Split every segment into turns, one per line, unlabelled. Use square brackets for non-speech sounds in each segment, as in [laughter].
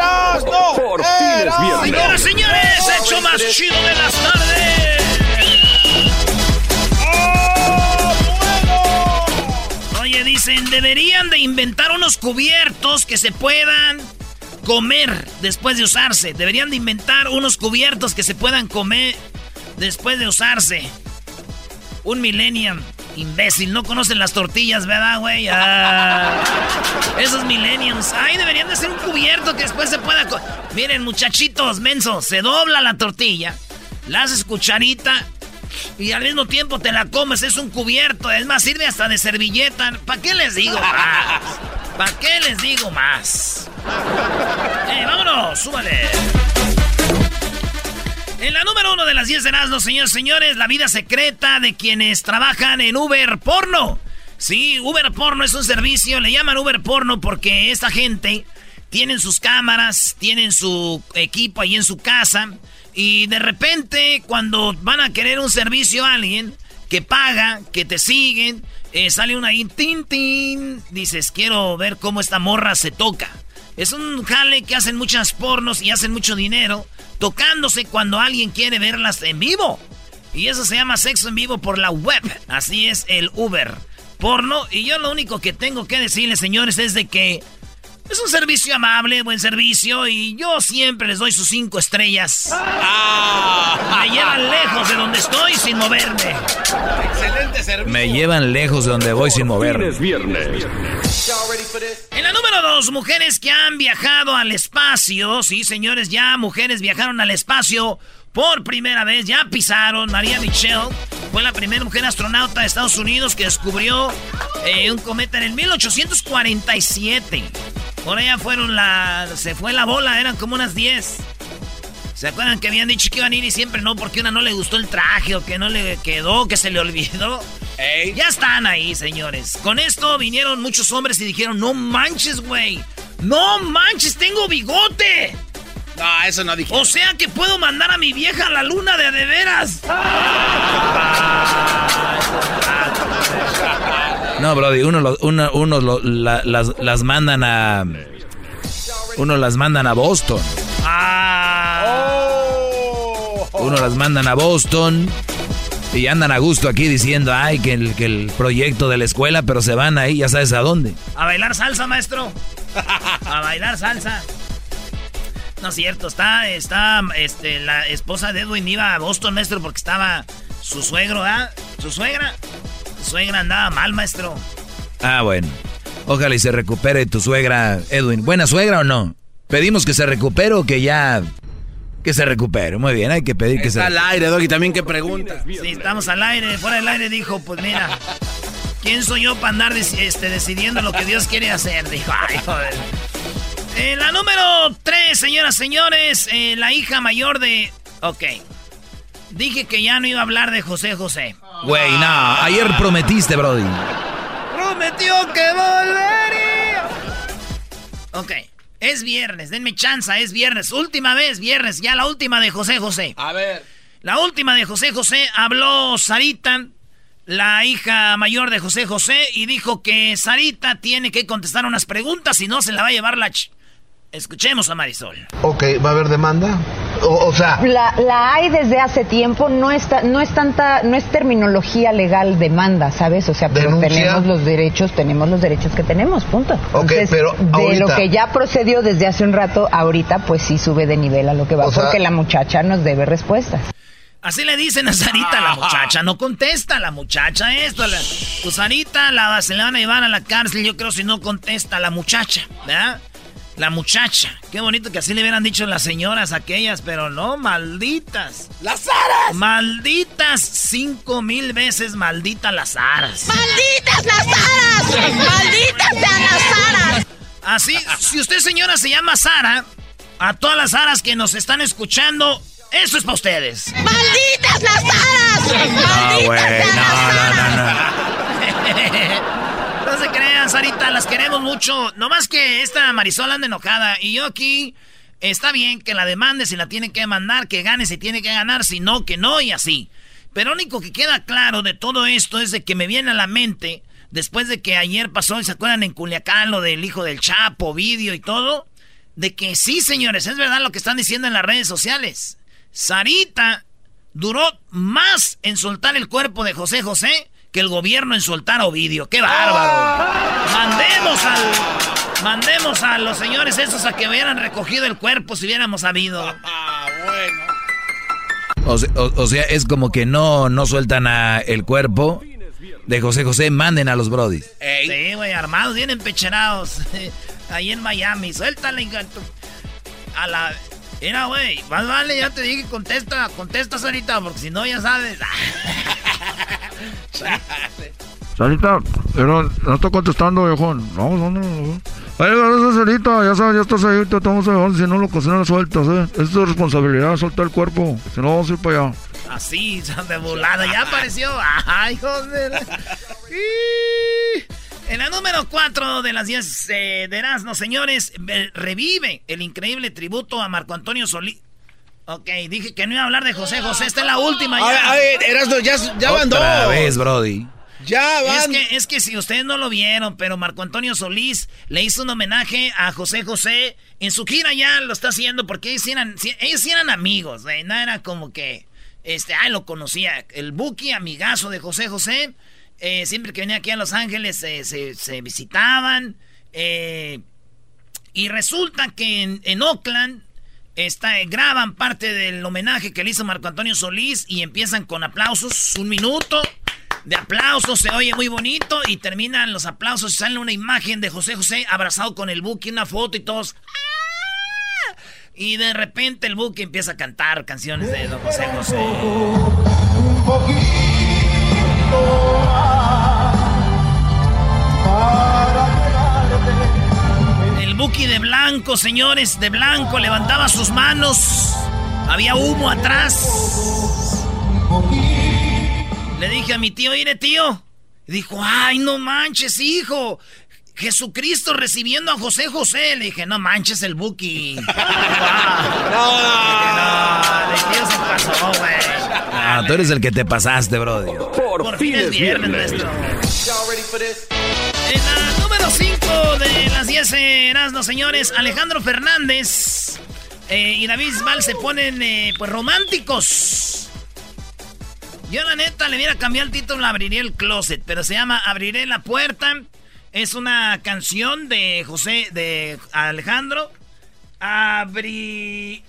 ¡Erasmo!
Por fin es viernes.
Señoras y señores, hecho más chido de las tardes. ¡Oh, bueno! Oye, dicen, deberían de inventar unos cubiertos que se puedan comer después de usarse. Deberían de inventar unos cubiertos que se puedan comer después de usarse. Un millennium. Imbécil, no conocen las tortillas, ¿verdad, güey? Ah, esos millenniums. Ay, deberían de ser un cubierto que después se pueda... Miren, muchachitos, mensos, se dobla la tortilla, la haces cucharita y al mismo tiempo te la comes. Es un cubierto, es más, sirve hasta de servilleta. ¿Para qué les digo más? ¿Para qué les digo más? ¡Eh, vámonos! ¡Súbale! En la número uno de las 10 de Erasmus, señores señores, la vida secreta de quienes trabajan en Uber Porno. Sí, Uber Porno es un servicio, le llaman Uber Porno porque esta gente tienen sus cámaras, tienen su equipo ahí en su casa y de repente cuando van a querer un servicio a alguien que paga, que te siguen, eh, sale una ahí, tin, tin, dices, quiero ver cómo esta morra se toca. Es un jale que hacen muchas pornos y hacen mucho dinero tocándose cuando alguien quiere verlas en vivo. Y eso se llama sexo en vivo por la web. Así es el Uber porno. Y yo lo único que tengo que decirles, señores, es de que es un servicio amable, buen servicio. Y yo siempre les doy sus cinco estrellas. Me llevan lejos de donde estoy sin moverme.
Excelente servicio.
Me llevan lejos de donde voy sin moverme.
Es viernes.
En la número dos, mujeres que han viajado al espacio. Sí, señores, ya mujeres viajaron al espacio por primera vez. Ya pisaron. María Michelle fue la primera mujer astronauta de Estados Unidos que descubrió eh, un cometa en el 1847. Por allá fueron la... Se fue la bola, eran como unas 10. ¿Se acuerdan que habían dicho que iban a ir y siempre no? Porque una no le gustó el traje o que no le quedó, que se le olvidó.
Ey.
Ya están ahí, señores. Con esto vinieron muchos hombres y dijeron, no manches, güey. No manches, tengo bigote.
No, eso no dije.
O sea que puedo mandar a mi vieja a la luna de de veras. [laughs]
No, Brody, uno, lo- uno, uno lo- la- las, las mandan a. Uno las mandan a Boston.
Ah.
Uno las mandan a Boston. Y andan a gusto aquí diciendo, ay, que el, que el proyecto de la escuela, pero se van ahí, ya sabes a dónde.
A bailar salsa, maestro. A bailar salsa. No es cierto, está, está, este, la esposa de Edwin iba a Boston, maestro, porque estaba su suegro, ¿ah? Su suegra. Su suegra andaba mal, maestro.
Ah, bueno. Ojalá y se recupere tu suegra, Edwin. ¿Buena suegra o no? Pedimos que se recupere o que ya... Que se recupere. Muy bien, hay que pedir que
Está
se
al aire, Doggy, también qué pregunta.
Sí, estamos al aire, fuera del aire dijo, pues mira, ¿quién soy yo para andar este, decidiendo lo que Dios quiere hacer? Dijo, ay, joder. Eh, la número 3, señoras, señores, eh, la hija mayor de... Ok. Dije que ya no iba a hablar de José José.
Güey, no. Ayer prometiste, Brody.
Prometió que volvería. Ok. Es viernes, denme chanza, es viernes. Última vez, viernes, ya la última de José José.
A ver.
La última de José José habló Sarita, la hija mayor de José José, y dijo que Sarita tiene que contestar unas preguntas, si no se la va a llevar la... ch- Escuchemos a Marisol.
Ok, ¿va a haber demanda? O, o sea,
La, la hay desde hace tiempo, no está, no es tanta, no es terminología legal demanda, ¿sabes? O sea, pero
¿Denuncia?
tenemos los derechos, tenemos los derechos que tenemos, punto.
Ok, pero
de
ahorita-
lo que ya procedió desde hace un rato, ahorita pues sí sube de nivel a lo que va,
O sea-
porque la muchacha nos debe respuestas.
Así le dicen a Sarita a la muchacha, no contesta la muchacha esto. La, pues Sarita la, se la van a llevar a la cárcel, yo creo, si no contesta la muchacha, ¿verdad? La muchacha. Qué bonito que así le hubieran dicho las señoras aquellas, pero no, malditas.
¡Las aras!
Malditas cinco mil veces, malditas las aras.
¡Malditas las aras! ¡Malditas sean las aras!
Así, si usted señora se llama Sara, a todas las aras que nos están escuchando, Esto es para ustedes.
¡Malditas las aras!
No, güey, no, no, no,
no. no [laughs] se crean, Sarita, las queremos mucho. No más que esta Marisol anda enojada. Y yo aquí, está bien que la demande si la tiene que mandar, que gane si tiene que ganar, si no, que no, y así. Pero lo único que queda claro de todo esto es de que me viene a la mente, después de que ayer pasó, ¿se acuerdan en Culiacán lo del hijo del Chapo, vídeo y todo? De que sí, señores, es verdad lo que están diciendo en las redes sociales. Sarita duró más en soltar el cuerpo de José José que el gobierno en soltar a Ovidio. ¡Qué bárbaro! Mandemos al. Mandemos a los señores esos a que hubieran recogido el cuerpo si hubiéramos sabido.
Ah, bueno.
O sea, es como que no, no sueltan a el cuerpo de José José, manden a los brodis.
Sí, güey, armados, bien empecherados. [laughs] Ahí en Miami. Suéltale, A la. Mira, güey, más vale, ya te dije, contesta, contesta, Sarita, porque si no, ya sabes. [laughs]
Sarita, no, no está contestando, viejón. No, no, no. Ay, gracias, Sarita, ya sabes, ya estás ahí, te estamos a si no lo cocinas, sueltas, ¿eh? Es tu responsabilidad, suelta el cuerpo, si no vamos a ir para allá.
Así, [laughs] de volada, ya apareció. [laughs] Ay, joder. En la número 4 de las 10 eh, de Erasmo, señores, revive el increíble tributo a Marco Antonio Solís. Ok, dije que no iba a hablar de José José, esta es la última ya.
A ver, Erasmo, ya, ya van
Otra vez, Brody.
Ya van.
Es que, es que si ustedes no lo vieron, pero Marco Antonio Solís le hizo un homenaje a José José. En su gira ya lo está haciendo porque ellos eran, ellos eran amigos, ¿eh? no era como que, este, ay, lo conocía. El Buki, amigazo de José José. Eh, siempre que venía aquí a Los Ángeles se, visitaban. Eh, y resulta que en, Oakland está, graban parte del homenaje que le hizo Marco Antonio Solís y empiezan con aplausos, un minuto de aplausos, se oye muy bonito y terminan los aplausos sale una imagen de José José abrazado con el Buki, una foto y todos... ¡ah! Y de repente el Buki empieza a cantar canciones de Don José José. El Buki de blanco, señores, de blanco, levantaba sus manos. Había humo atrás. Le dije a mi tío, ire tío. dijo, ay, no manches, hijo. Jesucristo recibiendo a José José. Le dije, no manches el Buki. [laughs] no, no, tío se pasó, güey.
Ah, tú eres el que te pasaste, bro.
Por, fin es viernes, nuestro. 10 no señores, Alejandro Fernández eh, y David Val se ponen eh, pues románticos. Yo la neta le hubiera cambiado el título, abriría el closet, pero se llama Abriré la puerta. Es una canción de José, de Alejandro. abriré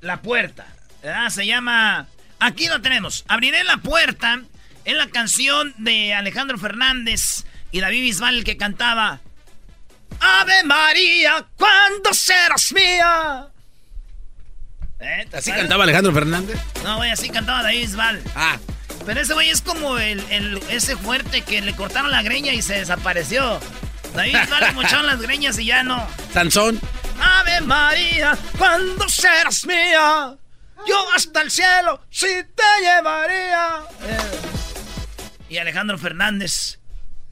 la puerta. Se llama Aquí lo tenemos. Abriré la puerta. En la canción de Alejandro Fernández y David Bisbal que cantaba Ave María, ¿cuándo serás mía?
¿Eh? ¿Así cantaba Alejandro Fernández?
No, güey, así cantaba David Bisbal.
Ah.
Pero ese güey es como el, ese fuerte que le cortaron la greña y se desapareció. David Bisbal le mocharon las greñas y ya no.
Sansón.
Ave María, ¿cuándo serás mía? Yo hasta el cielo sí te llevaría. Eh. Y Alejandro Fernández.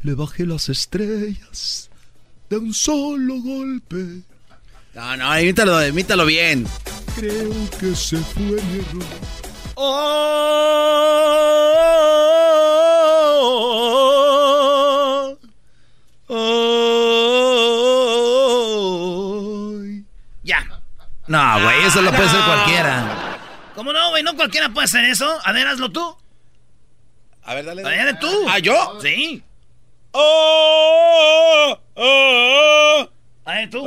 Le bajé las estrellas de un solo golpe.
No, no, imítalo, imítalo bien.
Creo que se fue mi error.
Oh, oh, ya.
No, güey, eso lo puede ser cualquiera.
¿Cómo no, güey? No cualquiera puede hacer eso. A ver, hazlo tú.
A ver, dale.
dale. tú.
¿Ah, yo?
Sí. Oh, oh, oh. A ver, tú.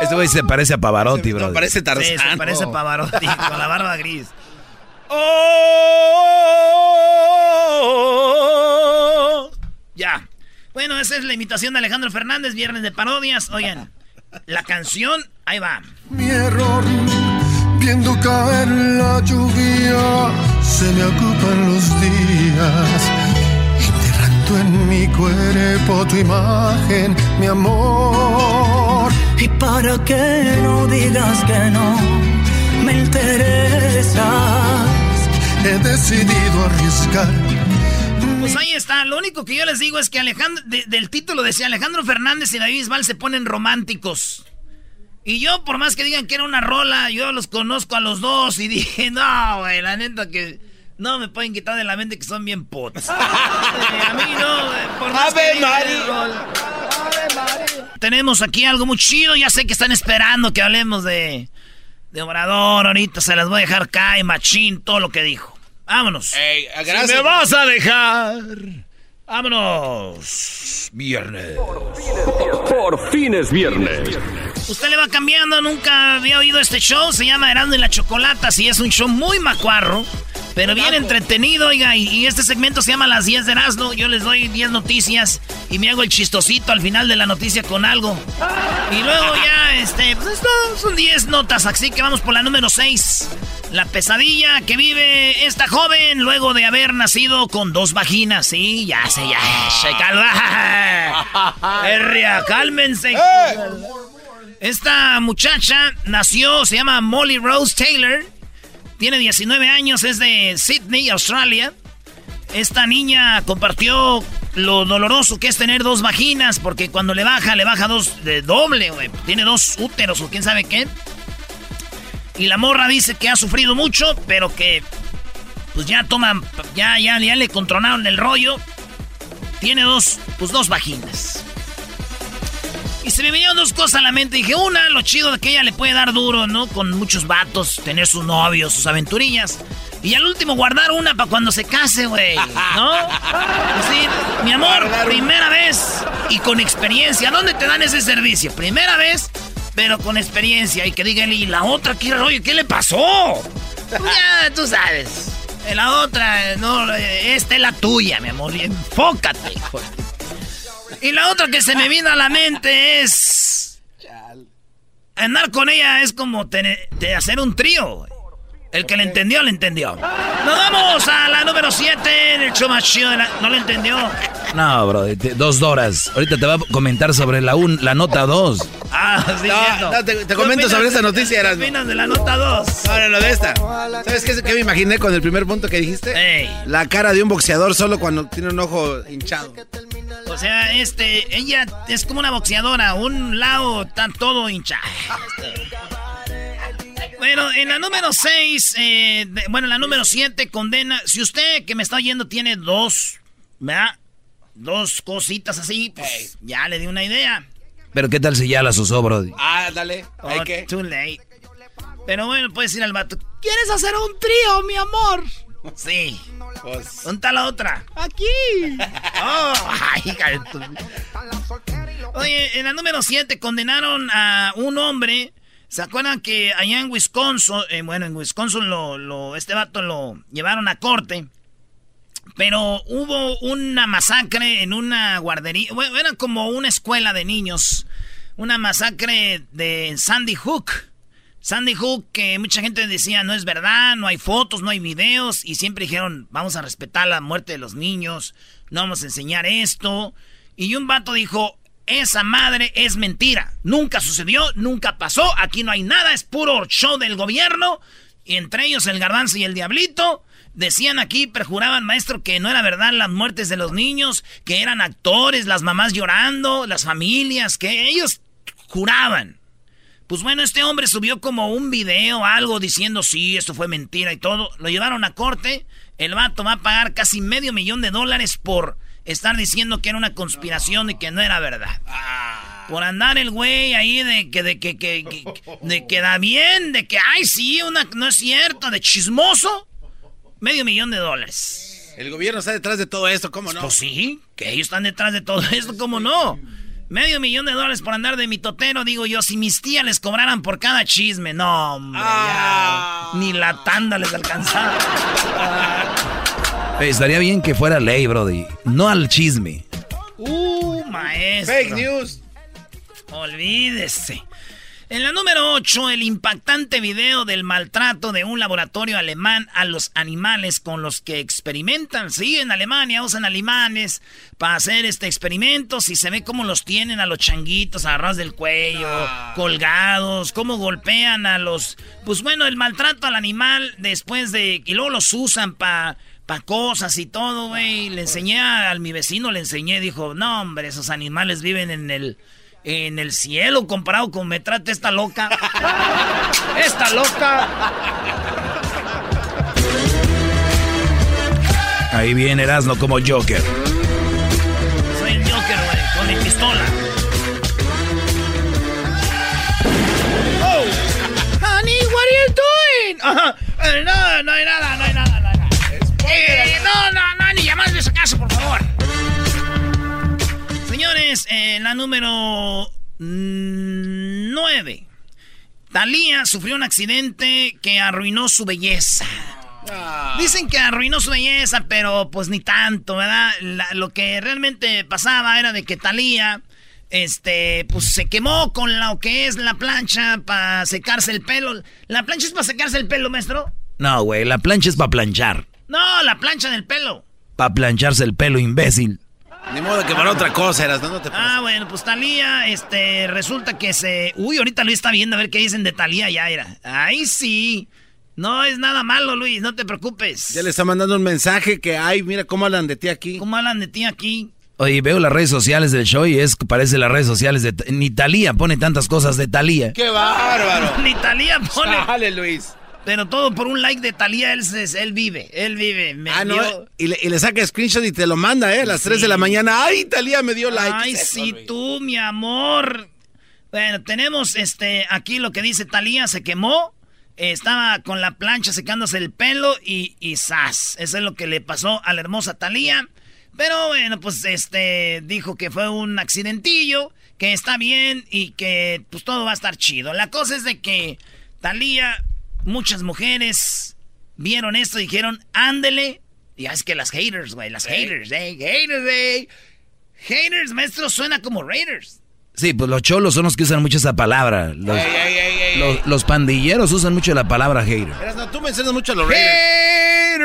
Este güey se parece a Pavarotti, bro.
Se parece Tarzán.
Sí, se parece a Pavarotti [laughs] con la barba gris. Ya. Bueno, esa es la imitación de Alejandro Fernández, viernes de parodias. Oigan, la canción, ahí va.
Mi error, viendo caer la lluvia, se me ocupan los días, mi cuerpo tu imagen, mi amor.
Y para que no digas que no me interesas, he decidido arriesgar.
Pues ahí está, lo único que yo les digo es que Alejandro, del título decía Alejandro Fernández y David Bisbal se ponen románticos. Y yo, por más que digan que era una rola, yo los conozco a los dos y [laughs] dije, no, güey, la neta que no me pueden quitar de la mente que son bien pots. [laughs] a mí no, por más que Tenemos aquí algo muy chido, ya sé que están esperando que hablemos de, de Obrador, ahorita se las voy a dejar caer, machín, todo lo que dijo. Vámonos.
Ey,
Si me vas a dejar. Vámonos. Viernes.
Por fin es viernes.
Usted le va cambiando, nunca había oído este show. Se llama Erasmo y la Chocolata. Sí, es un show muy macuarro. Pero bien entretenido, oiga, y, este segmento se llama Las 10 de Erasmo. Yo les doy 10 noticias y me hago el chistosito al final de la noticia con algo. Y luego ya, este, pues esto son 10 notas, así que vamos por la número 6. La pesadilla que vive esta joven luego de haber nacido con dos vaginas. Sí, ya ya calma. [laughs] Herria, cálmense. Esta muchacha nació, se llama Molly Rose Taylor tiene 19 años, es de Sydney, Australia. Esta niña compartió lo doloroso que es tener dos vaginas, porque cuando le baja, le baja dos de doble, güey. Tiene dos úteros o quién sabe qué. Y la morra dice que ha sufrido mucho, pero que pues ya toman, ya, ya, ya le controlaron el rollo. Tiene dos, pues dos vaginas. Y se me vinieron dos cosas a la mente. Dije, una, lo chido de que ella le puede dar duro, ¿no? Con muchos vatos, tener sus novios, sus aventurillas. Y al último, guardar una para cuando se case, güey. ¿No? [laughs] Decir, mi amor, primera vez y con experiencia. ¿Dónde te dan ese servicio? Primera vez, pero con experiencia. Y que digan, ¿y la otra qué rollo? ¿Qué le pasó? ya, tú sabes. La otra, no, esta es la tuya, mi amor. Enfócate, hijo. Y la otra que se me vino a la mente es. Andar con ella es como de hacer un trío. El que le entendió, le entendió. Nos vamos a la número 7 en el show más chido ¿No le entendió?
No, bro, dos horas. Ahorita te va a comentar sobre la, un, la nota 2.
Ah, sí,
no, te, comento sobre esta noticia.
¿Qué opinas de la nota 2?
Ahora, lo de esta. ¿Sabes qué, qué, me imaginé con el primer punto que dijiste? La cara de un boxeador solo cuando tiene un ojo hinchado.
O sea, este, ella es como una boxeadora. Un lado está todo hinchado. [laughs] Bueno, en la número 6, eh, bueno, en la número 7 condena, si usted que me está oyendo tiene dos, ¿verdad? Dos cositas así, pues ya le di una idea.
Pero ¿qué tal si ya las usó, Brody?
Ah, dale.
Oh, too late. Pero bueno, puedes ir al vato. ¿Quieres hacer un trío, mi amor? Sí. Pues... ¿Dónde está la otra? Aquí. [laughs] Oh, ay, Oye, en la número 7 condenaron a un hombre ¿Se acuerdan que allá en Wisconsin, eh, bueno, en Wisconsin lo, este vato lo llevaron a corte? Pero hubo una masacre en una guardería, bueno, era como una escuela de niños, una masacre de Sandy Hook. Sandy Hook, que mucha gente decía, no es verdad, no hay fotos, no hay videos, y siempre dijeron, vamos a respetar la muerte de los niños, no vamos a enseñar esto. Y un vato dijo, esa madre es mentira. Nunca sucedió, nunca pasó. Aquí no hay nada, es puro show del gobierno. Y entre ellos el garbanzo y el diablito. Decían aquí, perjuraban, maestro, que no era verdad las muertes de los niños, que eran actores, las mamás llorando, las familias, que ellos juraban. Pues bueno, este hombre subió como un video, algo diciendo, sí, esto fue mentira y todo. Lo llevaron a corte. El vato va a pagar casi medio millón de dólares por estar diciendo que era una conspiración y que no era verdad. Por andar el güey ahí de que, de que, que, de que da bien, de que, ay, sí, una, no es cierto, de chismoso, medio millón de dólares.
El gobierno está detrás de todo esto, ¿cómo no?
Pues sí, que ellos están detrás de todo esto, ¿cómo no? Medio millón de dólares por andar de mitotero, digo yo, si mis tías les cobraran por cada chisme, no, hombre, ah. ni la tanda les alcanzaba. [laughs]
estaría bien que fuera ley, Brody. No al chisme.
Uh, maestro.
Fake news.
Olvídese. En la número 8, el impactante video del maltrato de un laboratorio alemán a los animales con los que experimentan. Sí, en Alemania usan alemanes para hacer este experimentos y se ve cómo los tienen a los changuitos agarrados del cuello, ah. colgados, cómo golpean a los... Pues bueno, el maltrato al animal después de... Y luego los usan para pa cosas y todo, güey. Le enseñé a, a mi vecino, le enseñé, dijo, no, hombre, esos animales viven en el en el cielo comparado con me trate esta loca. [laughs] esta loca.
Ahí viene Erasmo como Joker.
Soy el Joker, güey, con mi pistola. Oh, honey, what are you doing? Uh, no, no hay nada, no hay nada. Eh, no, no, no, ni llamarle a casa, por favor. Señores, la número 9. Talía sufrió un accidente que arruinó su belleza. Ah. Dicen que arruinó su belleza, pero pues ni tanto, ¿verdad? lo que realmente pasaba era de que Talía, este, pues se quemó con lo que es la plancha para secarse el pelo. ¿La plancha es para secarse el pelo, maestro?
No, güey, la plancha es para planchar.
No, la plancha del pelo.
Para plancharse el pelo, imbécil.
Ni modo que para otra cosa eras, ¿no? te
ah, bueno, pues Talía, este, resulta que se. Uy, ahorita Luis está viendo a ver qué dicen de Talía ya era. Ay, sí. No es nada malo, Luis, no te preocupes.
Ya le está mandando un mensaje que, ay, mira cómo hablan de ti aquí.
¿Cómo hablan de ti aquí?
Oye, veo las redes sociales del show y es parece las redes sociales de... Ni Talía pone tantas cosas de Talía.
¡Qué bárbaro! [laughs]
Ni Talía pone...
Dale, Luis.
Pero todo por un like de Talía, él, él vive, él vive.
ah, no, y le, y le, saca screenshot y te lo manda, ¿eh? A las 3 de la mañana. ¡Ay, Talía me dio like!
¡Ay, sí, tú, mi amor! Bueno, tenemos este aquí lo que dice Talía, se quemó, estaba con la plancha secándose el pelo y, y ¡zas! Eso es lo que le pasó a la hermosa Talía. Pero bueno, pues este dijo que fue un accidentillo, que está bien y que pues todo va a estar chido. La cosa es de que Talía muchas mujeres vieron esto y dijeron, ándele. Y es que las haters, güey, las haters, eh, haters, eh. Haters, maestro, suena como raiders.
Sí, pues los cholos son los que usan mucho esa palabra. Los, los, pandilleros usan mucho la palabra hater.
no, tú mencionas mucho a los raiders.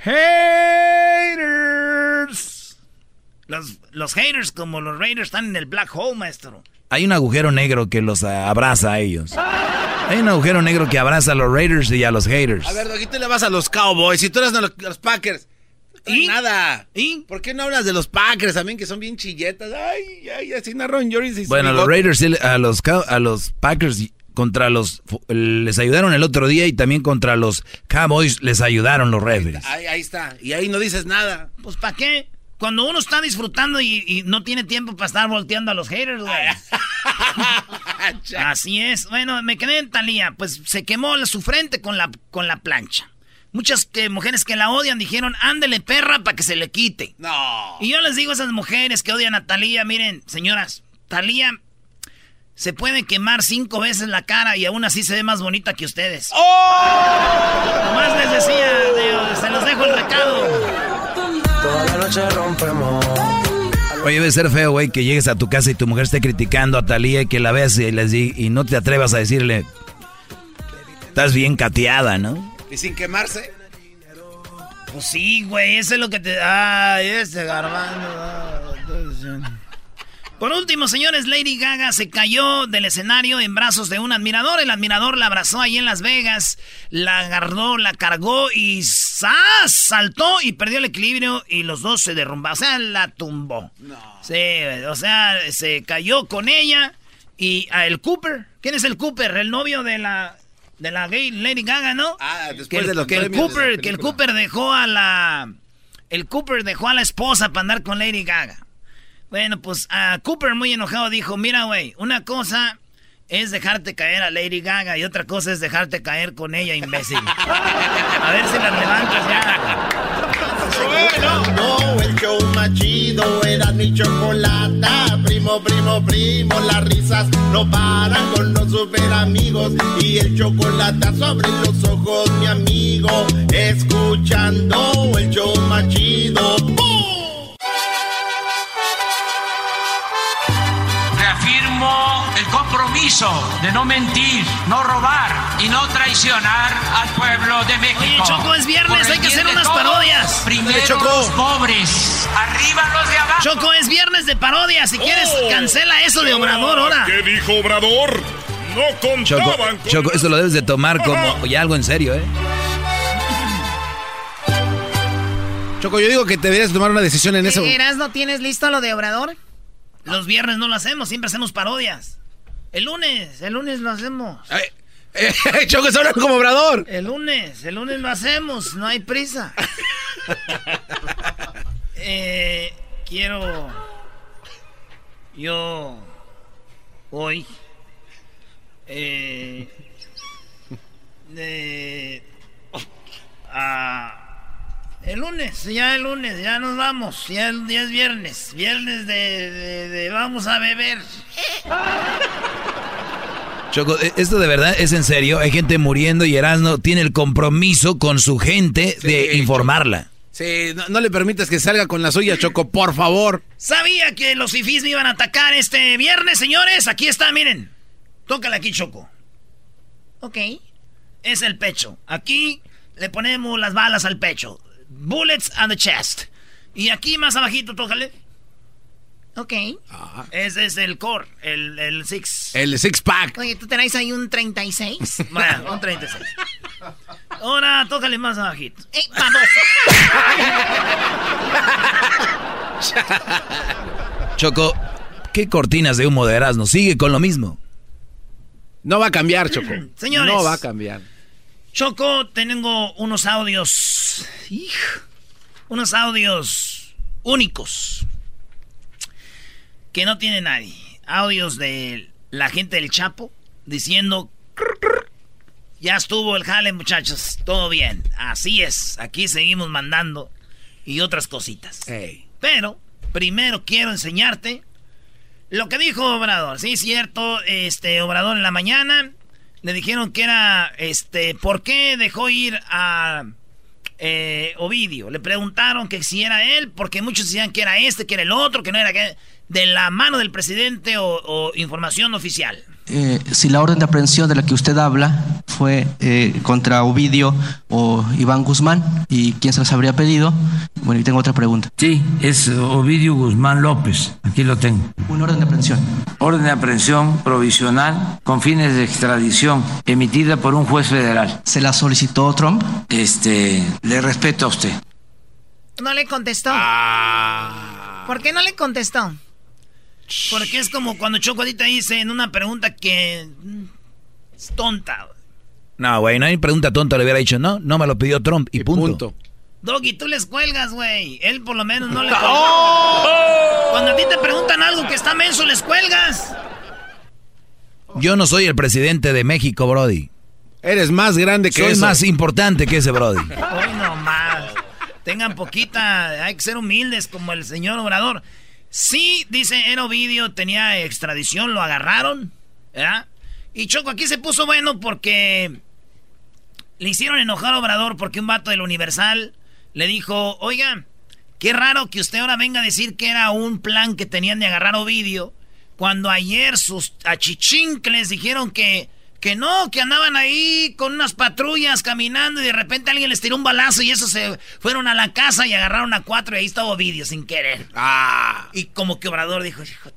Haters. Los, los haters como los raiders están en el black hole, maestro.
Hay un agujero negro que los abraza a ellos. Hay un agujero negro que abraza a los Raiders y a los haters.
A ver, aquí te le vas a los Cowboys y tú eres los, los Packers. ¿Y? Nada. ¿Y? ¿Por qué no hablas de los Packers también, que son bien chilletas? Ay, ay, así narró Joris.
Bueno, los Raiders, a los, a los Packers contra los... Les ayudaron el otro día y también contra los Cowboys les ayudaron los Raiders.
Ahí, ahí está. Y ahí no dices nada.
Pues, ¿para qué? Cuando uno está disfrutando y, no tiene tiempo para estar volteando a los haters, güey. [laughs] Así es. Bueno, me quedé en Talía. Pues se quemó su frente con la, con la plancha. Muchas que, mujeres que la odian dijeron, ándele perra para que se le quite.
No.
Y yo les digo a esas mujeres que odian a Talía, miren, señoras, Talía se puede quemar cinco veces la cara y aún así se ve más bonita que ustedes. ¡Oh! Más les decía, se los dejo el recado.
Toda la noche rompemos.
Oye, debe ser feo, güey, que llegues a tu casa y tu mujer esté criticando a Talía y que la veas y, les y no te atrevas a decirle, estás bien cateada, ¿no?
Y sin quemarse.
Pues sí, güey, eso es lo que te... Ay, ese garbando. Por último, señores, Lady Gaga se cayó del escenario en brazos de un admirador. El admirador la abrazó ahí en Las Vegas, la agarró, la cargó y saltó y perdió el equilibrio y los dos se derrumbaron. O sea, la tumbó. Sí, o sea, se cayó con ella y a el Cooper. ¿Quién es el Cooper? El novio de la de la gay Lady Gaga, ¿no?
Ah, después de lo
que el Cooper, que el Cooper dejó a la el Cooper dejó a la esposa para andar con Lady Gaga. Bueno, pues a Cooper muy enojado dijo, mira, güey, una cosa es dejarte caer a Lady Gaga y otra cosa es dejarte caer con ella, imbécil. a ver si la levantas ya.
No, el show más chido era mi chocolata. Primo, primo, primo, las risas no paran con los super amigos. Y el chocolate sobre los ojos, mi amigo. Escuchando el show más chido.
Compromiso de no mentir, no robar y no traicionar al pueblo de México.
Oye, Choco, es viernes, hay que hacer unas parodias.
Primero Choco. los pobres, arriba los de abajo.
Choco, es viernes de parodias. Si quieres, oh. cancela eso de Obrador ahora.
¿Qué dijo Obrador? No contaban
Choco,
con
Choco, eso lo debes de tomar como ya algo en serio, ¿eh?
Choco, yo digo que deberías tomar una decisión en eso.
¿No tienes listo lo de Obrador? Los viernes no lo hacemos, siempre hacemos parodias. El lunes, el lunes lo hacemos.
Eh, [laughs] Choco, es como Obrador.
El lunes, el lunes lo hacemos, no hay prisa. [laughs] eh, quiero... Yo... Hoy... Eh... De... Ah... El lunes, ya el lunes, ya nos vamos, ya, es viernes, viernes de, vamos a beber.
Choco, e, esto de verdad es en serio, hay gente muriendo y Erasmo tiene el compromiso con su gente de informarla.
Sí, no, le permitas que salga con la suya, Choco, por favor.
Sabía que los fifís me iban a atacar este viernes, señores. Aquí está, miren. Tócale aquí, Choco. Ok. Es el pecho. Aquí le ponemos las balas al pecho. Bullets on the chest. Y aquí más abajito, tócale. Ok. Ese es el core, el, el six.
El six pack.
Oye, ¿tú tenés ahí un 36? [laughs] bueno, un 36. Ahora, tócale más abajito. ¡Ey, vamos! [laughs]
Choco, ¿qué cortinas de humo de Erasmo? Sigue con lo mismo.
No va a cambiar, Choco.
Señores.
No va a cambiar.
Choco, tengo unos audios. unos audios únicos. Que no tiene nadie. Audios de la gente del Chapo diciendo. Ya estuvo el jale, muchachos. Todo bien. Así es. Aquí seguimos mandando. Y otras cositas. Pero, primero quiero enseñarte lo que dijo Obrador. Sí, cierto. Este, Obrador en la mañana le dijeron que era, este, ¿por qué dejó ir a eh, Ovidio? Le preguntaron que si era él, porque muchos decían que era este, que era el otro, que no era de la mano del presidente o información oficial.
Eh, si la orden de aprehensión de la que usted habla fue eh, contra Ovidio o Iván Guzmán y quién se las habría pedido. Bueno, y tengo otra pregunta.
Sí, es Ovidio Guzmán López. Aquí lo tengo.
Un orden de aprehensión.
Orden de aprehensión provisional con fines de extradición emitida por un juez federal.
¿Se la solicitó Trump?
Este, le respeto a usted.
No le contestó. Ah. ¿Por qué no le contestó? Porque es como cuando Choco dice en una pregunta que es tonta.
No, güey, no hay pregunta tonta, le hubiera dicho, no, no me lo pidió Trump y, punto.
Doggy, tú les cuelgas, güey. Él por lo menos no le [laughs] ¡Oh! Cuando a ti te preguntan algo que está menso, les cuelgas.
Yo no soy el presidente de México, Brody.
Eres más grande que
Soy más importante que ese Brody. [laughs]
Hoy no más. Tengan poquita, hay que ser humildes como el señor Obrador. Sí, dice en Ovidio, tenía extradición, lo agarraron. ¿verdad? Y Choco aquí se puso bueno porque le hicieron enojar a Obrador porque un vato del Universal le dijo, oiga, qué raro que usted ahora venga a decir que era un plan que tenían de agarrar a Ovidio, cuando ayer sus achichincles dijeron que que no, que andaban ahí con unas patrullas caminando y de repente alguien les tiró un balazo y eso se fueron a la casa y agarraron a cuatro y ahí estaba Ovidio sin querer. Ah. Y como que Obrador dijo, hijo,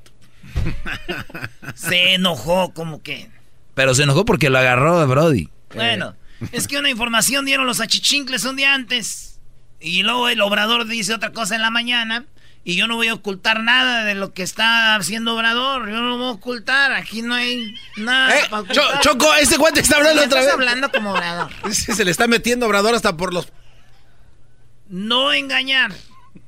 [laughs] se enojó como que.
Pero se enojó porque lo agarró de Brody.
Bueno, es que una información dieron los achichincles un día antes. Y luego el obrador dice otra cosa en la mañana. Y yo no voy a ocultar nada de lo que está haciendo Obrador. Yo no lo voy a ocultar. Aquí no hay nada.
Eh, Choco, este guante está hablando otra vez.
hablando como Obrador. [laughs]
Se le está metiendo Obrador hasta por los.
No engañar.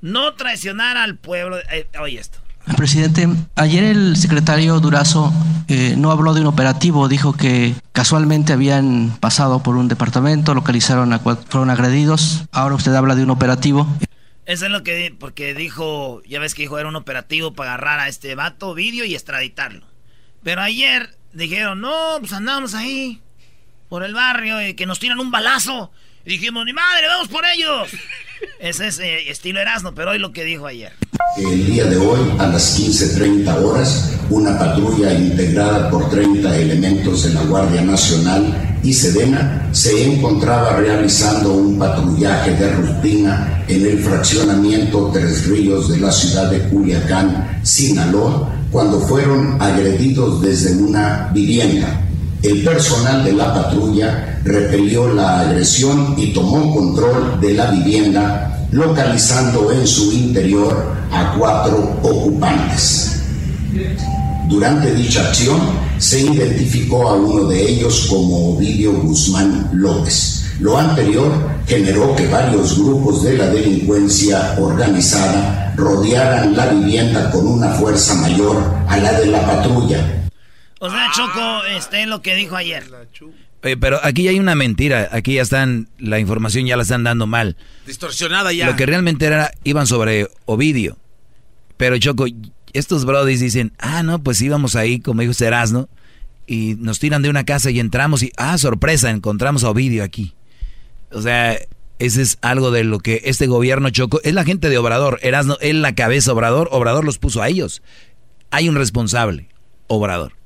No traicionar al pueblo. Eh, oye esto.
Presidente, ayer el secretario Durazo eh, no habló de un operativo, dijo que casualmente habían pasado por un departamento, localizaron a fueron agredidos. Ahora usted habla de un operativo.
Eso es lo que, porque dijo, ya ves que dijo, era un operativo para agarrar a este vato, vídeo y extraditarlo. Pero ayer dijeron, no, pues andamos ahí, por el barrio, y que nos tiran un balazo. Y dijimos, ni madre, vamos por ellos. [laughs] Ese es eh, estilo Erasmo, pero hoy lo que dijo ayer.
El día de hoy, a las 15.30 horas, una patrulla integrada por 30 elementos de la Guardia Nacional y Sedena se encontraba realizando un patrullaje de rutina en el fraccionamiento Tres Ríos de la ciudad de Culiacán, Sinaloa, cuando fueron agredidos desde una vivienda. El personal de la patrulla repelió la agresión y tomó control de la vivienda, localizando en su interior a cuatro ocupantes. Durante dicha acción se identificó a uno de ellos como Ovidio Guzmán López. Lo anterior generó que varios grupos de la delincuencia organizada rodearan la vivienda con una fuerza mayor a la de la patrulla
o sea, Choco, este es lo que dijo ayer.
Oye, pero aquí hay una mentira. Aquí ya están, la información ya la están dando mal.
Distorsionada ya.
Lo que realmente era, iban sobre Ovidio. Pero Choco, estos brodis dicen, ah, no, pues íbamos ahí, como dijo Serasno, y nos tiran de una casa y entramos y, ah, sorpresa, encontramos a Ovidio aquí. O sea, ese es algo de lo que este gobierno Choco, es la gente de Obrador, Erasno, él la cabeza Obrador, Obrador los puso a ellos. Hay un responsable, Obrador.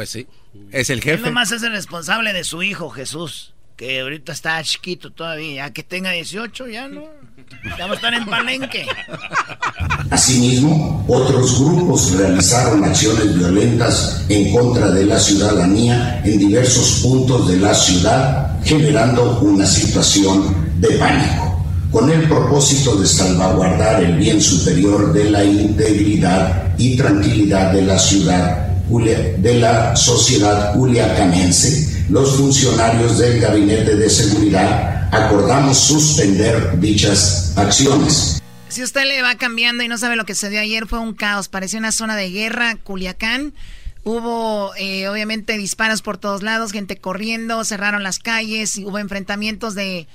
Pues sí, es el jefe. Él
nomás es el responsable de su hijo, Jesús, que ahorita está chiquito todavía, ya que tenga 18 ya no. Ya va a estar en palenque.
Asimismo, otros grupos realizaron acciones violentas en contra de la ciudadanía en diversos puntos de la ciudad, generando una situación de pánico, con el propósito de salvaguardar el bien superior de la integridad y tranquilidad de la ciudad de la sociedad culiacanense, los funcionarios del Gabinete de Seguridad acordamos suspender dichas acciones.
Si usted le va cambiando y no sabe lo que se dio ayer, fue un caos. Parecía una zona de guerra, Culiacán. Hubo, eh, obviamente, disparos por todos lados, gente corriendo, cerraron las calles, hubo enfrentamientos de,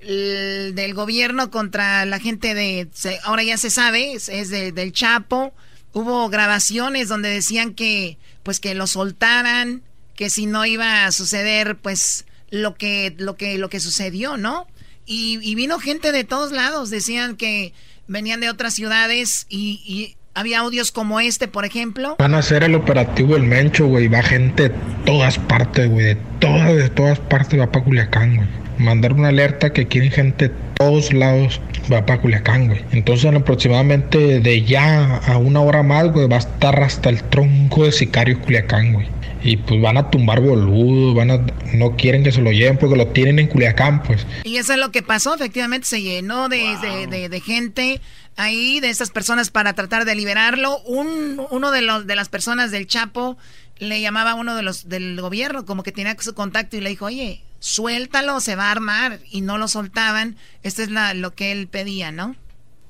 del gobierno contra la gente de, ahora ya se sabe, es, del Chapo. Hubo grabaciones donde decían que pues que lo soltaran, que si no iba a suceder pues lo que lo que lo que sucedió, ¿no? Y, vino gente de todos lados, decían que venían de otras ciudades y, había audios como este, por ejemplo.
Van a hacer el operativo El Mencho, güey. Va gente de todas partes, güey. De todas, de todas partes va para Culiacán, güey. Mandar una alerta que quieren gente de todos lados va para Culiacán, güey. Entonces, aproximadamente de ya a una hora más, güey, va a estar hasta el tronco de sicario Culiacán, güey. Y pues van a tumbar boludos, van a, no quieren que se lo lleven porque lo tienen en Culiacán, pues.
Y eso es lo que pasó, efectivamente se llenó de, de, de, gente ahí, de estas personas para tratar de liberarlo. Un, uno de, los, de las personas del Chapo le llamaba a uno de los del gobierno, como que tenía su contacto y le dijo, oye, suéltalo, se va a armar. Y no lo soltaban. Esto es la, lo que él pedía, ¿no?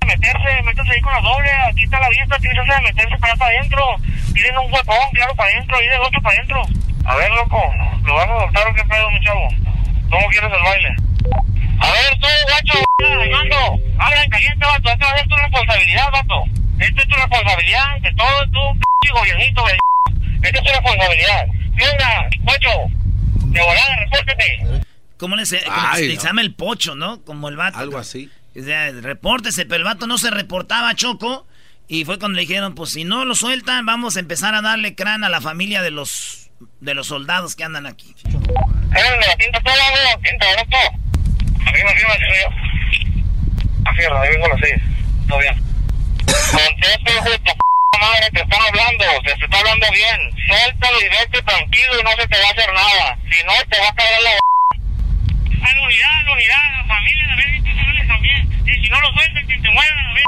Meterse, meterse ahí con la doble, aquí está la vista, tienes que meterse para adentro. Tienen un huecón, claro, para adentro, y de otro para adentro. A ver, loco, ¿lo vas a soltar o qué pedo, mi chavo? ¿Cómo quieres el baile? A ver, tú, gacho, Armando, habla en caliente, vato, esta es tu responsabilidad, vato. Esta es tu responsabilidad, de todo tu p*** gobiernito, güey. Esta es tu responsabilidad. Venga, guacho, de volada, repórtete.
¿Cómo le se, llama el pocho, no? Como el vato.
Algo así.
O sea, repórtese, pero el vato no se reportaba, Choco. Y fue cuando le dijeron, pues si no lo sueltan, vamos a empezar a darle crán a la familia de los de los soldados que andan aquí.
Arriba, arriba, las seis. Todo bien. Hijo de madre, te están hablando, te está hablando bien. Suéltalo y vete tranquilo y no se te va a hacer nada. Si no, te va a caer la a la unidad, la unidad, la familia, la vida institucionales también. Y si no lo sueltan, que te mueran a la vida.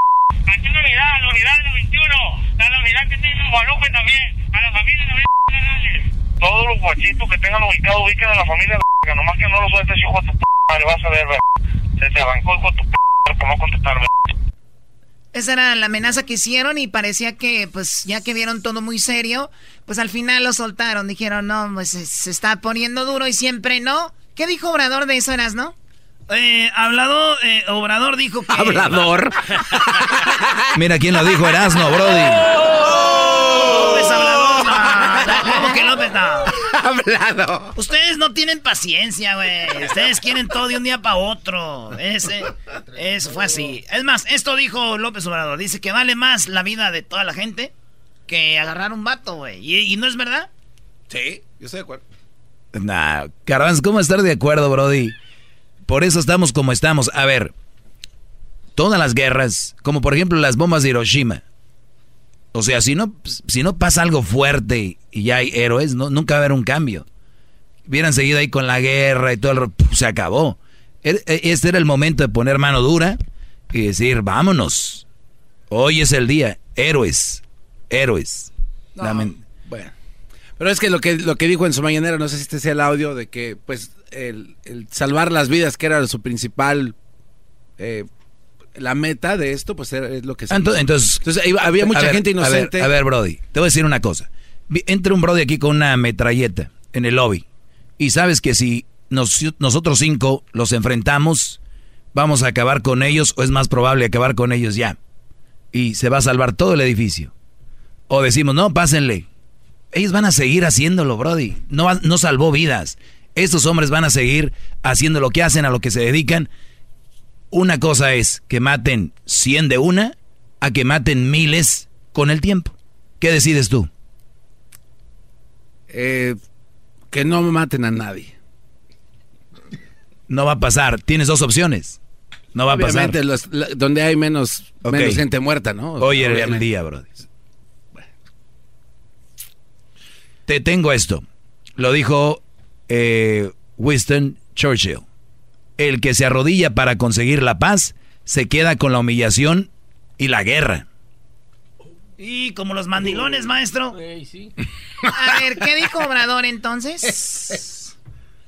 Aquí la unidad, la unidad de los 21. A la unidad que tiene Guadalupe también. A la familia, la vida Todos los guachitos que tengan ubicado, ubiquen a la familia, la nomás que no lo sueltes, hijo de tu p madre, vas a ver, Se te arrancó con tu p por no contestar,
esa era la amenaza que hicieron y parecía que, pues, ya que vieron todo muy serio, pues al final lo soltaron. Dijeron, no, pues se, está poniendo duro y siempre no. ¿Qué dijo Obrador de eso, eras, no? Eh, hablado, eh, Obrador dijo que...
¿Hablador? [laughs] Mira quién lo dijo, Erasno, Brody.
¡Oh! López Hablador, no. [laughs] ¿Cómo que López no?
Hablado.
Ustedes no tienen paciencia, güey. Ustedes quieren todo de un día para otro. Ese, eso fue así. Es más, esto dijo López Obrador. Dice que vale más la vida de toda la gente que agarrar un vato, güey. ¿Y, no es verdad?
Sí, yo estoy de acuerdo.
Nah, Carranz, ¿cómo estar de acuerdo, Brody? Por eso estamos como estamos. A ver, todas las guerras, como por ejemplo las bombas de Hiroshima. O sea, si no, si no pasa algo fuerte y ya hay héroes, no, nunca va a haber un cambio. Hubieran seguido ahí con la guerra y todo, el, se acabó. E, e, este era el momento de poner mano dura y decir, vámonos. Hoy es el día. Héroes. Héroes.
bueno. Pero es que lo que lo que dijo en su mañanera, no sé si este sea el audio, de que pues el, salvar las vidas, que era su principal eh, la meta de esto, pues es lo que se
entonces, entonces,
había mucha gente inocente.
A ver, Brody, te voy a decir una cosa. Entra un Brody aquí con una metralleta en el lobby. Y sabes que si nosotros cinco los enfrentamos, vamos a acabar con ellos, o es más probable acabar con ellos ya. Y se va a salvar todo el edificio. O decimos, no, pásenle. Ellos van a seguir haciéndolo, Brody. No, no salvó vidas. Estos hombres van a seguir haciendo lo que hacen, a lo que se dedican una cosa es que maten 100 de una a que maten miles con el tiempo. ¿Qué decides tú?
Eh, que no maten a nadie.
No va a pasar. Tienes dos opciones. No va a pasar.
donde hay menos, menos, gente muerta, ¿no?
Hoy era el día, bro. Te tengo esto. Lo dijo eh, Winston Churchill el que se arrodilla para conseguir la paz se queda con la humillación y la guerra.
Y como los mandilones, maestro. A ver, ¿qué dijo Obrador entonces?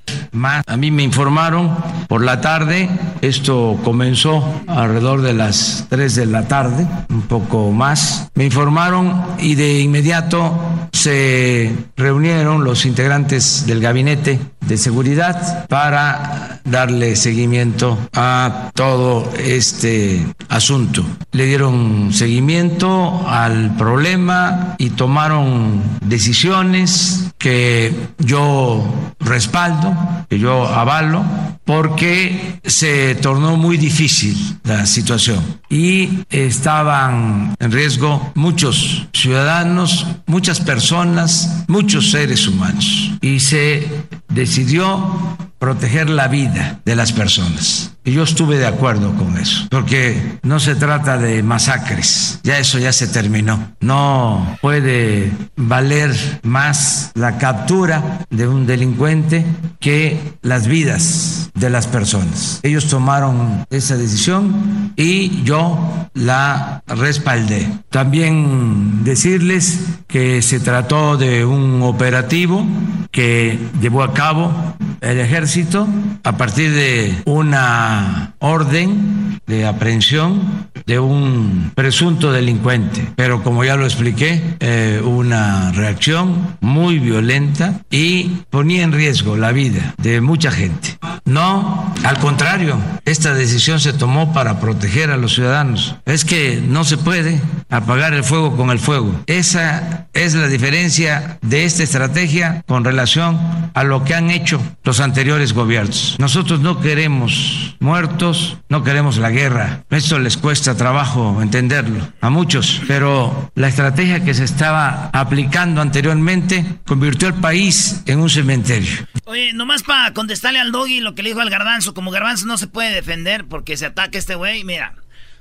[laughs]
A mí me informaron por la tarde, esto comenzó alrededor de las 3 de la tarde, un poco más. Me informaron y de inmediato se reunieron los integrantes del gabinete de seguridad para darle seguimiento a todo este asunto. Le dieron seguimiento al problema y tomaron decisiones que yo respaldo que yo avalo, porque se tornó muy difícil la situación y estaban en riesgo muchos ciudadanos, muchas personas, muchos seres humanos. Y se decidió proteger la vida de las personas. Y yo estuve de acuerdo con eso, porque no se trata de masacres, ya eso ya se terminó. No puede valer más la captura de un delincuente que las vidas de las personas. Ellos tomaron esa decisión y yo la respaldé. También decirles que se trató de un operativo que llevó a cabo el ejército a partir de una orden de aprehensión de un presunto delincuente. Pero como ya lo expliqué, eh, una reacción muy violenta y ponía en riesgo la vida de mucha gente. No, al contrario, esta decisión se tomó para proteger a los ciudadanos. Es que no se puede apagar el fuego con el fuego. Esa es la diferencia de esta estrategia con relación a lo que han hecho los anteriores gobiernos. Nosotros no queremos muertos, no queremos la guerra. Esto les cuesta trabajo entenderlo a muchos, pero la estrategia que se estaba aplicando anteriormente convirtió al país en un cementerio.
Oye, nomás para contestarle al doggy lo que le dijo al garbanzo, como garbanzo no se puede defender porque se ataca este güey, mira.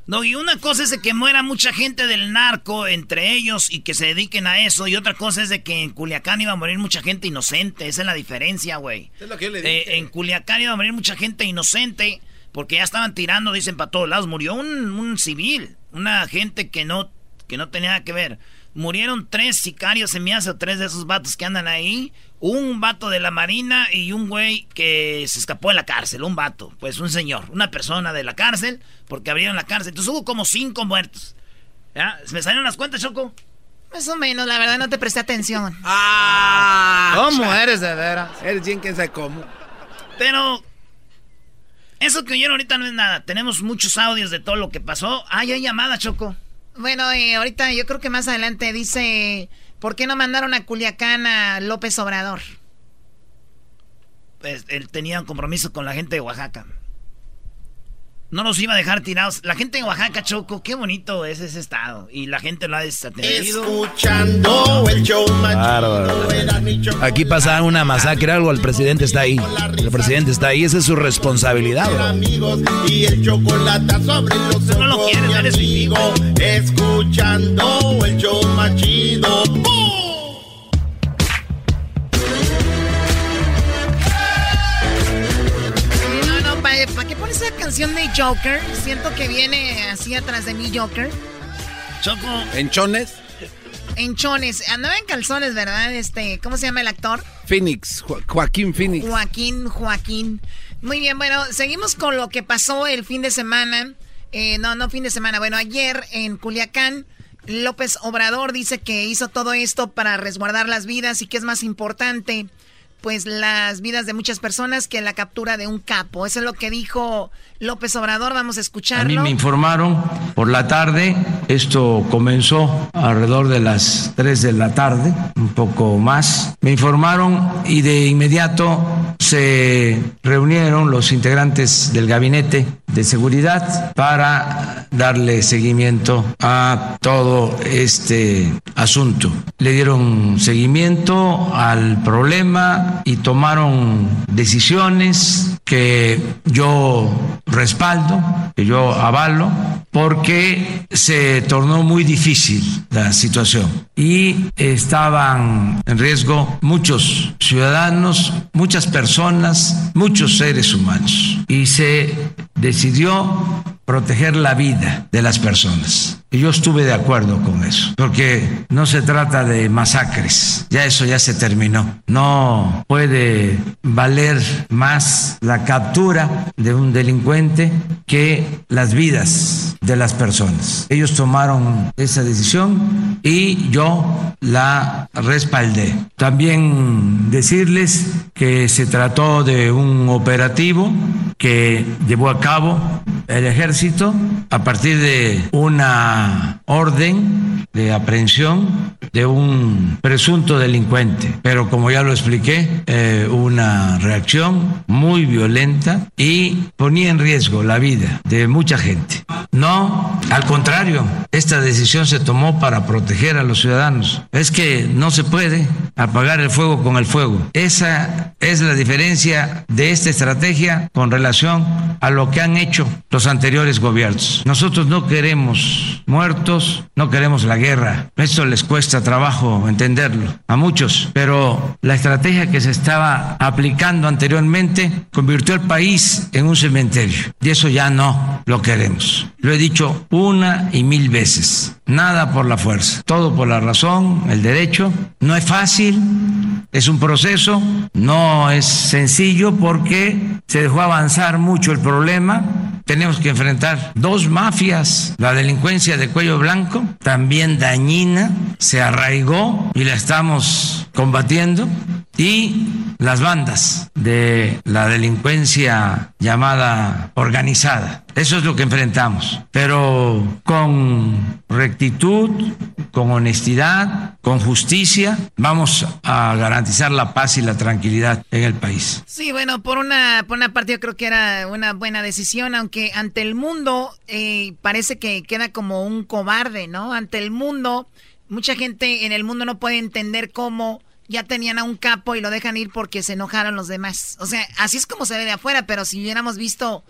No, y una cosa es de que muera mucha gente del narco entre ellos y que se dediquen a eso. Y otra cosa es de que en Culiacán iba a morir mucha gente inocente. Esa es la diferencia, güey. Es lo que yo le dije. Eh, en Culiacán iba a morir mucha gente inocente porque ya estaban tirando, dicen, para todos lados. Murió un, un civil, una gente que no, que no tenía nada que ver. Murieron tres sicarios, se me hace, o tres de esos vatos que andan ahí. Un vato de la marina y un güey que se escapó de la cárcel. Un vato, pues un señor, una persona de la cárcel, porque abrieron la cárcel. Entonces hubo como cinco muertos. ¿Ya? ¿Me salieron las cuentas, Choco?
Más o menos, la verdad no te presté atención. [laughs]
¡Ah!
¿Cómo eres de veras?
Eres bien que sabe cómo.
Pero eso que oyeron ahorita no es nada. Tenemos muchos audios de todo lo que pasó. Ah, hay llamada, Choco.
Bueno, eh, ahorita yo creo que más adelante dice, ¿por qué no mandaron a Culiacán a López Obrador?
Pues él tenía un compromiso con la gente de Oaxaca. No nos iba a dejar tirados. La gente de Oaxaca, Choco, qué bonito es ese estado. Y la gente lo ha desatendido.
Escuchando el show machido.
Aquí pasa una masacre, algo, el presidente está ahí. El presidente está ahí, esa es su responsabilidad. bro.
no lo quieres, eres mi
amigo. Escuchando el show machido.
Canción de Joker? Siento que viene así atrás de mí Joker.
Choco.
¿Enchones?
Enchones. Andaba en calzones, ¿verdad? Este, ¿cómo se llama el actor?
Phoenix, Jo- Joaquín Phoenix.
Joaquín, Joaquín. Muy bien, bueno, seguimos con lo que pasó el fin de semana. Eh, no, no fin de semana. Bueno, ayer en Culiacán, López Obrador dice que hizo todo esto para resguardar las vidas y que es más importante, pues las vidas de muchas personas que la captura de un capo. Eso es lo que dijo López Obrador. Vamos a
A mí
escucharlo.
me informaron por la tarde, esto comenzó alrededor de las 3 de la tarde, un poco más. Me informaron y de inmediato se reunieron los integrantes del gabinete de seguridad para darle seguimiento a todo este asunto. Le dieron seguimiento al problema y tomaron decisiones que yo respaldo, que yo avalo, porque se tornó muy difícil la situación y estaban en riesgo muchos ciudadanos, muchas personas, muchos seres humanos y se decidió proteger la vida de las personas. Yo estuve de acuerdo con eso, porque no se trata de masacres, ya eso ya se terminó. No puede valer más la captura de un delincuente que las vidas de las personas. Ellos tomaron esa decisión y yo la respaldé. También decirles que se trató de un operativo que llevó a cabo el ejército a partir de una orden de aprehensión de un presunto delincuente. Pero como ya lo expliqué, eh, una reacción muy violenta y ponía en riesgo la vida de mucha gente. No, al contrario, esta decisión se tomó para proteger a los ciudadanos. Es que no se puede apagar el fuego con el fuego. Esa es la diferencia de esta estrategia con relación a lo que han hecho los anteriores gobiernos. Nosotros no queremos muertos, no queremos la guerra. Esto les cuesta trabajo entenderlo a muchos, pero la estrategia que se estaba aplicando anteriormente convirtió al país en un cementerio y eso ya no lo queremos. Lo he dicho una y mil veces. Nada por la fuerza, todo por la razón, el derecho. No es fácil, es un proceso, no es sencillo porque se dejó avanzar mucho el problema. Tenemos que enfrentar dos mafias, la delincuencia de cuello blanco, también dañina, se arraigó y la estamos combatiendo, y las bandas de la delincuencia llamada organizada. Eso es lo que enfrentamos, pero con rectitud, con honestidad, con justicia, vamos a garantizar la paz y la tranquilidad en el país.
Sí, bueno, por una, por una parte yo creo que era una buena decisión, aunque ante el mundo eh, parece que queda como un cobarde, ¿no? Ante el mundo, mucha gente en el mundo no puede entender cómo ya tenían a un capo y lo dejan ir porque se enojaron los demás. O sea, así es como se ve de afuera, pero si hubiéramos visto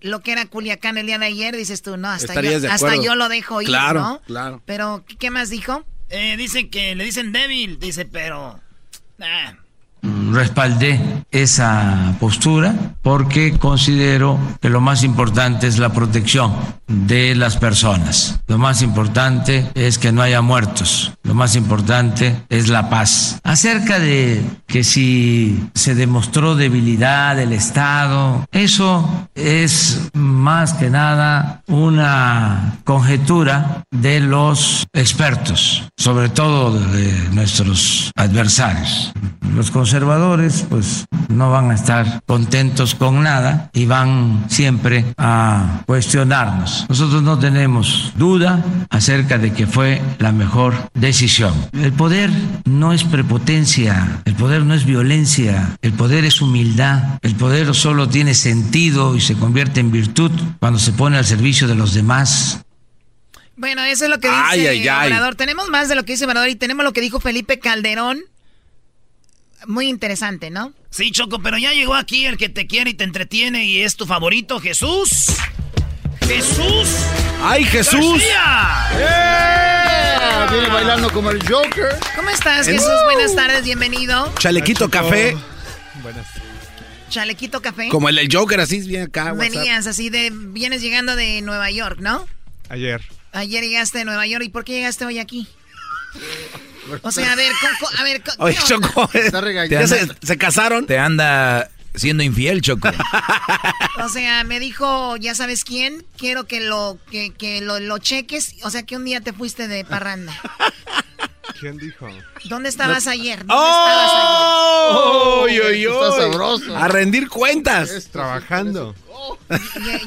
lo que era Culiacán el día de ayer, dices tú, no, hasta, yo, hasta yo lo dejo ir,
Claro,
¿no?
claro.
Pero, ¿qué- ¿qué más dijo?
Eh, dice que le dicen débil, dice, pero... ah,
respaldé esa postura porque considero que lo más importante es la protección de las personas. Lo más importante es que no haya muertos. Lo más importante es la paz. Acerca de que si se demostró debilidad del Estado, eso es más que nada una conjetura de los expertos, sobre todo de nuestros adversarios. Los conservadores pues no van a estar contentos con nada y van siempre a cuestionarnos. Nosotros no tenemos duda acerca de que fue la mejor decisión. El poder no es prepotencia, el poder no es violencia, el poder es humildad, el poder solo tiene sentido y se convierte en virtud cuando se pone al servicio de los demás.
Bueno, eso es lo que dice Obrador. Tenemos más de lo que dice Obrador y tenemos lo que dijo Felipe Calderón. Muy interesante, ¿no?
Sí, Choco, pero ya llegó aquí el que te quiere y te entretiene y es tu favorito, Jesús. Jesús.
¡Ay, Jesús!
¡Eh! Viene bailando como el Joker.
¿Cómo estás, Jesús? Buenas tardes, bienvenido.
Chalequito café.
Buenas.
Chalequito café.
Como el del Joker, así bien acá.
Venías así de. Vienes llegando de Nueva York, ¿no?
Ayer.
Ayer llegaste de Nueva York. ¿Y por qué llegaste hoy aquí? O sea, a ver, a ver.
Oye, Choco, ¿ya se, se casaron?
Te anda siendo infiel, Choco.
o sea, me dijo, ya sabes quién, quiero que lo que, que lo, lo, cheques. O sea, que un día te fuiste de parranda.
¿Quién dijo?
¿Dónde estabas ayer? ¿Dónde
¡Oh!
estabas
ayer? ¡Oh! Está sabroso. A rendir cuentas.
Es trabajando.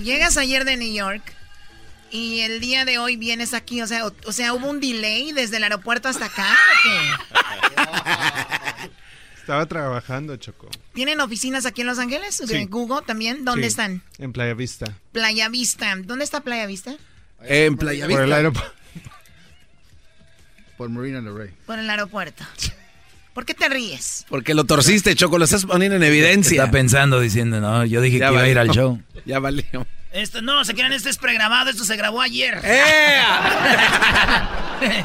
Llegas ayer de New York y el día de hoy vienes aquí, o sea, o, sea, hubo un delay desde el aeropuerto hasta acá. ¿o
qué? [laughs] Estaba trabajando, Choco.
¿Tienen oficinas aquí en Los Ángeles? Sí. Google también? ¿Dónde
Sí,
están?
En Playa Vista.
Playa Vista. ¿Dónde está Playa Vista?
En Playa
Por el
Vista.
aeropuerto.
Por Marina del Rey.
Por el aeropuerto. [laughs] ¿Por qué te ríes?
Porque lo torciste, Choco, lo estás poniendo en evidencia.
Está pensando, diciendo, no, yo dije
Ya
que iba a ir al show.
Ya valió.
Esto no, se crean, esto es pregrabado, esto se grabó ayer.
¡Eh! [laughs]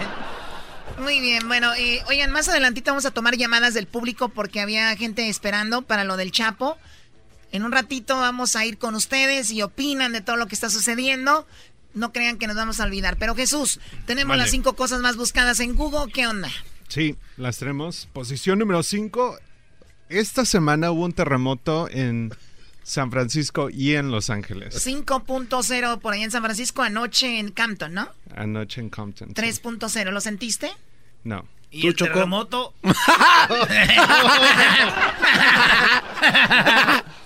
Muy bien, bueno, eh, oigan, más adelantito vamos a tomar llamadas del público porque había gente esperando para lo del Chapo. En un ratito vamos a ir con ustedes y opinan de todo lo que está sucediendo. No crean que nos vamos a olvidar. Pero Jesús, tenemos
Vale.
las cinco cosas más buscadas en Google. ¿Qué onda?
Sí, las tenemos. Posición número 5. Esta semana hubo un terremoto en San Francisco y en Los Ángeles.
5.0 por allá en San Francisco, anoche en Campton, ¿no?
Anoche en Compton. sí.
3.0, ¿lo sentiste?
No.
Y el terremoto. [laughs] [laughs] [laughs]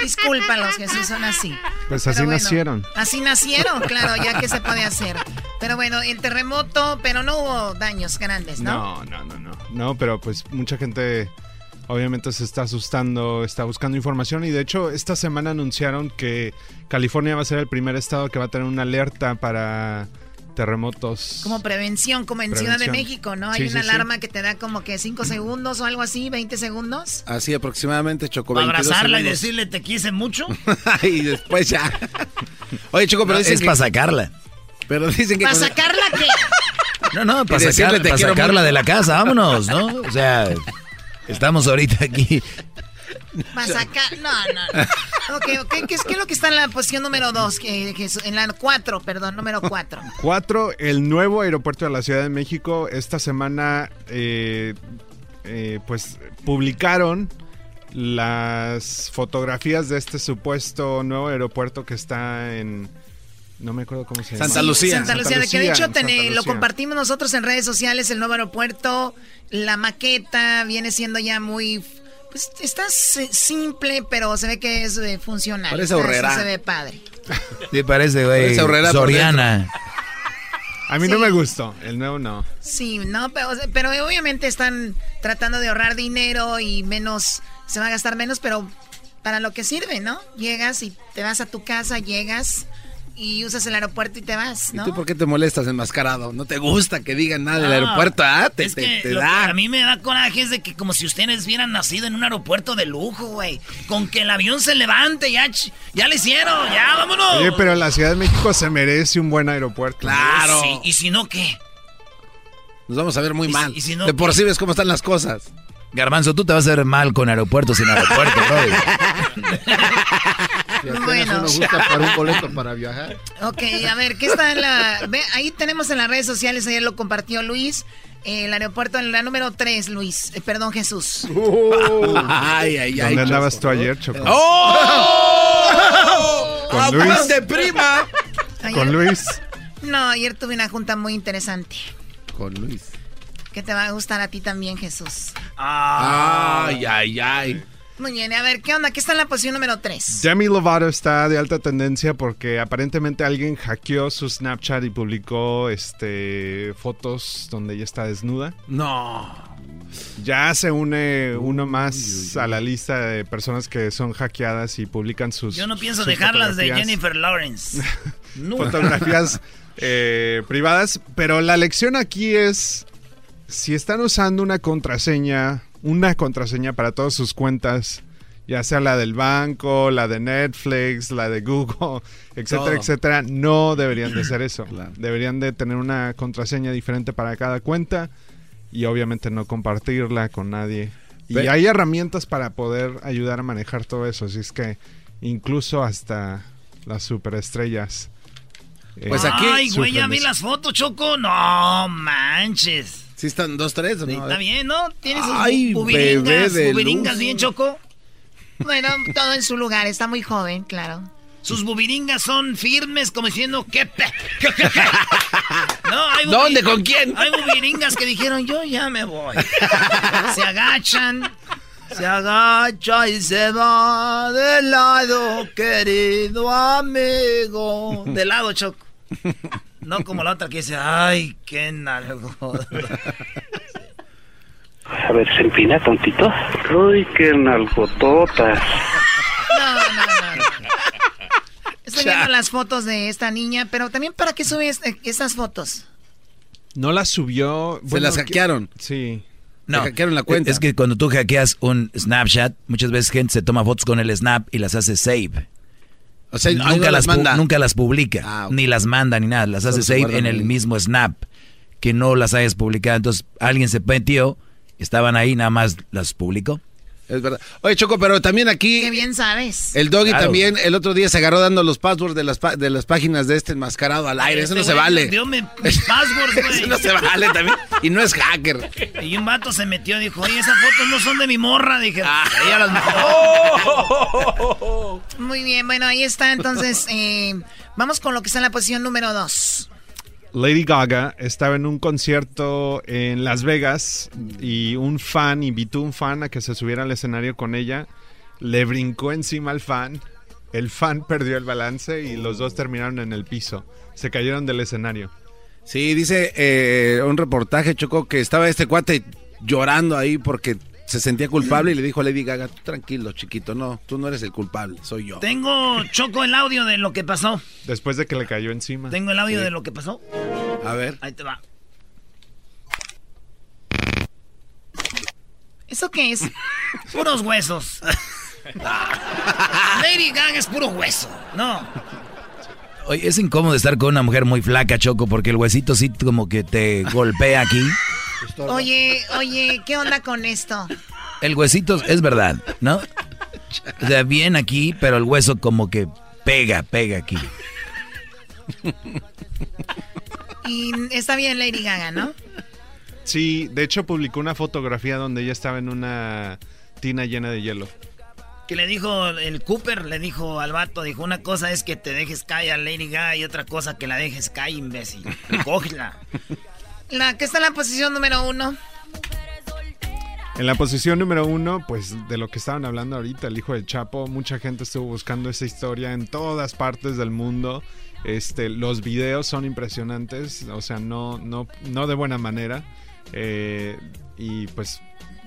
Discúlpalos, Jesús, son así.
Pues así
bueno,
nacieron.
Así nacieron, claro, ya que se puede hacer. Pero bueno, el terremoto, pero no hubo daños grandes, ¿no?
No, no, no, no. No, pero pues mucha gente obviamente se está asustando, está buscando información y de hecho esta semana anunciaron que California va a ser el primer estado que va a tener una alerta para terremotos.
Como prevención, como en Ciudad de. México, ¿no? Hay
Sí,
una
sí, sí.
alarma que te da como que 5 segundos o algo así, 20 segundos.
Así aproximadamente, Choco.
Para
22
abrazarla y
segundos.
decirle te quise mucho. [laughs]
y después ya. Oye, Choco, pero
No,
dicen
es
que...
para sacarla.
Pero dicen que...
¿Para sacarla qué? [laughs]
No, no, para,
Y decirle
sacar-
te
para sacarla de la casa, vámonos, ¿no? O sea, estamos ahorita aquí.
No, no, no. Ok, ok. ¿Qué es, qué es lo que está en la posición número 2? En la 4, perdón, número 4. [laughs]
Cuatro, el nuevo aeropuerto de la Ciudad de México. Esta semana, eh, eh, pues, publicaron las fotografías de este supuesto nuevo aeropuerto que está en... No me acuerdo cómo se llama.
Santa Lucía.
Santa Lucía, de que de hecho
Santa
lo
Lucía.
compartimos nosotros en redes sociales, el nuevo aeropuerto, la maqueta viene siendo ya muy... Pues está simple, pero se ve que es eh, funcional.
Parece horrera.
Se ve padre. [laughs]
Sí, parece, güey.
Parece horrera por
Soriana.
A mí no me gustó, el nuevo no.
Sí, no, pero, pero obviamente están tratando de ahorrar dinero y menos, se va a gastar menos, pero para lo que sirve, ¿no? Llegas y te vas a tu casa, llegas y usas el aeropuerto y te vas,
¿Y
¿no?
tú por qué te molestas enmascarado? ¿No te gusta que digan nada del
No,
aeropuerto? Ah, te,
es
te-
que
te
lo
da.
que a mí me da coraje es de que como si ustedes hubieran nacido en un aeropuerto de lujo, güey. Con que el avión se levante, ya, ya lo hicieron, ya, vámonos.
Oye, pero la Ciudad de México se merece un buen aeropuerto.
Claro.
Sí, ¿Y si no qué?
Nos vamos a ver muy
¿Y si-
mal.
y si no
de por
qué?
sí ves cómo están las cosas.
Garbanzo, tú te vas a ver mal con aeropuerto sin aeropuerto, bro.
Apenas
Bueno.
uno gusta para un boleto para viajar.
Ok, a ver, ¿qué está en la...? Ve, ahí tenemos en las redes sociales, ayer lo compartió Luis, eh, el aeropuerto en la número 3, Luis, eh, perdón, Jesús.
ay, ay, ay.
¿Dónde andabas tú ayer, Choco?
¡Oh! [laughs]
Con
¡Aguante,
Luis.
prima!
Ayer-
Con Luis.
No, ayer tuve una junta muy interesante.
Con Luis.
que te va a gustar a ti también, Jesús.
Ay, ay, ay.
Muy bien, a ver, ¿qué onda? ¿Qué está en la posición número 3?
Demi Lovato está de alta tendencia porque aparentemente alguien hackeó su Snapchat y publicó este fotos donde ella está desnuda.
No.
Ya se une uno más a la lista de personas que son hackeadas y publican sus.
Yo no pienso dejarlas de. Jennifer Lawrence. [laughs] Nunca.
fotografías eh, privadas. Pero la lección aquí es: si están usando una contraseña, una contraseña para todas sus cuentas, ya sea la del banco, la de Netflix, la de Google, [laughs] etcétera,
Todo.
etcétera, no deberían de hacer [clears throat] eso. Deberían de tener una contraseña diferente para cada cuenta y obviamente no compartirla con nadie. Y hay herramientas para poder ayudar a manejar todo eso. Así es que incluso hasta las superestrellas. eh,
Pues aquí
Ay, güey, ya vi las fotos, Choco. No manches.
¿Sí están dos, tres? o no?
Está bien, ¿no? Tiene sus
Ay,
bubiringas,
bebé de
bubiringas
luz.
bien, Choco.
Bueno, todo en su lugar, está muy joven, claro.
Sus bubiringas son firmes, como diciendo, ¿qué? pe-? No, hay
¿Dónde? ¿Con quién?
Hay bubiringas que dijeron, yo ya me voy. Se agachan, se agacha y se va de lado, querido amigo. De lado, Choco. No como la otra que dice, ay, qué nalgo.
A ver, se empina tantito. Uy, qué nalgototas.
No, no, no. no. Estoy viendo las fotos de esta niña, pero también ¿para qué subes eh, estas fotos?
No las subió.
Se las
que-
hackearon.
Sí.
No,
Le hackearon la cuenta.
Es que cuando tú hackeas un Snapchat, muchas veces gente se toma fotos con el Snap y las hace save.
O sea,
nunca,
las manda.
nunca las publica,
Ah,
ni las manda ni nada, las hace save en el mismo Snap, que no las hayas publicado. Entonces alguien se metió, estaban ahí, nada más las publicó.
Es verdad. Oye, Choco, pero también aquí
Qué bien sabes.
el doggy
Claro.
también el otro día se agarró dando los passwords de las, de las páginas de este enmascarado al aire. Eso no
Este
se
güey
vale.
Dio mi- mis passwords, [laughs] güey.
Eso no se vale también. Y no es hacker.
Y un vato se metió y dijo, oye, esas fotos no son de mi morra. Dije,
Ah.
ella las [laughs]
Muy bien, bueno, ahí está. Entonces, eh, vamos con lo que está en la posición número 2.
Lady Gaga estaba en un concierto en Las Vegas y un fan invitó a un fan a que se subiera al escenario con ella. Le brincó encima al fan. El fan [laughs] perdió el balance y los dos terminaron en el piso. Se cayeron del escenario.
Sí, dice eh, un reportaje, Choco, que estaba este cuate llorando ahí porque se sentía culpable y le dijo a Lady Gaga, tú tranquilo, chiquito, no, tú no eres el culpable, soy yo.
Tengo, Choco, el audio de lo que pasó.
Después de que le cayó encima.
Tengo el audio
Sí.
de lo que pasó.
A ver.
Ahí te va.
¿Eso qué es? [laughs]
Puros huesos. [laughs] Lady Gaga es puro hueso. No.
Oye, es incómodo estar con una mujer muy flaca, Choco, porque el huesito sí como que te golpea aquí.
Oye, oye, ¿qué onda con esto?
El huesito es verdad, ¿no? O sea, bien aquí, pero el hueso como que pega, pega aquí.
Y está bien Lady Gaga, ¿no?
Sí, de hecho publicó una fotografía donde ella estaba en una tina llena de hielo.
Que le dijo el Cooper, le dijo al vato, dijo, una cosa es que te dejes caer a Lady Gaga y otra cosa que la dejes caer, imbécil. Cógela.
La que está en la posición número uno.
En la posición número uno, pues de lo que estaban hablando ahorita, el hijo del Chapo, mucha gente estuvo buscando esa historia en todas partes del mundo. Este, los videos son impresionantes, o sea, no, no, no de buena manera. Eh, y pues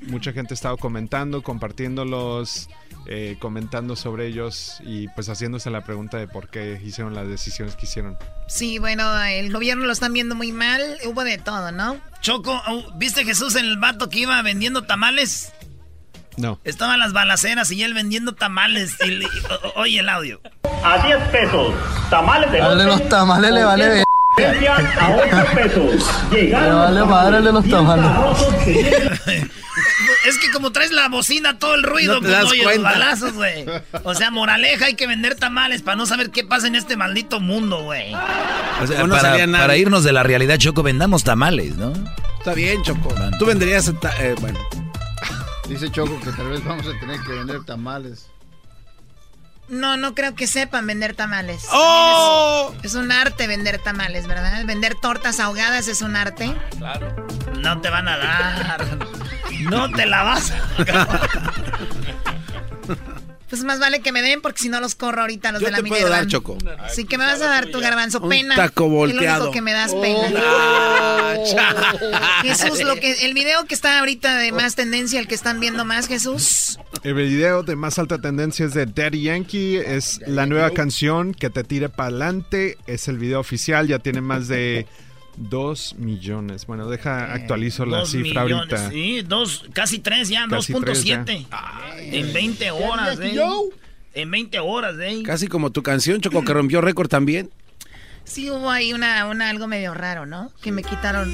mucha gente ha estado comentando, compartiéndolos, eh, comentando sobre ellos y pues haciéndose la pregunta de por qué hicieron las decisiones que hicieron.
Sí, bueno, el gobierno lo están viendo muy mal. Hubo de todo, ¿no?
Choco, ¿viste Jesús el vato que iba vendiendo tamales?
No.
Estaban las balaceras y él vendiendo tamales. Y le- o- oye el audio.
A 10 pesos. Tamales de
Al de los tamales le vale
a 8 pesos. [laughs]
Le vale madre el de los tamales. [laughs]
Es que como traes la bocina, todo el ruido,
No te
pues
das
no oyes los
cuenta.
balazos, güey. O sea, moraleja, hay que vender tamales para no saber qué pasa en este maldito mundo, güey.
O sea,
no
para, para irnos de la realidad, Choco, vendamos tamales, ¿no?
Está bien, Choco. Tú vendrías, ta- eh, bueno.
Dice Choco que tal vez vamos a tener que vender tamales.
No, no creo que sepan vender tamales.
¡Oh!
Es, es un arte vender tamales, ¿verdad? Vender tortas ahogadas es un arte.
Claro.
No te van a dar. [laughs] No te la vas a [laughs]
Pues más vale que me den porque si no los corro ahorita los
Yo
de la
te puedo dar, Choco.
Sí, que me vas a dar tu garbanzo.
Un
Pena.
taco
Es lo
volteado.
único que me das pena. [laughs] Jesús, lo que, el video que está ahorita de más tendencia, el que están viendo más, Jesús.
El video de más alta tendencia es de Daddy Yankee. Es la nueva canción que te tire para adelante. Es el video oficial. Ya tiene más de 2 millones. Bueno, deja actualizo la
Dos
cifra
millones,
ahorita.
Sí, dos, casi tres ya,
Casi
2.7. En 20 horas, eh. En 20 horas, eh.
Casi como tu canción, Choco, que rompió récord también.
Sí hubo ahí una, una algo medio raro, ¿no? Que me quitaron.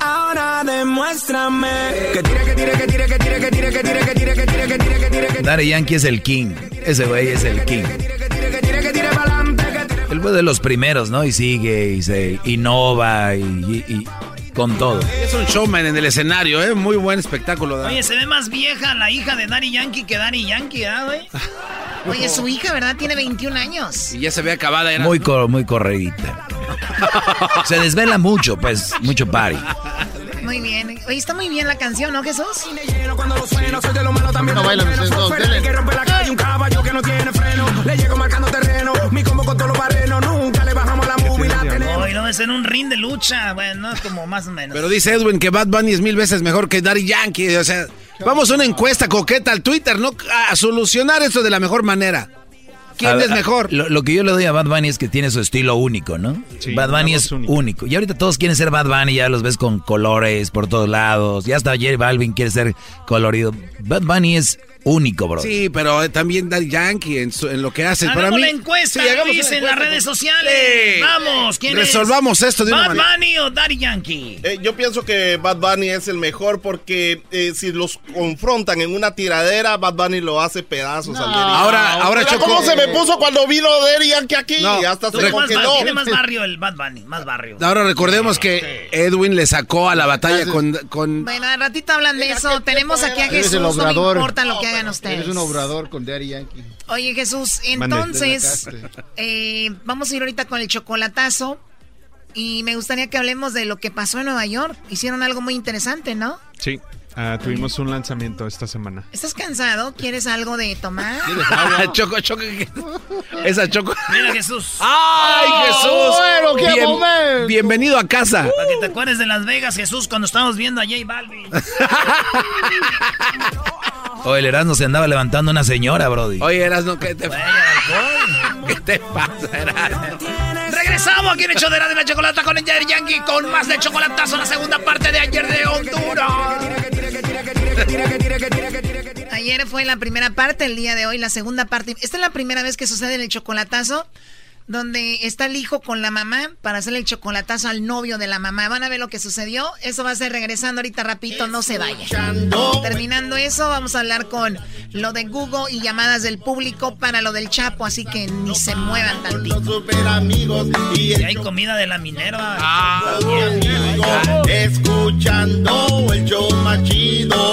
Ahora demuéstrame que tire, que tire, que tire, que tire, que tire, que tire, que tire, que tire, que tire, que
Daddy Yankee es el king. Ese güey es el king. Él fue de los primeros, ¿no? Y sigue y se innova y, y- y con todo.
Es un showman en el escenario, ¿eh? Muy buen espectáculo. da.
Oye, se ve más vieja la hija de Daddy Yankee que Daddy Yankee, ¿ah, güey? [laughs]
Oye, su hija, ¿verdad? Tiene 21 años.
Y ya se ve acabada. Era,
Muy, cor- muy corredita. [laughs] Se desvela mucho, pues, mucho party.
Muy bien. Oye, está muy bien la canción, ¿no, Jesús?
No bailan ustedes dos, denle.
Que rompe la calle, un caballo que no tiene freno. Le llego marcando terreno. Mi combo con
no es en un ring de lucha, bueno, como más o menos.
Pero dice Edwin que Bad Bunny es mil veces mejor que Daddy Yankee. O sea, vamos a una encuesta coqueta al Twitter, ¿no? A solucionar esto de la mejor manera. ¿Quién
A-
es
a-
mejor?
Lo, lo que yo le doy a Bad Bunny es que tiene su estilo único, ¿no?
Sí,
Bad Bunny es
única.
único. Y ahorita todos quieren ser Bad Bunny, ya los ves con colores por todos lados. Ya hasta J Balvin quiere ser colorido. Bad Bunny es único, bro.
Sí, pero eh, también Daddy Yankee en, su- en lo que hace. Para mí,
la encuesta,
Sí, hagamos
Luis,
una
en las redes sociales.
Sí.
Vamos, ¿quién
Resolvamos
es?
esto de una
¿Bad
manera.
Bunny o Daddy Yankee?
Eh, yo pienso que Bad Bunny es el mejor porque eh, si los confrontan en una tiradera, Bad Bunny lo hace pedazos al Daddy.
Ahora- ahora,
Mira
Choco-
¿Cómo se me puso cuando vino Daddy Yankee aquí?
No,
Hasta se
Tiene más,
congeló.
tiene más barrio el Bad Bunny, más barrio.
Ahora recordemos que Edwin le sacó a la batalla con, con
Bueno, al ratito hablan de eso. Tenemos aquí a Jesús.
el
No me
obrador.
importa lo que hagan ustedes.
Eres un obrador con Daddy Yankee.
Oye, Jesús, entonces, eh, vamos a ir ahorita con el chocolatazo. Y me gustaría que hablemos de lo que pasó en Nueva York. Hicieron algo muy interesante, ¿no?
Sí, ah, tuvimos un lanzamiento esta semana.
¿Estás cansado? ¿Quieres algo de tomar? [laughs]
Choco, Choco. Esa Choco.
Mira, Jesús.
¡Ay, Jesús!
bueno, qué
Bien-
momento.
bienvenido a casa.
Para que te acuerdes de Las Vegas, Jesús, cuando estábamos viendo a J Balvin. [laughs]
O el Erasmo se andaba levantando una señora, Brody.
Oye, Erasno, ¿qué te,
alcohol.
¿qué te pasa, Erasno?
Regresamos aquí en el show de la chocolata con el Yankee con más de chocolatazo, la segunda parte de ayer de Honduras.
Ayer fue la primera parte, el día de hoy la segunda parte. Esta es la primera vez que sucede en el chocolatazo, donde está el hijo con la mamá para hacerle el chocolatazo al novio de la mamá. Van a ver lo que sucedió. Eso va a ser regresando ahorita rapidito, no se vaya. Terminando eso, vamos a hablar con lo de Google y llamadas del público para lo del Chapo, así que ni se muevan tantito.
Super amigos y
hay comida de la Minerva.
Ah, amigo, escuchando el show más chido.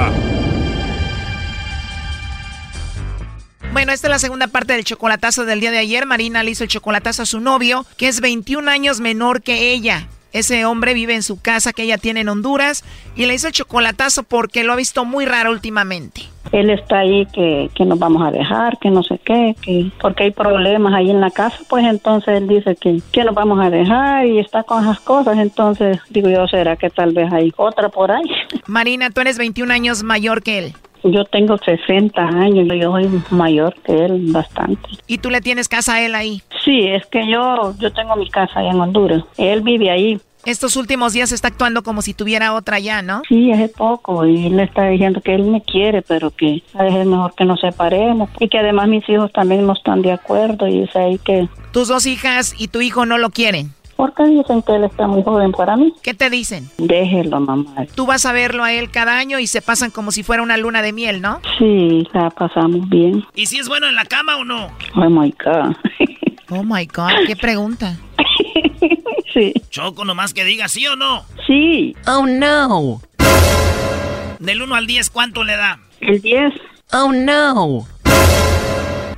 Bueno, esta es la segunda parte del chocolatazo del día de ayer. Marina le hizo el chocolatazo a su novio, que es 21 años menor que ella. Ese hombre vive en su casa que ella tiene en Honduras y le hizo el chocolatazo porque lo ha visto muy raro últimamente.
Él está ahí que, que nos vamos a dejar, que no sé qué, que porque hay problemas ahí en la casa, pues entonces él dice que, que nos vamos a dejar y está con esas cosas, entonces digo yo, ¿será que tal vez hay otra por ahí?
Marina, tú eres 21 años mayor que él
Yo tengo 60 años, yo soy mayor que él bastante.
y tú le tienes casa a él ahí.
Sí, es que yo yo tengo mi casa allá en Honduras. Él vive ahí.
Estos últimos días está actuando como si tuviera otra ya, ¿no?
Sí, hace poco y él está diciendo que él me quiere, pero que a veces es mejor que nos separemos y que además mis hijos también no están de acuerdo y es ahí que
Tus dos hijas y tu hijo no lo quieren.
Porque dicen que él está muy joven para mí.
¿Qué te dicen?
Déjelo, mamá.
Tú vas a verlo a él cada año y se pasan como si fuera una luna de miel, ¿no?
Sí, la pasamos bien.
¿Y si es bueno en la cama o no?
Oh my God. [laughs]
Oh my God, qué pregunta. [laughs]
sí.
Choco, nomás que diga sí o no.
Sí.
Oh no.
Del 1 al 10, ¿cuánto le da?
El 10.
Oh no.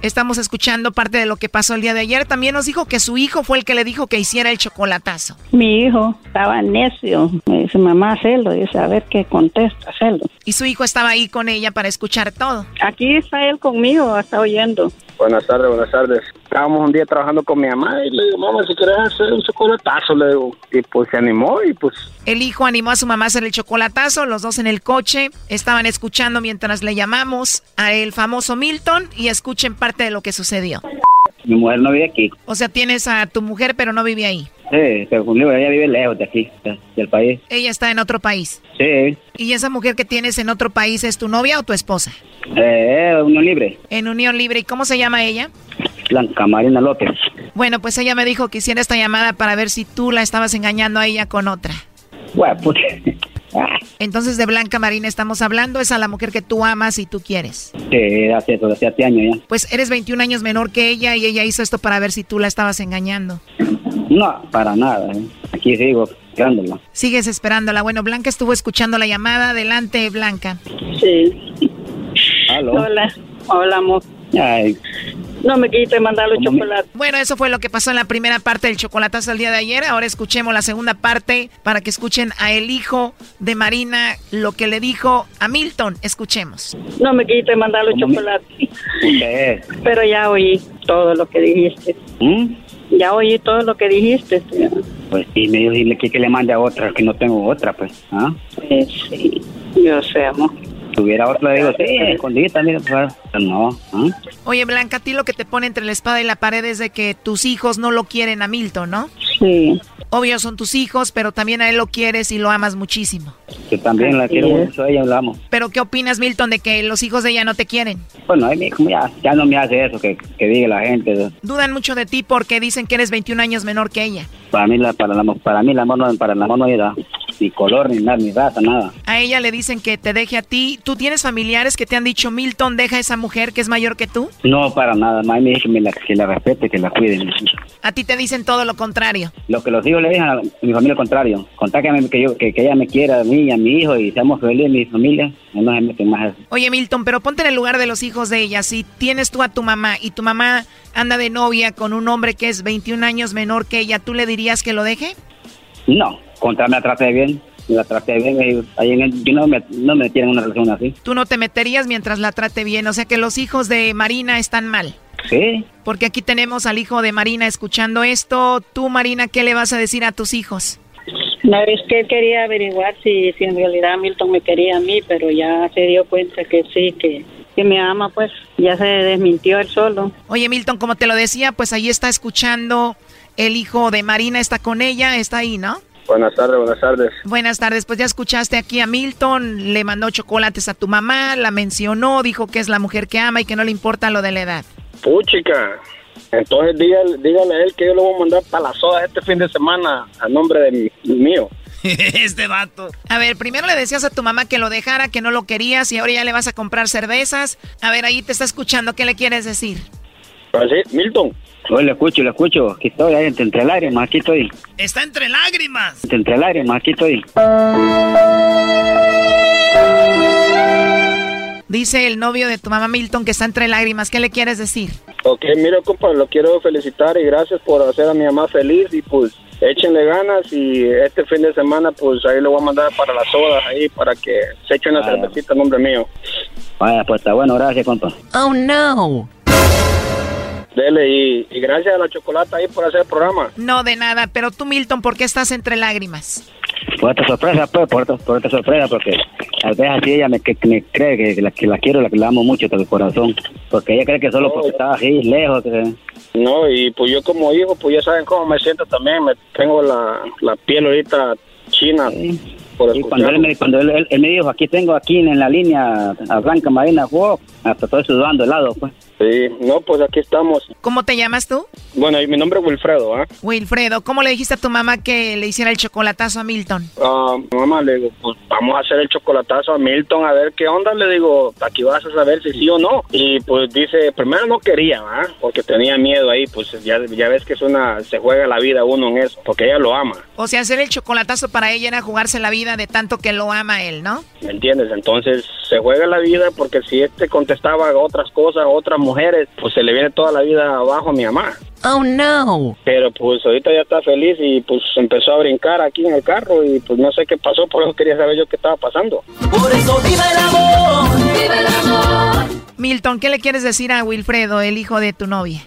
Estamos escuchando parte de lo que pasó el día de ayer. También nos dijo que su hijo fue el que le dijo que hiciera el chocolatazo.
Mi hijo estaba necio. Me dice, mamá, hacerlo. Dice, a ver qué contesta, hacerlo.
Y su hijo estaba ahí con ella para escuchar todo.
Aquí está él conmigo, está oyendo.
Buenas tardes, buenas tardes. Estábamos un día trabajando con mi mamá y le digo, mamá, si quieres hacer un chocolatazo, le digo. Y pues se animó y pues...
El hijo animó a su mamá a hacer el chocolatazo, los dos en el coche, estaban escuchando mientras le llamamos a el famoso Milton y escuchen parte de lo que sucedió.
Mi mujer no vive aquí.
O sea, tienes a tu mujer pero no vive ahí.
Sí, pero conmigo ella vive lejos de aquí, de- del país.
Ella está en otro país.
Sí,
¿Y esa mujer que tienes en otro país es tu novia o tu esposa?
eh, unión libre.
En unión libre. ¿Y cómo se llama ella?
Blanca Marina López.
Bueno, pues ella me dijo que hiciera esta llamada para ver si tú la estabas engañando a ella con otra.
Bueno, pues... [laughs]
Entonces de Blanca Marina estamos hablando, es a la mujer que tú amas y tú quieres.
Sí, hace, hace, hace años ya.
Pues eres 21 años menor que ella y ella hizo esto para ver si tú la estabas engañando.
No, para nada. ¿eh? Aquí sigo esperándola.
Sigues esperándola. Bueno, Blanca estuvo escuchando la llamada. Adelante, Blanca.
Sí.
¿Aló?
Hola. Hola, amor.
Ay,
No me quite mandar los chocolates.
Bueno, eso fue lo que pasó en la primera parte del chocolatazo el día de ayer. Ahora escuchemos la segunda parte para que escuchen a el hijo de Marina lo que le dijo a Milton. Escuchemos.
No me quite mandar los chocolates. Pero ya oí todo lo que dijiste.
¿Mm?
Ya oí todo lo que dijiste.
Pues sí, me dijo dile que, que le mande a otra, que no tengo otra, pues. ¿Ah?
Eh, sí, yo sé, amor.
Tuviera otra, le digo, sí, escondida, mira, pues. No. ¿ah?
Oye, Blanca, a ti lo que te pone entre la espada y la pared es de que tus hijos no lo quieren a Milton, ¿no?
Sí.
Obvio son tus hijos, pero también a él lo quieres y lo amas muchísimo.
Que también la quiero
es.
mucho, a ella hablamos.
Pero ¿qué opinas, Milton, de que los hijos de ella no te quieren?
Bueno, ya, ya no me hace eso, que, que diga la gente.
Dudan mucho de ti porque dicen que eres 21 años menor que ella.
Para mí, la, para, la, para mí el amor no, para el amor no era ni color, ni nada, ni raza, nada.
A ella le dicen que te deje a ti. ¿Tú tienes familiares que te han dicho, Milton, deja a esa mujer que es mayor que tú?
No, para nada. Más me dijo que, me la, que la respete, que la cuiden.
A ti te dicen todo lo contrario.
Lo que los hijos le dicen a mi familia al contrario. Contar que, yo, que, que ella me quiera a mí y a mi hijo y seamos felices mi familia. No se meten más.
Oye, Milton, pero ponte en el lugar de los hijos de ella. Si tienes tú a tu mamá y tu mamá anda de novia con un hombre que es 21 años menor que ella, ¿tú le dirías que lo deje?
No, contra me la trate bien. Me la trate bien. y ahí en el- yo no me, no me tienen una relación así.
Tú no te meterías mientras la trate bien. O sea que los hijos de Marina están mal.
Sí.
Porque aquí tenemos al hijo de Marina escuchando esto. Tú, Marina, ¿qué le vas a decir a tus hijos?
No, es que él quería averiguar si, si en realidad Milton me quería a mí, pero ya se dio cuenta que sí, que, que me ama, pues ya se desmintió él solo.
Oye, Milton, como te lo decía, pues ahí está escuchando el hijo de Marina, está con ella, está ahí, ¿no?
Buenas tardes, buenas tardes.
Buenas tardes, pues ya escuchaste aquí a Milton, le mandó chocolates a tu mamá, la mencionó, dijo que es la mujer que ama y que no le importa lo de la edad.
Puchica. Entonces dígale, dígale a él que yo le voy a mandar para las sodas este fin de semana a nombre de mi, mío. [laughs]
este vato.
A ver, primero le decías a tu mamá que lo dejara, que no lo querías y ahora ya le vas a comprar cervezas. A ver, ahí te está escuchando, ¿qué le quieres decir?
Así, Milton.
Hoy lo escucho, lo escucho. Aquí estoy, ahí entre, lágrimas, aquí estoy.
Está entre lágrimas.
Entre, lágrimas, aquí estoy.
Dice el novio de tu mamá Milton que está entre lágrimas, ¿qué le quieres decir?
Ok, mira, compa, lo quiero felicitar y gracias por hacer a mi mamá feliz y pues échenle ganas y este fin de semana pues ahí lo voy a mandar para las sodas ahí para que se eche una cervecita en nombre mío.
Vaya, pues está bueno, gracias, compa.
Oh, no.
Dele y, y gracias a la chocolata ahí por hacer el programa.
No, de nada, pero tú Milton, ¿por qué estás entre lágrimas?
Por esta sorpresa, pues, por esta, por esta sorpresa, porque a veces así ella me, que, que me cree que, la, que la quiero, la que la amo mucho desde el corazón. Porque ella cree que solo porque estaba así, lejos, que...
No, y pues yo como hijo, pues ya saben cómo me siento también. Me tengo la, la piel ahorita china por
Y cuando, él me, cuando él, él- él me dijo, aquí tengo aquí en la línea a Blanca Marina, wow, hasta estoy sudando helado, pues.
Sí, no, pues aquí estamos.
¿Cómo te llamas tú?
Bueno, mi nombre es Wilfredo, ¿ah?
Wilfredo, ¿cómo le dijiste a tu mamá que le hiciera el chocolatazo a Milton?
Ah, mamá, le digo, pues vamos a hacer el chocolatazo a Milton a ver qué onda. Le digo, aquí vas a saber si sí o no. Y pues dice, primero no quería, ¿ah? Porque tenía miedo ahí, pues ya, ya ves que es una, se juega la vida uno en eso, porque ella lo ama,
O sea, hacer el chocolatazo para ella era jugarse la vida de tanto que lo ama él, ¿no?
¿me entiendes? Entonces se juega la vida porque si este contestaba otras cosas, otras mujeres, pues se le viene toda la vida abajo a mi mamá.
Oh, no.
Pero pues ahorita ya está feliz y pues empezó a brincar aquí en el carro y pues no sé qué pasó, por eso quería saber yo qué estaba pasando.
Por eso viva el amor, viva el amor.
Milton, ¿qué le quieres decir a Wilfredo, el hijo de tu novia?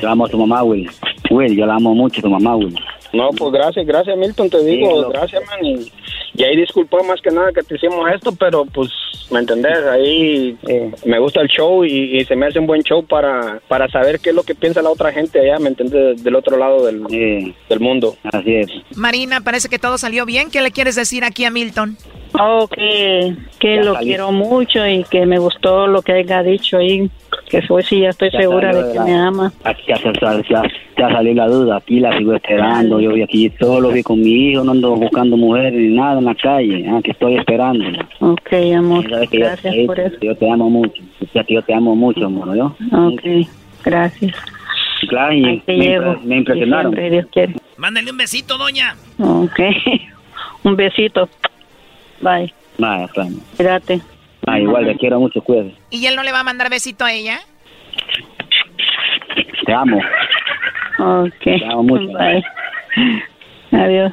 Yo amo a tu mamá, Will. Will, yo la amo mucho, tu mamá, Will.
No, pues gracias, gracias Milton, te digo,
Sí,
gracias man. Y, y ahí disculpa más que nada que te hicimos esto, pero pues, ¿me entendés? Ahí eh, me gusta el show y, y se me hace un buen show para, para saber qué es lo que piensa la otra gente allá, ¿me entiendes? Del otro lado del, del mundo.
Así es.
Marina, parece que todo salió bien. ¿Qué le quieres decir aquí a Milton?
Oh, que, que
Ya
lo
salí.
quiero mucho y que me gustó lo que haya dicho ahí. Que fue, sí, ya estoy
Ya
segura de que
la-
me ama.
Aquí ya, se- ya, ya, salió la duda, aquí la sigo esperando. Yo vi aquí solo, vi con mi hijo, no ando buscando mujeres ni nada en la calle. Aquí estoy esperando.
Ok, amor.
Que yo-
Gracias
eh,
por eso.
Yo te amo mucho. Ya que yo te amo mucho, amor, ¿yo?
Ok, gracias.
Claro, y me,
llevo.
impre- me impresionaron.
Siempre, Dios quiere.
Mándale un besito, doña.
Ok. [laughs] Un besito. Bye.
Vaya, Fran.
Cuídate.
Ah, igual, te quiero mucho, cuídate.
¿Y él no le va a mandar besito a ella?
Te amo.
Ok.
Te amo mucho.
Bye. Adiós.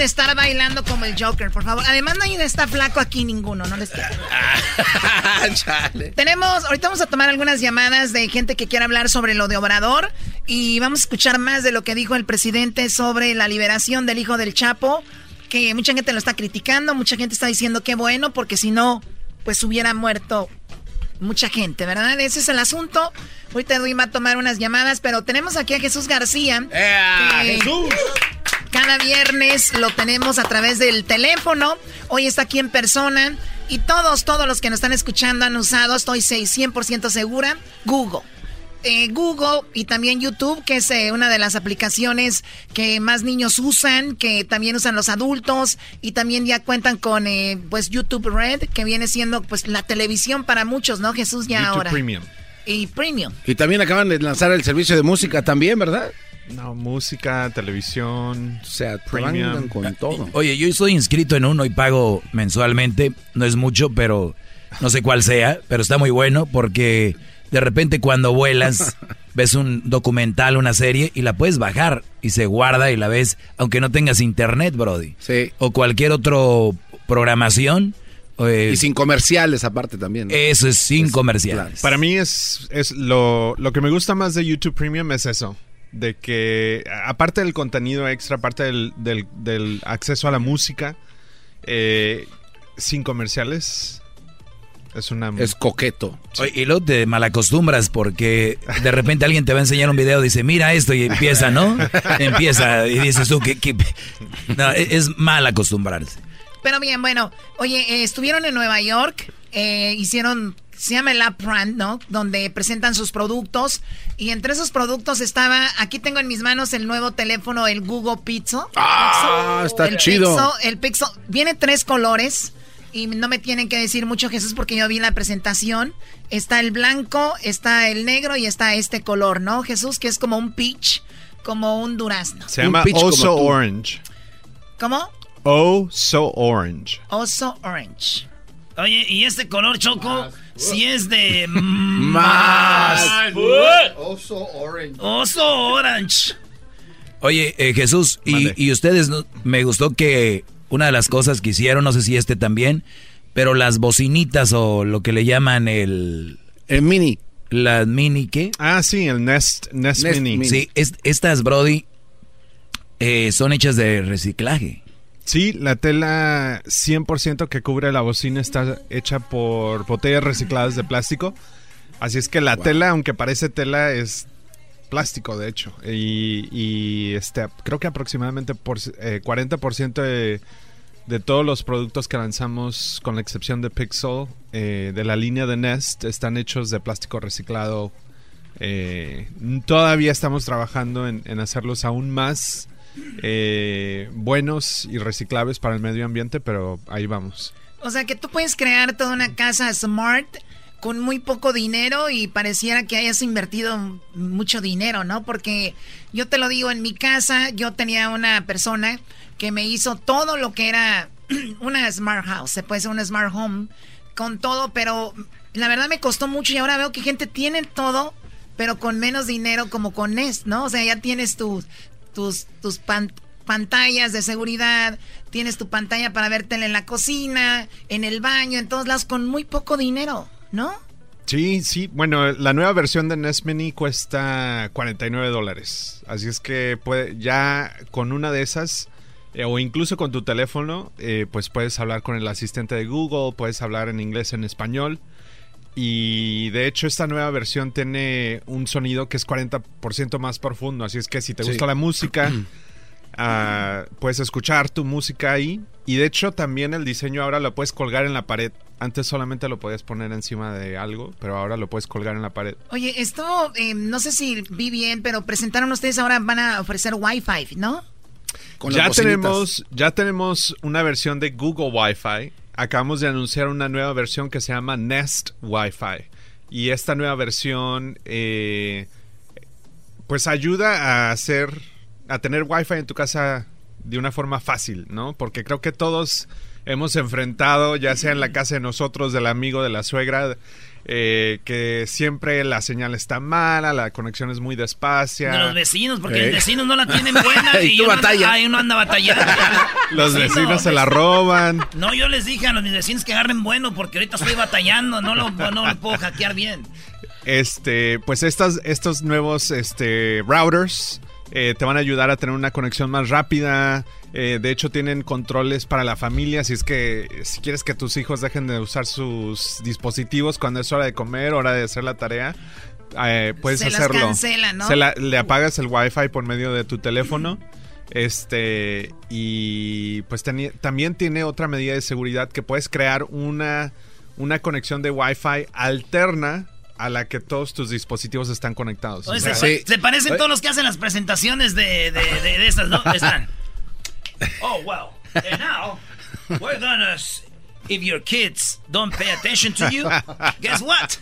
de estar bailando como el Joker, por favor. Además, nadie está flaco aquí, ninguno, no [laughs] les quiero. Tenemos, ahorita vamos a tomar algunas llamadas de gente que quiere hablar sobre lo de Obrador y vamos a escuchar más de lo que dijo el presidente sobre la liberación del hijo del Chapo, que mucha gente lo está criticando, mucha gente está diciendo que bueno, porque si no, pues hubiera muerto mucha gente, ¿verdad? Ese es el asunto. Ahorita Edwin va a tomar unas llamadas, pero tenemos aquí a Jesús García. que Cada viernes lo tenemos a través del teléfono. Hoy está aquí en persona. Y todos, todos los que nos están escuchando han usado, estoy 100% segura, Google. Eh, Google y también YouTube, que es eh, una de las aplicaciones que más niños usan, que también usan los adultos y también ya cuentan con eh, pues YouTube Red, que viene siendo pues la televisión para muchos, ¿no? Jesús ya
YouTube
ahora.
Premium.
Y Premium.
Y también acaban de lanzar el servicio de música también, ¿verdad?
No, música, televisión,
o sea,
premium.
con todo.
Oye, yo estoy inscrito en uno y pago mensualmente. No es mucho, pero no sé cuál sea, pero está muy bueno porque de repente cuando vuelas [laughs] ves un documental, una serie y la puedes bajar y se guarda y la ves aunque no tengas internet, Brody.
Sí.
O cualquier otro programación. eh,
Y sin comerciales aparte también. ¿no?
Eso es sin comerciales.
Para mí es, es lo, lo que me gusta más de YouTube Premium es eso. De que, aparte del contenido extra, aparte del, del- del acceso a la música, eh, sin comerciales, es una...
Es coqueto.
Oye, y luego te malacostumbras porque de repente alguien te va a enseñar un video, dice, mira esto y empieza, ¿no? [laughs] Empieza y dices tú que... No, e- es mal acostumbrarse.
Pero bien, bueno, oye, eh, estuvieron en Nueva York, eh, hicieron, se llama el App Brand, ¿no? Donde presentan sus productos y entre esos productos estaba, aquí tengo en mis manos el nuevo teléfono, el Google Pixel.
Ah, está
el
chido.
Pixel, el Pixel, viene tres colores y no me tienen que decir mucho Jesús porque yo vi la presentación. Está el blanco, está el negro y está este color, ¿no? Jesús, que es como un peach, como un durazno.
Se llama Oso Orange.
¿Cómo?
Oh So Orange.
Oso Orange.
Oye, y este color choco, si es de [laughs]
Más.
Oso orange.
Oso orange.
Oye, eh, Jesús, y, y ustedes, ¿no? me gustó que una de las cosas que hicieron, no sé si este también, pero las bocinitas o lo que le llaman el...
El mini.
¿Las mini qué?
Ah, sí, el Nest, Nest, Mini.
Sí, es- estas, Brody, eh, son hechas de reciclaje.
Sí, la tela 100% que cubre la bocina está hecha por botellas recicladas de plástico. Así es que la tela, aunque parece tela, es plástico, de hecho. Y, y, este, creo que aproximadamente por, eh, 40% de, de todos los productos que lanzamos, con la excepción de Pixel, eh, de la línea de Nest, están hechos de plástico reciclado. Eh, todavía estamos trabajando en, en hacerlos aún más eh, buenos y reciclables para el medio ambiente, pero ahí vamos.
O sea que tú puedes crear toda una casa smart con muy poco dinero y pareciera que hayas invertido mucho dinero, ¿no? Porque yo te lo digo, en mi casa yo tenía una persona que me hizo todo lo que era [clears throat] una smart house, se puede ser una smart home, con todo, pero la verdad me costó mucho y ahora veo que gente tiene todo, pero con menos dinero como con Nest, ¿no? O sea, ya tienes tus, tus, tus pan- pantallas de seguridad, tienes tu pantalla para ver tele en la cocina, en el baño, en todos lados, con muy poco dinero, ¿no?
Sí, sí. Bueno, la nueva versión de Nest Mini cuesta 49 dólares. Así es que puede, ya con una de esas, eh, o incluso con tu teléfono, eh, pues puedes hablar con el asistente de Google, puedes hablar en inglés, en español. Y de hecho esta nueva versión tiene un sonido que es 40% más profundo. Así es que si te
Sí.
gusta la música, [clears throat] ah, puedes escuchar tu música ahí. Y de hecho también el diseño ahora lo puedes colgar en la pared. Antes solamente lo podías poner encima de algo, pero ahora lo puedes colgar en la pared.
Oye, esto, eh, no sé si vi bien, pero presentaron ustedes ahora, van a ofrecer Wi-Fi, ¿no?
ya tenemos, ya tenemos una versión de Google Wi-Fi. Acabamos de anunciar una nueva versión que se llama Nest Wi-Fi. Y esta nueva versión, eh, pues ayuda a hacer, a tener Wi-Fi en tu casa de una forma fácil, ¿no? Porque creo que todos hemos enfrentado, ya sea en la casa de nosotros, del amigo, de la suegra, eh, que siempre la señal está mala, la conexión es muy despacia.
De los vecinos, porque
Eh.
los vecinos no la tienen [laughs] buena
Y tú
uno anda-
batalla.
ahí uno anda batallando. [laughs]
Los vecinos
no,
se la roban.
No, yo les dije a los mis vecinos que agarren bueno porque ahorita estoy batallando, no lo, no lo puedo hackear bien.
Este, pues estas, estos nuevos este, routers eh, te van a ayudar a tener una conexión más rápida. Eh, de hecho, tienen controles para la familia. Si es que si quieres que tus hijos dejen de usar sus dispositivos cuando es hora de comer, hora de hacer la tarea, eh, puedes
Se las
hacerlo.
cancela, ¿no?
Se la- le apagas el wifi por medio de tu teléfono. Este, y pues también tiene otra medida de seguridad que puedes crear una, una conexión de Wi-Fi alterna a la que todos tus dispositivos están conectados. O sea,
se, se parecen todos los que hacen las presentaciones de, de, de, de estas, ¿no? [laughs] Están. Oh, well. And now, we're gonna. If your kids don't pay attention to you, guess what?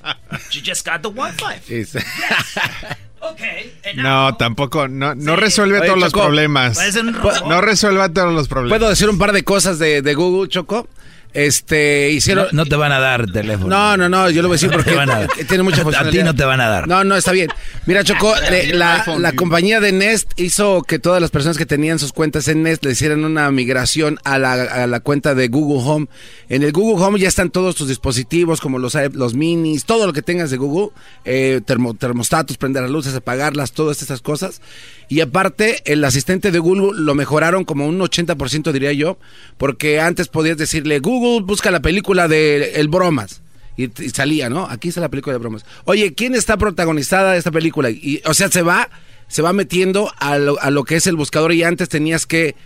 You just got the Wi-Fi. [laughs] Okay. And now,
No, tampoco, no, no resuelve
Oye,
todos los
Choco,
problemas.
Un robot.
No resuelve todos los problemas.
¿Puedo decir un par de cosas de, de Google, Choco? Este, hicieron...
No, no te van a dar teléfono.
No, no, no, yo lo voy a decir porque
van a dar. [laughs]
tiene mucha
A ti
funcionalidad.
no te van a dar.
No, no, está bien. Mira, Choco, le- la, la compañía de Nest hizo que todas las personas que tenían sus cuentas en Nest le hicieran una migración a la, a la cuenta de Google Home. En el Google Home ya están todos tus dispositivos, como los, los minis, todo lo que tengas de Google, eh, termo- termostatos, prender las luces, apagarlas, todas estas cosas. Y aparte, el asistente de Google lo mejoraron como un 80%, diría yo, porque antes podías decirle, Google, busca la película de El Bromas. Y, salía, ¿no? Aquí está la película de bromas. Oye, ¿quién está protagonizada de esta película? Y, o sea, se va, se va metiendo a lo, a lo que es el buscador y antes tenías que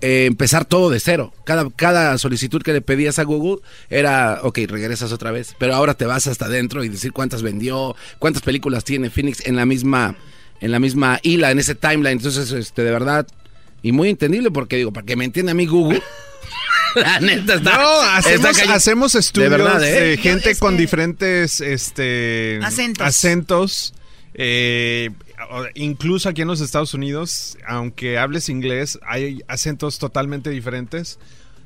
eh, empezar todo de cero. Cada, cada solicitud que le pedías a Google era, ok, regresas otra vez. Pero ahora te vas hasta adentro y decir cuántas vendió, cuántas películas tiene Phoenix en la misma, en la misma hila, en ese timeline. Entonces, este, de verdad, y muy entendible porque digo, para que me entienda a mí Google. [laughs] La neta está.
No, hacemos,
está cañón.
hacemos estudios de,
De verdad, ¿eh?
gente con diferentes este,
Acentos.
acentos. Eh, incluso aquí en los Estados Unidos, aunque hables inglés, hay acentos totalmente diferentes.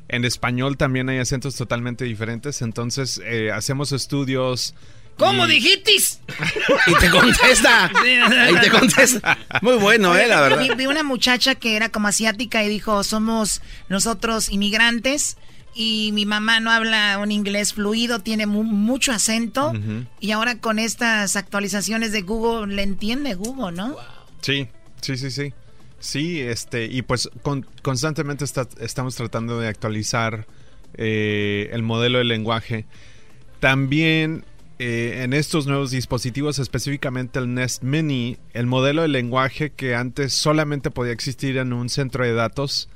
en español también hay acentos totalmente diferentes. Entonces eh, hacemos estudios.
¿Cómo
y-
dijitis?
Y te contesta. Ahí te contesta. Muy bueno, eh, la verdad.
Vi, vi una muchacha que era como asiática y dijo, somos nosotros inmigrantes y mi mamá no habla un inglés fluido, tiene mu- mucho acento y ahora con estas actualizaciones de Google le entiende Google, ¿no?
Sí, sí, sí, sí. Sí, este, y pues con- constantemente está- estamos tratando de actualizar eh, el modelo de lenguaje. También eh, en estos nuevos dispositivos, específicamente el Nest Mini, el modelo de lenguaje que antes solamente podía existir en un centro de datos,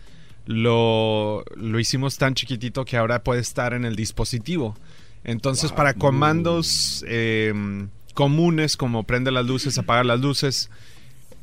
lo, lo hicimos tan chiquitito que ahora puede estar en el dispositivo. Entonces, para comandos eh, comunes como prende las luces, [clears throat] apaga las luces,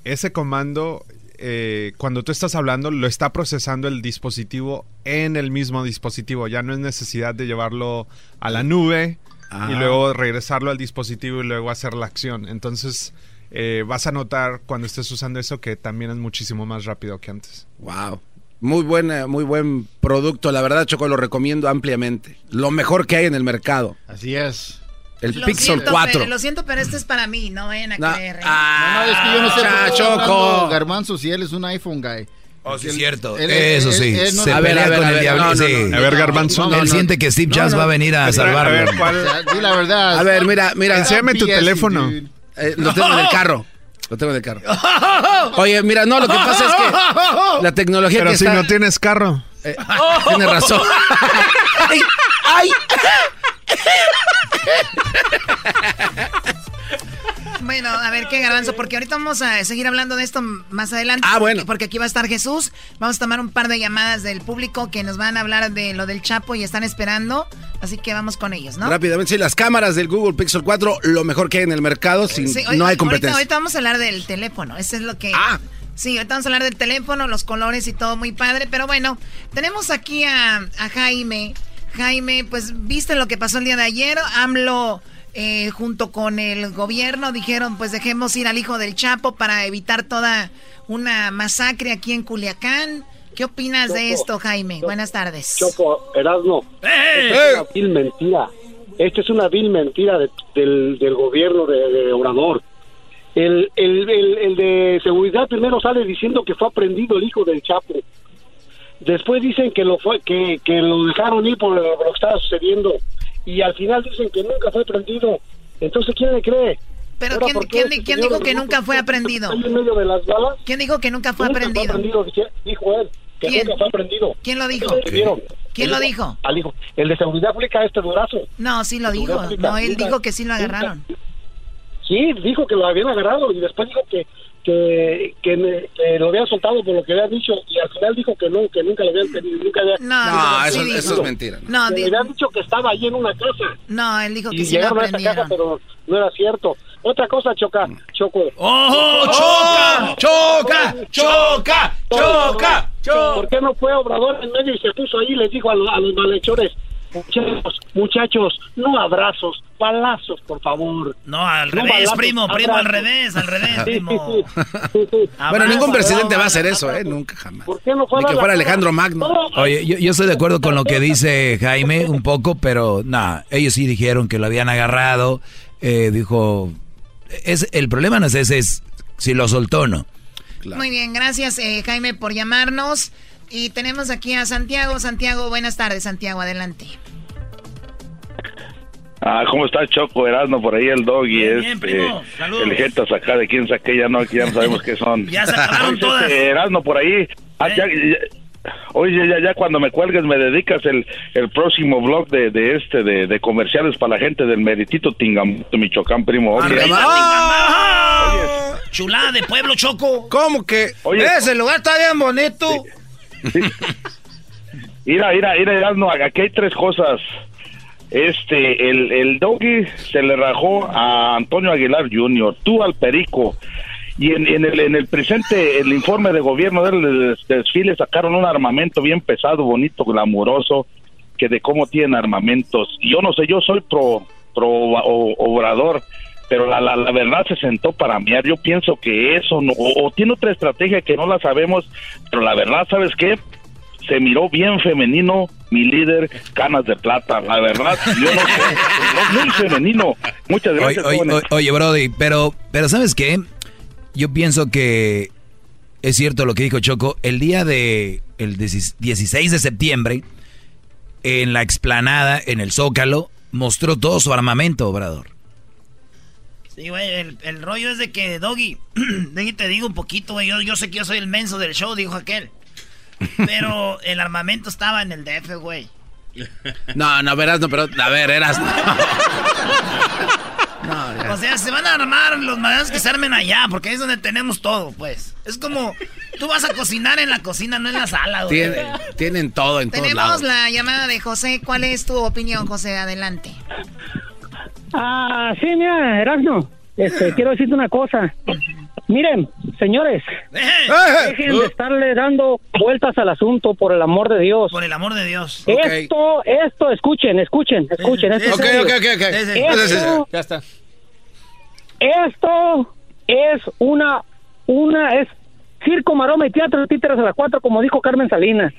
ese comando, eh, cuando tú estás hablando, lo está procesando el dispositivo en el mismo dispositivo. Ya no es necesidad de llevarlo a la nube
Ah.
y luego regresarlo al dispositivo y luego hacer la acción. Entonces, eh, vas a notar cuando estés usando eso que también es muchísimo más rápido que antes.
Wow. Muy buena, muy buen producto. La verdad, Choco, lo recomiendo ampliamente. Lo mejor que hay en el mercado.
Así es.
El
Lo
Pixel
siento,
4.
pero, lo siento, pero este es para mí, no vayan a
No.
creer. ¿eh?
No, no, es que yo no sé
Ah,
está
Choco.
Garbanzo si él es un iPhone guy.
Oh, sí,
Él-
cierto.
él-
Eso
él-
sí.
él no-
se pelea
ver,
con el diablo.
no.
A ver, Garbanzo.
Él siente que Steve Jobs va a venir a salvarlo.
a ver.
A ver, mira, mira.
Enséñame tu teléfono.
Eh, lo tengo en el [laughs] carro. Lo tengo en el carro. [laughs] Oye, mira, no, lo que pasa es que la tecnología
Pero
que
si
está...
no tienes carro.
Eh, tienes razón. [laughs] ay, ay.
Bueno, a ver qué garbanzo, porque ahorita vamos a seguir hablando de esto más adelante.
Ah,
porque-
bueno.
Porque aquí va a estar Jesús. Vamos a tomar un par de llamadas del público que nos van a hablar de lo del Chapo y están esperando. Así que vamos con ellos, ¿no?
Rápidamente, sí, las cámaras del Google Pixel 4, lo mejor que hay en el mercado, sin,
Sí,
no hay competencia.
Ahorita, ahorita vamos a hablar del teléfono. Eso es lo que.
Ah.
Sí, ahorita vamos a hablar del teléfono, los colores y todo muy padre. Pero bueno, tenemos aquí a, a Jaime. Jaime, pues viste lo que pasó el día de ayer. AMLO, eh, junto con el gobierno, dijeron: Pues dejemos ir al hijo del Chapo para evitar toda una masacre aquí en Culiacán. ¿Qué opinas de esto, Jaime? Buenas tardes.
Choco, Erasmo,
¡Eh!
esta es una vil mentira. Esta es una vil mentira de- del, del gobierno de, de Obrador. El, el, el, el de seguridad primero sale diciendo que fue aprendido el hijo del Chapo. Después dicen que lo fue que, que lo dejaron ir por lo que estaba sucediendo y al final dicen que nunca fue aprendido. Entonces, ¿quién le cree?
Pero ¿quién,
¿por qué
quién-
este
quién dijo que nunca fue aprendido?
en medio de las balas?
¿Quién dijo que nunca fue
Nunca
aprendido?
dijo él, que
¿Quién?
nunca fue aprendido.
¿Quién lo dijo? ¿Quién lo dijo?
Al hijo. El de seguridad pública, este durazo.
No, sí lo dijo. No, él
nunca-
dijo que sí lo
nunca-
agarraron.
Sí, dijo que lo habían agarrado y después dijo que que, que, me- que lo habían soltado por lo que habían dicho y al final dijo que no, que nunca lo habían tenido, nunca había...
No,
nunca
eso-
habían
eso es mentira.
No,
Que
di-
le habían dicho que estaba ahí en una casa
No, él dijo que
y
sí
llegaron a esa casa, pero no era cierto. Otra cosa, Choca, Choco.
¡Oh, choca! ¡Choca! ¡Choca! ¡Choca! ¡Choca!
¿Por qué no fue Obrador en medio y se puso ahí y les dijo a, a los malhechores, muchachos, muchachos, no abrazos, balazos, por favor?
No, al
No
revés,
balazos,
primo, primo, al revés, al revés, primo.
sí, sí, sí, sí. [laughs]
Bueno, ningún presidente va a hacer eso, ¿eh? Nunca, jamás.
¿Por qué no
Ni que fuera? Alejandro Magno.
No,
Oye, yo, yo estoy de acuerdo con lo que [laughs] dice Jaime un poco, pero nada, ellos sí dijeron que lo habían agarrado. eh, dijo, es el problema no es ese, es si lo soltó o no.
Muy bien, gracias eh, Jaime por llamarnos. Y tenemos aquí a Santiago. Santiago, buenas tardes, Santiago, adelante.
Ah, ¿cómo está Choco Erasmo por ahí el dog y
Bien,
es
bien, primo. Saludos.
el jetas acá de quién saqué ya no aquí ya no sabemos qué son. [laughs]
Ya se acabaron todas.
este, Erasmo por ahí. Ah, ya- ya- oye, ya, ya cuando me cuelgues me dedicas el, el próximo blog de, de este de, de comerciales para la gente del Meritito Tingamuto, Michoacán, primo. Oye.
Chulada de pueblo, Choco.
¿Cómo que?
Oye.
Ese lugar está bien bonito. [laughs]
Mira, mira, mira, Erasmo, aquí hay tres cosas. Este, el, el doggy se le rajó a Antonio Aguilar Jr., tú al Perico. Y en, en el, en el presente, el informe de gobierno del des- desfile sacaron un armamento bien pesado, bonito, glamuroso, que de cómo tienen armamentos. Yo no sé, yo soy pro, pro o- obrador, pero la, la, la verdad se sentó para mear. Yo pienso que eso, no, o tiene otra estrategia que no la sabemos, pero la verdad, ¿sabes qué? Se miró bien femenino mi líder Canas de Plata. La verdad, yo no sé, muy femenino. Muchas gracias.
Oye, oye, oye, Brody, pero, pero ¿sabes qué? Yo pienso que es cierto lo que dijo Choco. El día de el 16 de septiembre, en la explanada, en el Zócalo, mostró todo su armamento, Obrador.
Sí, güey, el, rollo es de que, Doggy, [clears throat] Doggy te digo un poquito, güey, yo, yo sé que yo soy el menso del show, dijo aquel. Pero el armamento estaba en el DF, güey.
No, no, verás, no, pero a ver, eras.
No, [laughs] o sea, se van a armar los madrazos que se armen allá, porque ahí es donde tenemos todo, pues. Es como, tú vas a cocinar en la cocina, no en la sala, güey.
Tienen, todo en todos lados.
Tenemos la llamada de José. ¿Cuál es tu opinión, José? Adelante.
Ah, sí, mira, Erasmo. Este, quiero decirte una cosa. Miren, señores, dejen de estarle dando vueltas al asunto por el amor de Dios.
Por el amor de Dios.
Esto, esto, escuchen, escuchen, escuchen. Esto,
ok, ok, ok,
Esto,
ya está.
Esto es una, una, es circo, maroma y teatro, títeres a las cuatro, como dijo Carmen Salinas.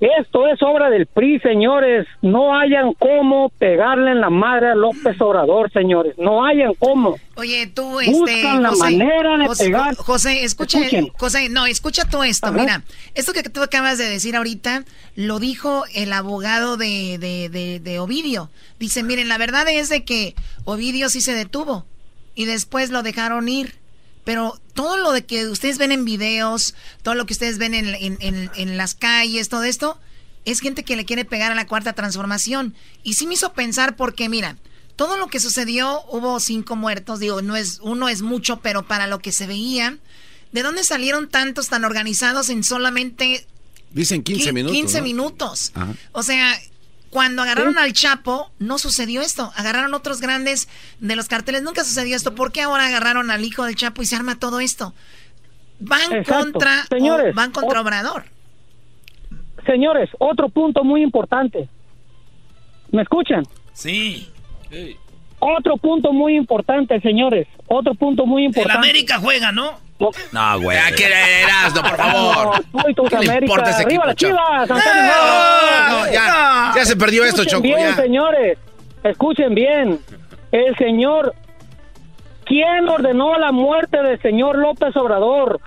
Esto es obra del PRI, señores. No hayan cómo pegarle en la madre a López Obrador, señores. No hayan cómo.
Oye, tú, este.
Buscan la manera de
José,
pegar.
José, escucha, José, no, escucha todo esto. Mira, esto que tú acabas de decir ahorita lo dijo el abogado de, de, de, de Ovidio. Dice, miren, la verdad es de que Ovidio sí se detuvo y después lo dejaron ir pero todo lo de que ustedes ven en videos, todo lo que ustedes ven en, las calles, todo esto, es gente que le quiere pegar a la cuarta transformación. Y sí me hizo pensar porque, mira, todo lo que sucedió, hubo cinco muertos, digo, no es, uno es mucho, pero para lo que se veía, ¿de dónde salieron tantos tan organizados en solamente...
Dicen 15 minutos.
15 minutos. O sea, cuando agarraron al Chapo, no sucedió esto. Agarraron otros grandes de los carteles. Nunca sucedió esto. ¿Por qué ahora agarraron al hijo del Chapo y se arma todo esto? Van contra
señores,
van contra Obrador.
Señores, otro punto muy importante. ¿Me escuchan?
Sí.
Otro punto muy importante, señores. Otro punto muy importante.
El América juega, ¿no?
No, güey. ¿A qué eras? No, por favor.
No, ¿Qué le importa ese
equipo,
Arriba las Chivas,
no, ya, ya se perdió esto, Choco.
bien,
ya.
señores. Escuchen bien. El señor... ¿Quién ordenó la muerte del señor López Obrador?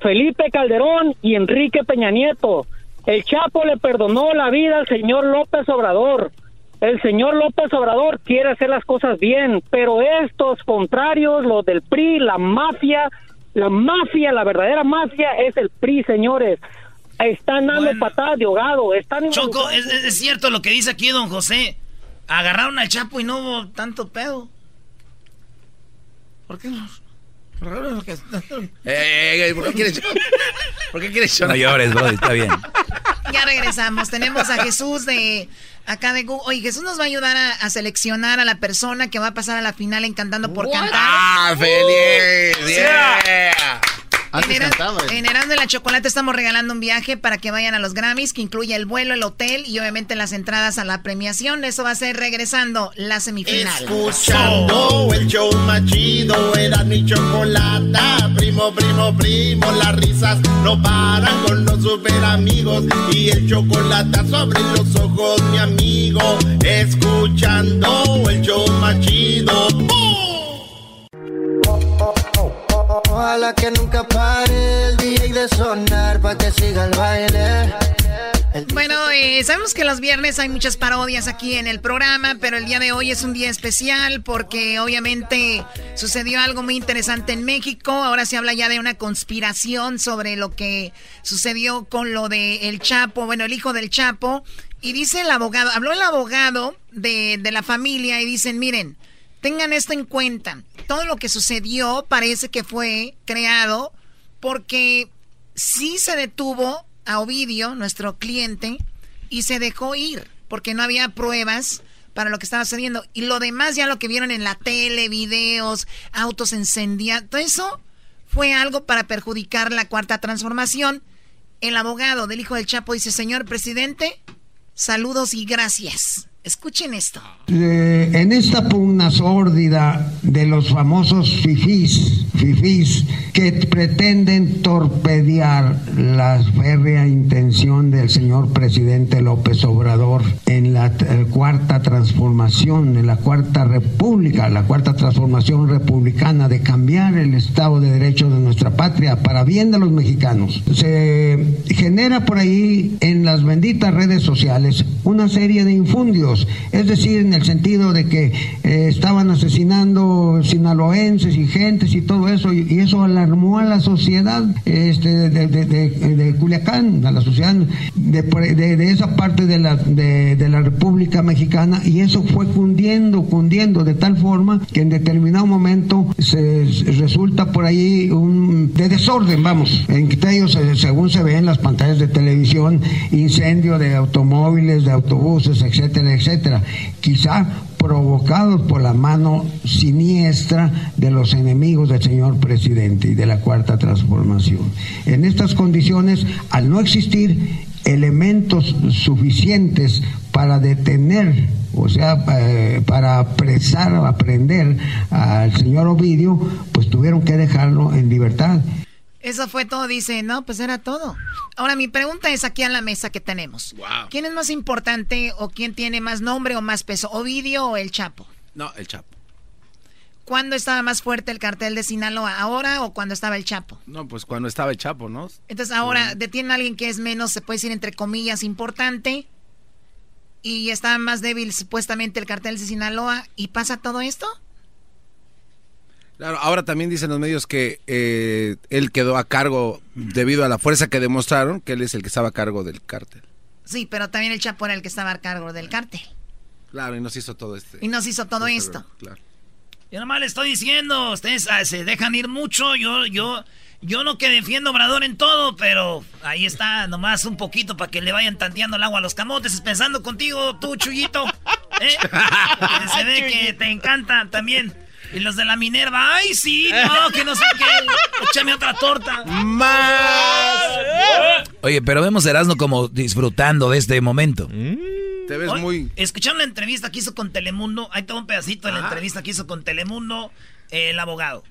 Felipe Calderón y Enrique Peña Nieto. El Chapo le perdonó la vida al señor López Obrador. El señor López Obrador quiere hacer las cosas bien, pero estos contrarios, los del PRI, la mafia, la mafia, la verdadera mafia es el PRI, señores. Están dando patadas de ahogado. Están
Choco, es, es, cierto lo que dice aquí don José. Agarraron al Chapo y no hubo tanto pedo. ¿Por qué no?
Eh, ¿por qué quieres ¿Por qué quieres
No llores, bro, está bien.
Ya regresamos. Tenemos a Jesús de acá de Google. Oye, Jesús nos va a ayudar a, a, seleccionar a la persona que va a pasar a la final en Cantando por Cantar.
¡Ah, feliz! Yeah.
Antes.
En Erasmo de la Chocolate estamos regalando un viaje para que vayan a los Grammys, que incluye el vuelo, el hotel y obviamente las entradas a la premiación. Eso va a ser regresando la semifinal.
Escuchando el show más chido, era mi chocolata. Primo, primo, primo, las risas no paran con los super amigos. Y el chocolate sobre los ojos, mi amigo. Escuchando el show más chido.
Ojalá que nunca pare el DJ de sonar para que siga el baile.
Bueno, eh, sabemos que los viernes hay muchas parodias aquí en el programa, pero el día de hoy es un día especial porque obviamente sucedió algo muy interesante en México. Ahora se habla ya de una conspiración sobre lo que sucedió con lo de el Chapo, bueno, el hijo del Chapo. Y dice el abogado, habló el abogado de, de la familia y dicen, miren, tengan esto en cuenta. Todo lo que sucedió parece que fue creado porque sí se detuvo a Ovidio, nuestro cliente, y se dejó ir porque no había pruebas para lo que estaba sucediendo. Y lo demás, ya lo que vieron en la tele, videos, autos incendiados, todo eso fue algo para perjudicar la cuarta transformación. El abogado del hijo del Chapo dice, señor presidente, saludos y gracias. Escuchen esto.
Eh, en esta pugna sórdida de los famosos fifís, fifís que pretenden torpedear la férrea intención del señor presidente López Obrador en la eh, cuarta transformación, en la cuarta república, la cuarta transformación republicana de cambiar el Estado de Derecho de nuestra patria para bien de los mexicanos. Se genera por ahí en las benditas redes sociales una serie de infundios es decir, en el sentido de que eh, estaban asesinando sinaloenses y gentes y todo eso, y, eso alarmó a la sociedad este, de, Culiacán, a la sociedad de, esa parte de la, de, República Mexicana, y eso fue cundiendo, cundiendo de tal forma que en determinado momento se resulta por ahí un de desorden, vamos, en que ellos, según se ve en las pantallas de televisión, incendio de automóviles, de autobuses, etcétera, etcétera. Quizá provocados por la mano siniestra de los enemigos del señor presidente y de la cuarta transformación. En estas condiciones, al no existir elementos suficientes para detener, o sea, eh, para apresar o aprender al señor Ovidio, pues tuvieron que dejarlo en libertad.
Eso fue todo, dice, no, pues era todo. Ahora mi pregunta es aquí a la mesa que tenemos. ¿Quién es más importante o quién tiene más nombre o más peso, Ovidio o el Chapo?
No, el Chapo.
¿Cuándo estaba más fuerte el cartel de Sinaloa? ¿Ahora o cuando estaba el Chapo?
No, pues cuando estaba el Chapo, ¿no?
Entonces ahora detiene a alguien que es menos, se puede decir entre comillas, importante y está más débil supuestamente el cartel de Sinaloa y pasa todo esto?
Claro, ahora también dicen los medios que eh, él quedó a cargo debido a la fuerza que demostraron que él es el que estaba a cargo del cártel.
Sí, pero también el Chapo era el que estaba a cargo del cártel.
Claro, y nos hizo todo este.
Y nos hizo todo esto.
Claro. Yo nomás le estoy diciendo, ustedes ah, se dejan ir mucho, yo, yo, yo no que defiendo a Obrador en todo, pero ahí está, nomás un poquito para que le vayan tanteando el agua a los camotes, pensando contigo, tú, Chuyito. ¿eh? [laughs] se ve que te encanta también. Y los de la Minerva, ay, sí, no, que no sé qué. Échame otra torta.
Más. Oye, pero vemos a Erasmo como disfrutando de este momento.
Te ves muy.
Escucharon la entrevista que hizo con Telemundo. Ahí está un pedacito de la ah. entrevista que hizo con Telemundo el abogado.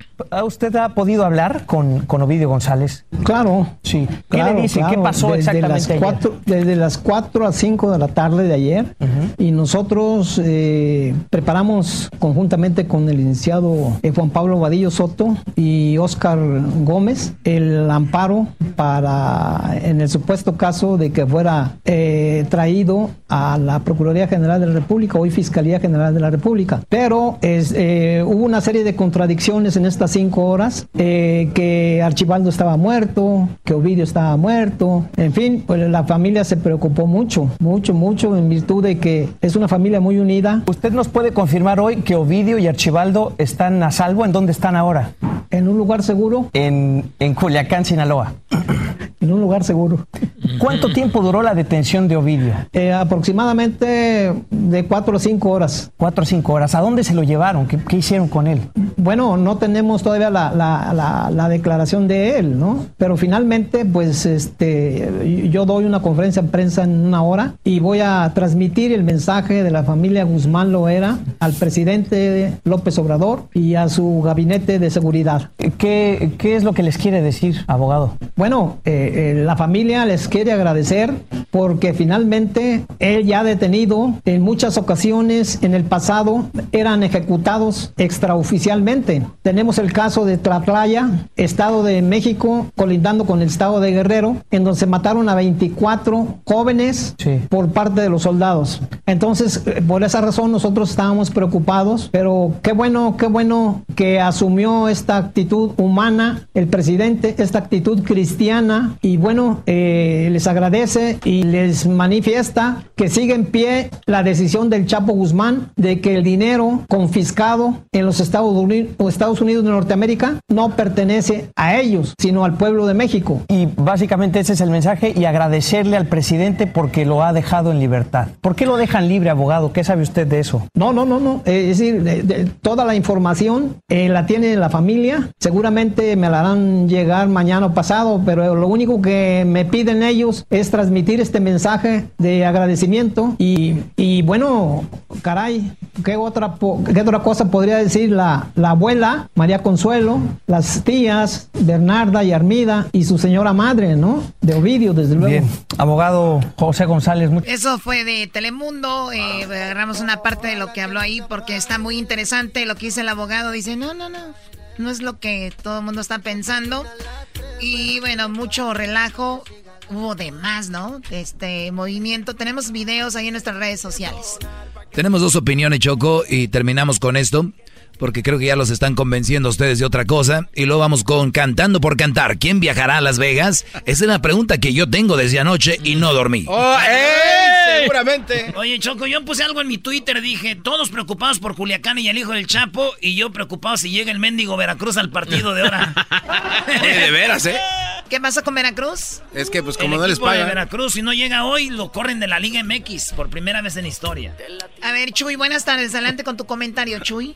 ¿Usted ha podido hablar con, con Ovidio González?
Claro, sí.
¿Qué le dice? ¿Qué pasó desde exactamente
las cuatro, Desde las 4 a 5 de la tarde de ayer y nosotros eh, preparamos conjuntamente con el licenciado eh, Juan Pablo Vadillo Soto y Oscar Gómez el amparo para, en el supuesto caso de que fuera eh, traído a la Procuraduría General de la República, hoy Fiscalía General de la República. Pero es, hubo una serie de contradicciones en estas cinco horas, eh, que Archibaldo estaba muerto, que Ovidio estaba muerto, en fin, pues la familia se preocupó mucho, mucho, mucho, en virtud de que es una familia muy unida.
¿Usted nos puede confirmar hoy que Ovidio y Archibaldo están a salvo? ¿En dónde están ahora?
¿En un lugar seguro?
En, en Culiacán, Sinaloa. [clears throat]
en un lugar seguro.
¿Cuánto tiempo duró la detención de Ovidio?
Eh, aproximadamente de cuatro o cinco horas.
Cuatro o cinco horas. ¿A dónde se lo llevaron? ¿Qué, hicieron con él?
Bueno, no tenemos todavía la, declaración de él, ¿no? Pero finalmente, pues, este, yo doy una conferencia de prensa en una hora y voy a transmitir el mensaje de la familia Guzmán Loera al presidente López Obrador y a su gabinete de seguridad.
¿Qué, qué es lo que les quiere decir, abogado?
Bueno, eh, eh, la familia les quiere agradecer porque finalmente él ya detenido en muchas ocasiones en el pasado eran ejecutados extraoficialmente. Tenemos el caso de Tlatlaya, Estado de México, colindando con el Estado de Guerrero, en donde se mataron a 24 jóvenes por parte de los soldados. Entonces, eh, por esa razón nosotros estábamos preocupados, pero qué bueno, qué bueno que asumió esta actitud humana el presidente, esta actitud cristiana y bueno, eh, les agradece y les manifiesta que sigue en pie la decisión del Chapo Guzmán de que el dinero confiscado en los Estados Unidos, Estados Unidos de Norteamérica no pertenece a ellos, sino al pueblo de México.
Y básicamente ese es el mensaje y agradecerle al presidente porque lo ha dejado en libertad. ¿Por qué lo dejan libre, abogado? ¿Qué sabe usted de eso?
No, no, no, no. Eh, es decir, toda la información eh, la tiene la familia. Seguramente me la harán llegar mañana o pasado, pero lo único que me piden ellos es transmitir este mensaje de agradecimiento y, y bueno, caray, ¿qué otra, qué otra cosa podría decir la, la abuela María Consuelo, las tías Bernarda y Armida y su señora madre, ¿no? De Ovidio, desde luego.
Bien, abogado José González, muchas
Eso fue de Telemundo. eh, agarramos una parte de lo que habló ahí porque está muy interesante lo que dice el abogado. Dice, no, no, no, no es lo que todo el mundo está pensando. Y bueno, mucho relajo. Hubo de más, ¿no? De Este movimiento. Tenemos videos ahí en nuestras redes sociales.
Tenemos dos opiniones, Choco, y terminamos con esto, porque creo que ya los están convenciendo a ustedes de otra cosa. Y luego vamos con Cantando por Cantar. ¿Quién viajará a Las Vegas? Esa es la pregunta que yo tengo desde anoche y no dormí.
Oh, ¡eh! Seguramente.
Oye, Choco, yo puse algo en mi Twitter, dije, todos preocupados por Culiacán y el hijo del Chapo, y yo preocupado si llega el mendigo Veracruz al partido de ahora. [laughs]
Oye, de veras, ¿eh?
¿Qué pasó con Veracruz?
Es que, pues,
El
como no les
equipo de
pagan.
Veracruz, si no llega hoy, lo corren de la Liga MX por primera vez en historia.
A ver, Chuy, buenas tardes. Adelante con tu comentario, Chuy.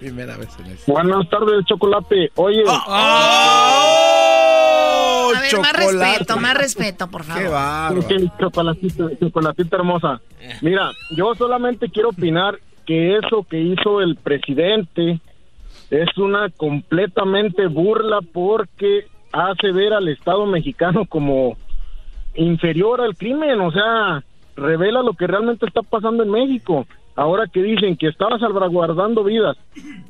Primera vez en eso.
Buenas tardes, Chocolate. Oye.
¡Oh!
A ver, más respeto, más respeto, por favor.
Qué chocolatita hermosa. Mira, yo solamente quiero opinar que eso que hizo el presidente es una completamente burla porque hace ver al Estado mexicano como inferior al crimen, o sea, revela lo que realmente está pasando en México. Ahora que dicen que estaba salvaguardando vidas,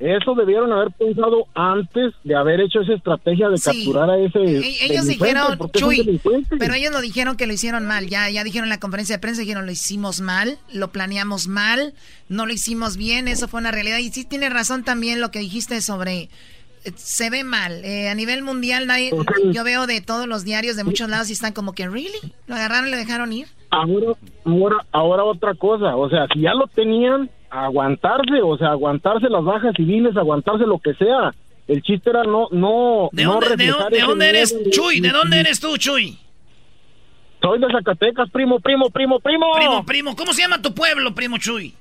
eso debieron haber pensado antes de haber hecho esa estrategia de
Sí.
capturar a ese
E- Ellos
delincuente,
dijeron, Chuy, pero ellos lo dijeron que lo hicieron mal. Ya, ya dijeron en la conferencia de prensa, dijeron lo hicimos mal, lo planeamos mal, no lo hicimos bien, eso fue una realidad. Y sí tiene razón también lo que dijiste sobre eh, se ve mal. Eh, a nivel mundial, nadie, yo veo de todos los diarios de muchos lados y están como que, ¿really? ¿Lo agarraron y lo dejaron ir?
Ahora, ahora, ahora otra cosa, o sea, si ya lo tenían, aguantarse, o sea, aguantarse las bajas civiles, aguantarse lo que sea. El chiste era no, no,
¿De
no
dónde, de, dónde- de dónde eres,
miedo.
Chuy? ¿De dónde eres tú, Chuy?
Soy de Zacatecas, primo, primo, primo, primo.
Primo, primo, ¿cómo se llama tu pueblo, primo Chuy?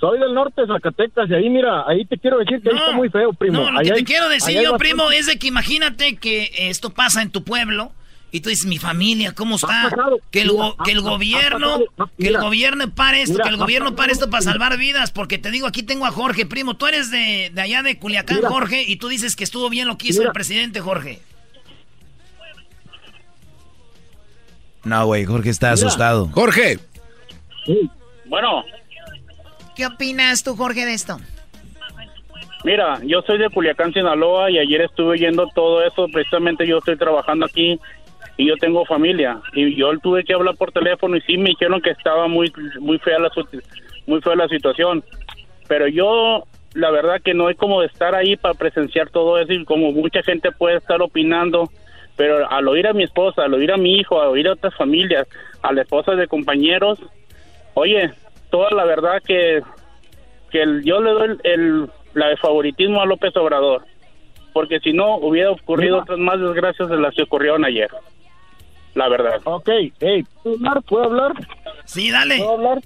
Soy del norte de Zacatecas y ahí, mira, ahí te quiero decir que ahí está muy feo, primo.
No, lo
Ahí
que te quiero decir yo, primo, es de que imagínate que esto pasa en tu pueblo y tú dices, mi familia, ¿cómo está? Que el, que el gobierno, que el gobierno pare esto,
Mira,
que el gobierno pare esto para salvar vidas, porque te digo, aquí tengo a Jorge, primo, tú eres de, de allá de Culiacán,
Mira.
Jorge, y tú dices que estuvo bien lo que hizo
Mira.
el presidente, Jorge.
No, güey, Jorge está
Mira.
asustado.
Jorge.
Bueno,
¿Qué opinas tú, Jorge, de esto?
mira, yo soy de Culiacán, Sinaloa, y ayer estuve yendo todo eso. Precisamente yo estoy trabajando aquí y yo tengo familia. Y yo tuve que hablar por teléfono y sí me dijeron que estaba muy, muy fea la, muy fea la situación. Pero yo, la verdad que no hay como de estar ahí para presenciar todo eso y como mucha gente puede estar opinando. Pero al oír a mi esposa, al oír a mi hijo, al oír a otras familias, a la esposa de compañeros, oye, toda la verdad que, que el- yo le doy el, el- la de favoritismo a López Obrador, porque si no hubiera ocurrido otras más desgracias de las que ocurrieron ayer, la verdad.
Ok, hey, ¿puedo hablar? ¿Puedo hablar?
Sí, dale.
¿Puedo hablar?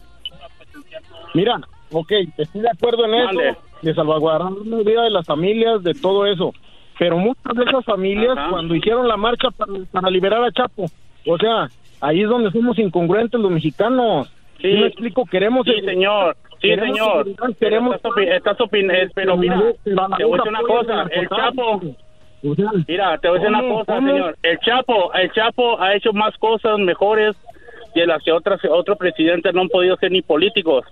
Mira, ok, estoy de acuerdo en eso, de salvaguardar la vida de las familias, de todo eso. Pero muchas de esas familias,
Ajá.
cuando hicieron la marcha para, para liberar a Chapo, o sea, ahí es donde somos incongruentes los mexicanos.
Sí.
¿Sí me explico? Queremos...
Sí, señor. Sí,
queremos
señor.
Queremos...
Estás, opi- estás opin- pero mira, te voy a decir una cosa. El Chapo, mira, te voy a decir una cosa, señor. El Chapo, el Chapo ha hecho más cosas mejores de las que otras otros presidentes no han podido ser ni políticos.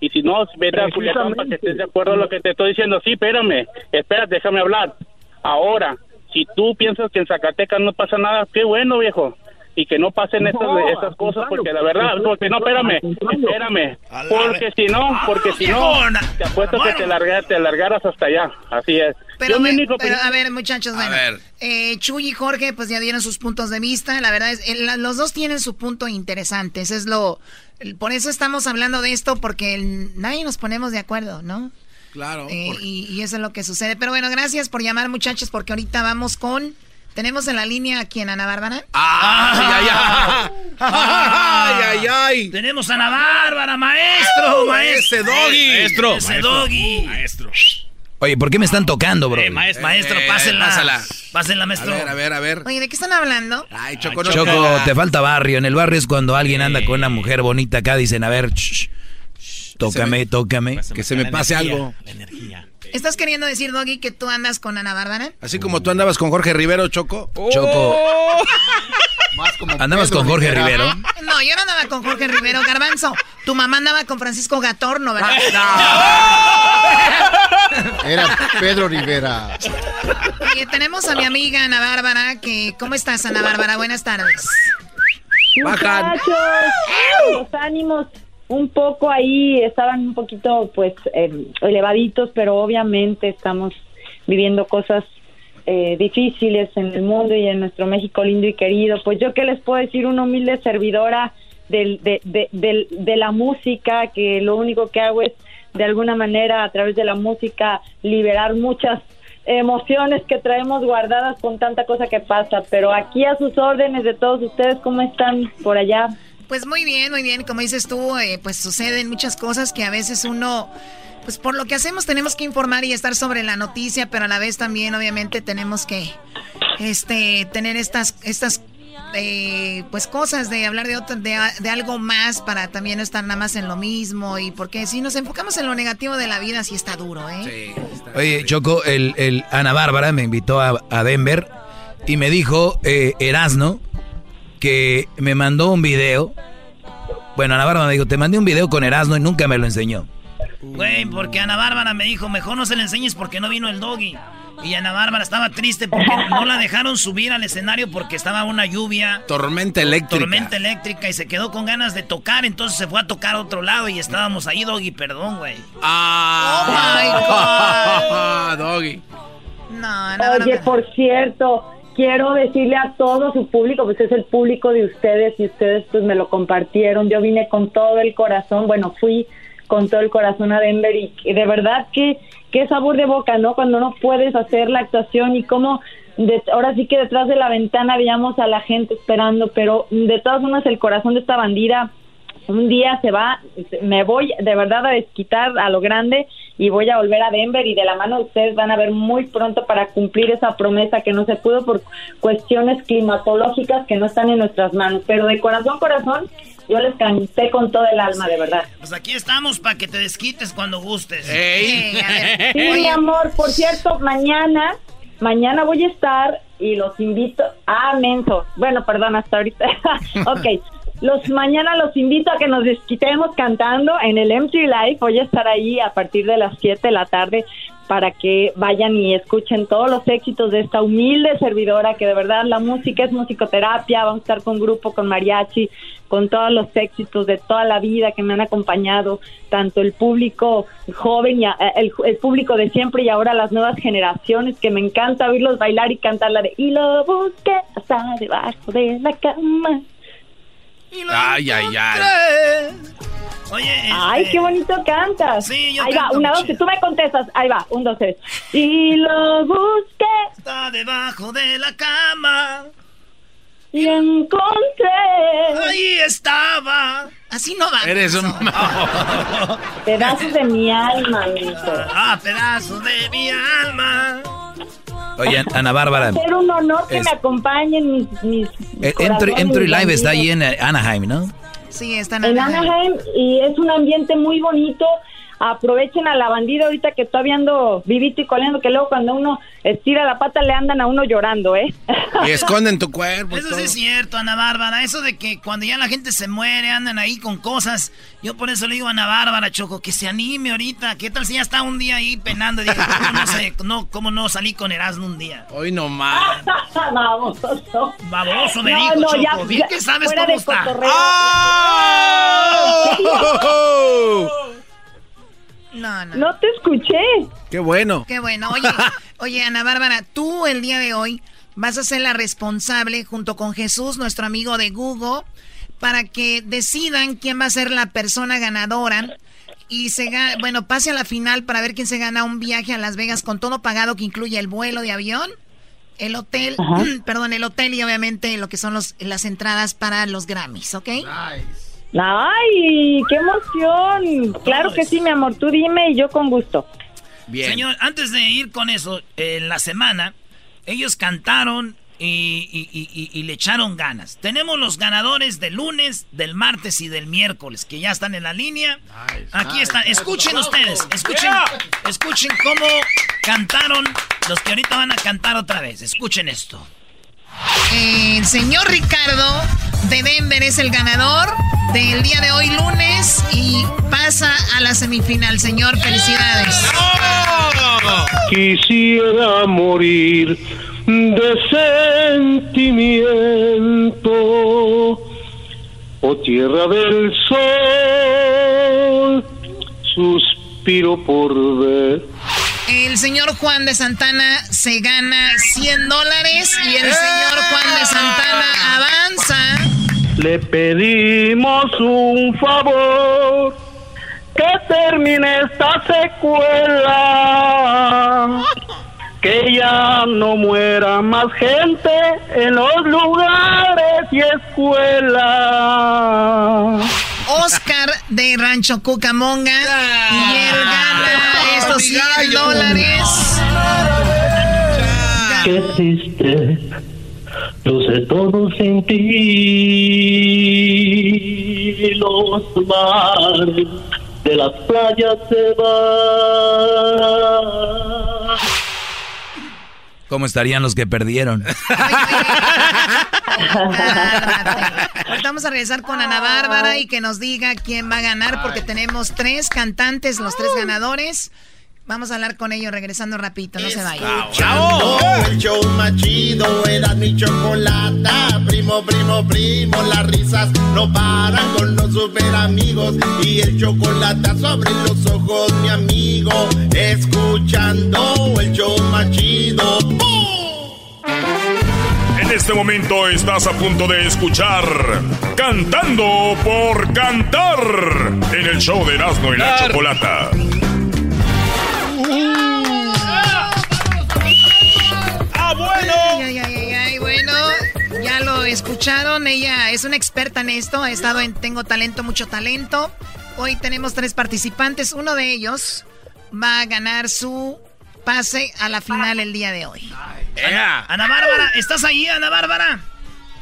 Y si no, vete a Culiacán para que estés de acuerdo a lo que te estoy diciendo. Sí, espérame, espérate, déjame hablar. Ahora, si tú piensas que en Zacatecas no pasa nada, qué bueno, viejo. Y que no pasen estas,
No,
estas cosas, porque la verdad, porque no, espérame, espérame.
A la
Porque si no, porque si no, te apuesto que te, larga- te largaras hasta allá. Así es.
Pero, me-
único
pero, a ver, muchachos, bueno.
ver.
eh, Chuy y Jorge, pues ya dieron sus puntos de vista. La verdad es, el- los dos tienen su punto interesante. Eso es lo. el- Por eso estamos hablando de esto, porque el- nadie nos ponemos de acuerdo, ¿no?
Claro.
Eh, y, y eso es lo que sucede. Pero bueno, gracias por llamar, muchachos, porque ahorita vamos con. Tenemos en la línea a quien, Ana Bárbara.
¡Ay, ay, ay! ¡Ay, ay, ay!
Tenemos a Ana Bárbara, maestro, maestro.
ese doggy.
Maestro, ese
Maestro.
doggy.
Maestro.
Oye, ¿por qué me están tocando, bro?
Eh, maestro, maestro,
Eh,
pásela.
pásala.
Pásenla, maestro.
A ver, a ver, a ver.
Oye, ¿de qué están hablando?
Ay, Choco, no
Choco,
te-
te falta barrio. En el barrio es cuando alguien anda con una mujer bonita acá, dicen, a ver, shh, shh, tócame, tócame.
Que se me pase algo.
¿Estás queriendo decir, Doggy, que tú andas con Ana Bárbara?
Así como tú andabas con Jorge Rivero, Choco.
Choco. [laughs] Andabas con Jorge Rivero.
No, yo no andaba con Jorge Rivero Garbanzo. Tu mamá andaba con Francisco Gatorno, ¿verdad? [laughs]
Era Pedro Rivera.
Oye, tenemos a mi amiga Ana Bárbara, que... ¿Cómo estás, Ana Bárbara? Buenas tardes.
Muchachos, los ánimos un poco ahí estaban un poquito pues eh, elevaditos, pero obviamente estamos viviendo cosas eh, difíciles en el mundo y en nuestro México lindo y querido. Pues yo qué les puedo decir, una humilde servidora del, de, de, de la música, que lo único que hago es de alguna manera a través de la música liberar muchas emociones que traemos guardadas con tanta cosa que pasa, pero aquí a sus órdenes de todos ustedes, ¿cómo están por allá?
Pues muy bien, muy bien. Como dices tú, eh, pues suceden muchas cosas que a veces uno, pues por lo que hacemos tenemos que informar y estar sobre la noticia, pero a la vez también obviamente tenemos que, este, tener estas, estas, eh, pues cosas de hablar de, otro, de, de algo más para también no estar nada más en lo mismo y porque si nos enfocamos en lo negativo de la vida sí está duro, ¿eh?
Oye, Choco, el, el Ana Bárbara me invitó a, a Denver y me dijo, eh, Erasno, que me mandó un video. Bueno, Ana Bárbara me dijo, te mandé un video con Erasno y nunca me lo enseñó.
Güey, porque Ana Bárbara me dijo, mejor no se le enseñes porque no vino el doggy. Y Ana Bárbara estaba triste porque no la dejaron subir al escenario porque estaba una lluvia.
Tormenta eléctrica.
Tormenta eléctrica y se quedó con ganas de tocar, entonces se fue a tocar a otro lado y estábamos ahí, Doggy, perdón, güey.
Ah, [laughs] Doggy.
No,
Oye, por cierto, quiero decirle a todo su público, pues es el público de ustedes y ustedes pues me lo compartieron. Yo vine con todo el corazón, bueno, fui con todo el corazón a Denver y, y de verdad que qué sabor de boca, ¿no? Cuando no puedes hacer la actuación y cómo de- ahora sí que detrás de la ventana veíamos a la gente esperando, pero de todas formas el corazón de esta bandida un día se va, me voy de verdad a desquitar a lo grande y voy a volver a Denver y de la mano de ustedes van a ver muy pronto para cumplir esa promesa que no se pudo por cuestiones climatológicas que no están en nuestras manos, pero de corazón corazón yo les canté con todo el alma, de verdad.
Pues aquí estamos para que te desquites cuando gustes.
Sí, mi amor, por cierto, mañana, mañana voy a estar y los invito a Menso. Bueno, perdón, hasta ahorita. [laughs] ok. Los mañana los invito a que nos desquitemos cantando en el MTV Live. Voy a estar ahí a partir de las 7 de la tarde para que vayan y escuchen todos los éxitos de esta humilde servidora que de verdad la música es musicoterapia, vamos a estar con grupo, con mariachi, con todos los éxitos de toda la vida que me han acompañado, tanto el público joven y a- el, el público de siempre y ahora las nuevas generaciones que me encanta oírlos bailar y cantar la de y lo busqué hasta debajo de la cama.
Ay, ay, ay.
Oye,
Ay,
este-
qué bonito cantas.
Sí, yo
Ahí va, una, dos, tú me contestas. Ahí va, un, dos, tres. Y lo busqué
Está debajo de la cama.
y encontré.
Ahí estaba.
Así no va.
Eres un...
Pedazos de mi alma, amito.
Ah, pedazos de mi alma.
Oye, Ana Bárbara,
Va a ser un honor que
Es-
me acompañen mis, mis
Entry,
corazones,
Entry
mis
Live está ahí en eh, Anaheim, ¿no?
Sí, están
en Anaheim y es un ambiente muy bonito. Aprovechen a la bandida ahorita que todavía ando vivito y coleando, que luego cuando uno estira la pata le andan a uno llorando, ¿eh?
Y esconden tu cuerpo.
Eso
todo.
sí es cierto, Ana Bárbara. Eso de que cuando ya la gente se muere, andan ahí con cosas. Yo por eso le digo a Ana Bárbara, Choco, que se anime ahorita. ¿Qué tal si ya está un día ahí penando? Y digo, ¿cómo no, sé, [laughs] no, ¿Cómo no salí con Erasmo un día?
Hoy no más. [laughs]
Baboso.
Baboso me
No,
dijo,
no,
Choco.
ya-
Bien
ya,
que sabes cómo está.
cotorreo. [laughs]
No, no.
No te escuché.
Qué bueno.
Qué bueno. Oye, [laughs] oye, Ana Bárbara, tú el día de hoy vas a ser la responsable junto con Jesús, nuestro amigo de Google, para que decidan quién va a ser la persona ganadora y se ga- bueno, pase a la final para ver quién se gana un viaje a Las Vegas con todo pagado que incluye el vuelo de avión, el hotel, [clears throat] perdón, el hotel y obviamente lo que son los, las entradas para los Grammys, ¿ok?
Ay, qué emoción. Claro que sí, mi amor. Tú dime y yo con gusto.
Señor, antes de ir con eso, en la semana
Ellos cantaron y, le echaron ganas. Tenemos los ganadores del lunes, del martes y del miércoles, que ya están en la línea. Aquí están. Escuchen ustedes, escuchen, escuchen cómo cantaron los que ahorita van a cantar otra vez. Escuchen esto.
El señor Ricardo de Denver es el ganador del día de hoy lunes y pasa a la semifinal. Señor, felicidades.
Quisiera morir de sentimiento, oh tierra del sol, suspiro por ver.
El señor Juan de Santana se gana 100 dólares y el señor Juan de Santana avanza.
Le pedimos un favor, que termine esta secuela que ya no muera más gente en los lugares y escuelas.
Oscar de Rancho Cucamonga. Y él gana estos 100 dólares.
Qué triste, lo sé todo sin ti. Los mares de las playas se van
¿Cómo estarían los que perdieron?
Vamos a regresar con Ana Bárbara y que nos diga quién va a ganar porque tenemos tres cantantes, los tres ganadores. Vamos a hablar con ellos regresando rapidito, no se vayan.
¡Chao! El show más chido era mi chocolata. Primo, primo, primo, las risas no paran con los super amigos. Y el chocolate sobre los ojos, mi amigo. Escuchando el show más chido.
En este momento estás a punto de escuchar Cantando por Cantar en el show de Erasmo y la Chocolata.
Escucharon. Ella es una experta en esto. Ha estado en Tengo Talento, Mucho Talento. Hoy tenemos tres participantes. Uno de ellos va a ganar su pase a la final el día de hoy.
Ana Bárbara, ¿estás ahí, Ana Bárbara?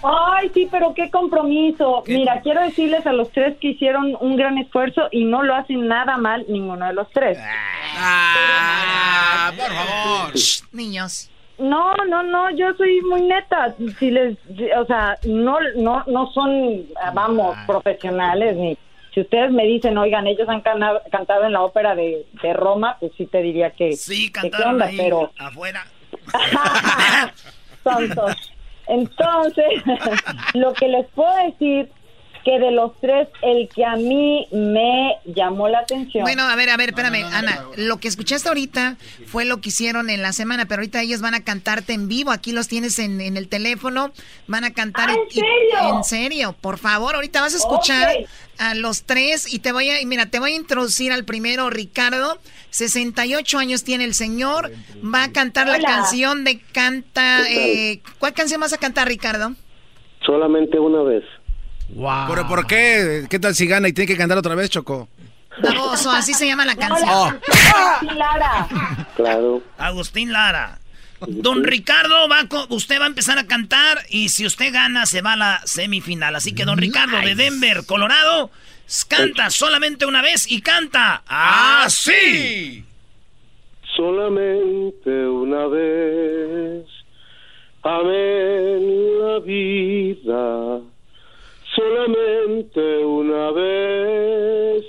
Ay, sí, pero qué compromiso. Mira, quiero decirles a los tres que hicieron un gran esfuerzo y no lo hacen nada mal ninguno de los tres.
Ah, por favor.
niños.
No, no, no, yo soy muy neta. Si les, o sea, no, no, no son, vamos, profesionales ni. Si ustedes me dicen, oigan, ellos han cantado en la ópera de, Roma, pues sí te diría que.
Sí, cantaron
onda, pero
afuera. [laughs]
Tontos. Entonces, [laughs] lo que les puedo decir que de los tres, el que a mí me llamó la atención.
Bueno, a ver, a ver, espérame, Ana. Lo que escuchaste ahorita fue lo que hicieron en la semana, pero ahorita ellos van a cantarte en vivo. Aquí los tienes en, el teléfono. Van a cantar.
¿en serio?
en serio, por favor. Ahorita vas a escuchar a los tres y te voy a, mira, te voy a introducir al primero, Ricardo. 68 años tiene el señor. Va a cantar la canción de Canta. Eh, ¿Cuál canción vas a cantar, Ricardo?
Solamente una vez.
Wow. ¿Pero por qué? ¿Qué tal si gana y tiene que cantar otra vez, Choco?
Baboso, así se llama la canción.
Agustín Lara.
Claro.
Agustín Lara. Don Ricardo, va usted va a empezar a cantar y si usted gana se va a la semifinal. Así que don Ricardo de Denver, Colorado, canta solamente una vez y canta así.
Solamente una vez. Amén la vida solamente una vez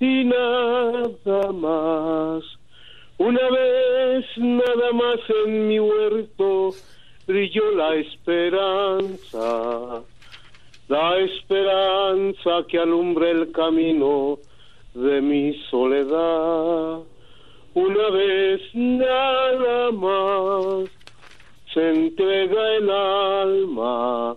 y nada más. Una vez nada más en mi huerto brilló la esperanza, la esperanza que alumbra el camino de mi soledad. Una vez nada más se entrega el alma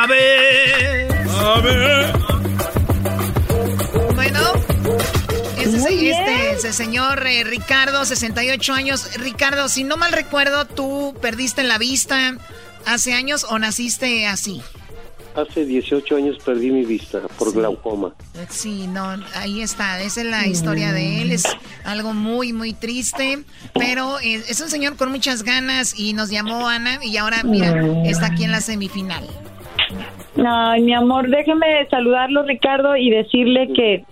A ver. A ver.
Bueno. Ese, este, ese señor eh, Ricardo, 68 años. Ricardo, si no mal recuerdo, tú perdiste la vista hace años o naciste así.
Hace 18 años perdí mi vista por glaucoma.
Sí, no, ahí está, esa es la historia de él, es algo muy, muy triste, pero es, es un señor con muchas ganas y nos llamó Ana y ahora, mira, está aquí en la semifinal.
Ay, mi amor, déjeme saludarlo, Ricardo, y decirle que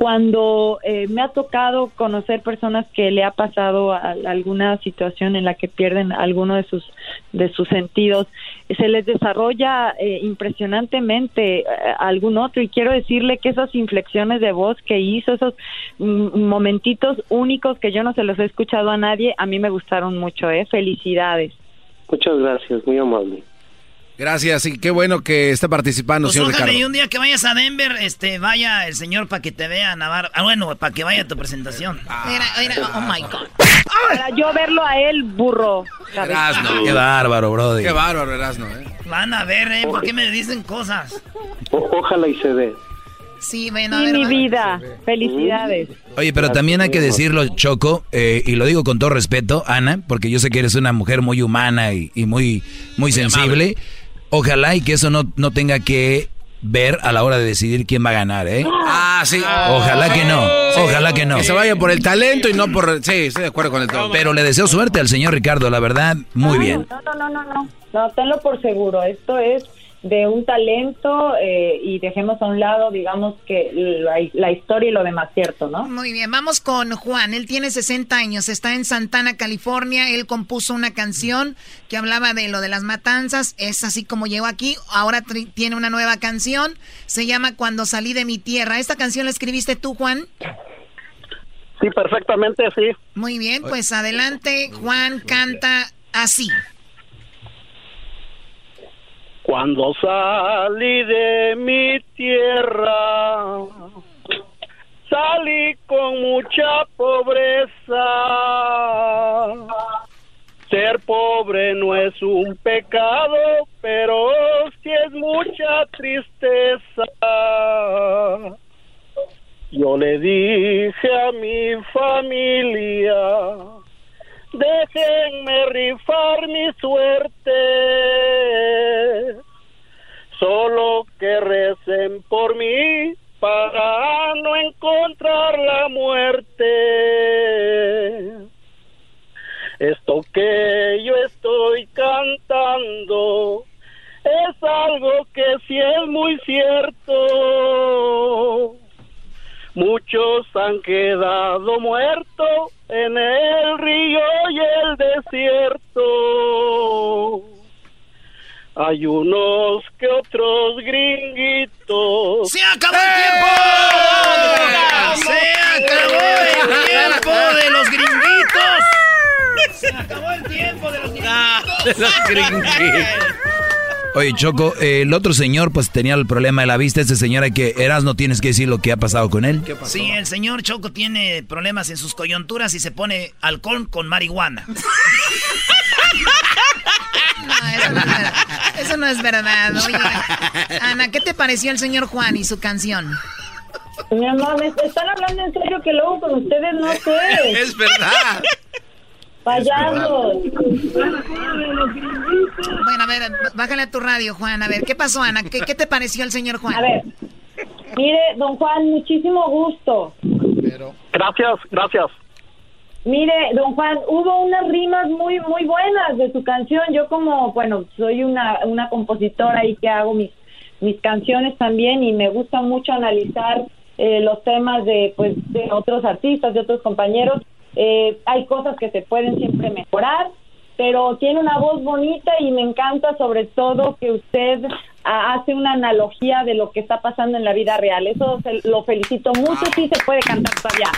cuando eh, me ha tocado conocer personas que le ha pasado alguna situación en la que pierden alguno de sus de sus sentidos, se les desarrolla eh, impresionantemente eh, algún otro y quiero decirle que esas inflexiones de voz que hizo, esos mm, momentitos únicos que yo no se los he escuchado a nadie, a mí me gustaron mucho, eh. Felicidades.
Muchas gracias, muy amable.
Gracias, y qué bueno que esté participando,
Pues
señor
ojalá
Ricardo.
y un día que vayas a Denver, este, vaya el señor para que te vea Navarro. Ah, bueno, para que vaya a tu presentación.
Mira, mira, oh my God.
Para yo verlo a él, burro.
Erasno.
Qué bárbaro, brody.
Qué bárbaro, Erasno, ¿eh?
Van a ver, ¿eh? ¿Por qué me dicen cosas?
O- ojalá y se dé.
Sí, bueno, a
Sí,
ver,
mi vida. Felicidades.
Oye, pero también hay que decirlo, Choco, eh, y lo digo con todo respeto, Ana, porque yo sé que eres una mujer muy humana y, y muy, muy sensible. Ojalá y que eso no, no tenga que ver a la hora de decidir quién va a ganar, ¿eh?
Ah, sí.
Ojalá que no, ojalá que no.
Que se vaya por el talento y no por... Sí, estoy de acuerdo con el todo.
Pero le deseo suerte al señor Ricardo, la verdad, muy bien.
No, no, no, no, no. No, tenlo por seguro. Esto es de un talento eh, y dejemos a un lado, digamos, que la, la historia y lo demás, ¿cierto, no?
Muy bien, vamos con Juan. Él tiene 60 años, está en Santana, California. Él compuso una canción que hablaba de lo de las matanzas. Es así como llegó aquí. Ahora tiene una nueva canción. Se llama Cuando salí de mi tierra. ¿Esta canción la escribiste tú, Juan?
Sí, perfectamente, sí.
Muy bien, pues adelante. Juan canta así.
Cuando salí de mi tierra, salí con mucha pobreza. Ser pobre no es un pecado, pero sí es mucha tristeza. Yo le dije a mi familia, déjenme rifar mi suerte, solo que recen por mí para no encontrar la muerte. Esto que yo estoy cantando es algo que sí es muy cierto. Muchos han quedado muertos en el río y el desierto. Hay unos que otros gringuitos.
¡Se acabó el tiempo! ¡Se acabó el tiempo de los gringuitos! ¡Se acabó el tiempo de los gringuitos!
Oye, Choco, el otro señor pues tenía el problema de la vista. Ese señor hay que, Eras, no tienes que decir lo que ha pasado con él.
Sí, el señor Choco tiene problemas en sus coyunturas y se pone alcohol con marihuana. [laughs]
No, eso no es verdad. Eso no es verdad. Oye, Ana, ¿qué te pareció el señor Juan y su canción?
Mi amor, me están hablando en serio que luego con ustedes no sé. [laughs]
Es verdad.
Payasos.
Bueno, a ver, bájale a tu radio, Juan. A ver, ¿qué pasó, Ana? ¿Qué, qué te pareció el señor Juan?
A ver, mire, don Juan, muchísimo gusto.
Gracias, gracias.
Mire, don Juan, hubo unas rimas muy, muy buenas de su canción. Yo como, bueno, soy una, una compositora y que hago mis, mis canciones también y me gusta mucho analizar eh, los temas de, pues, de otros artistas, de otros compañeros. Eh, hay cosas que se pueden siempre mejorar, pero tiene una voz bonita y me encanta sobre todo que usted ah, hace una analogía de lo que está pasando en la vida real. Eso se- lo felicito mucho, sí se puede cantar todavía.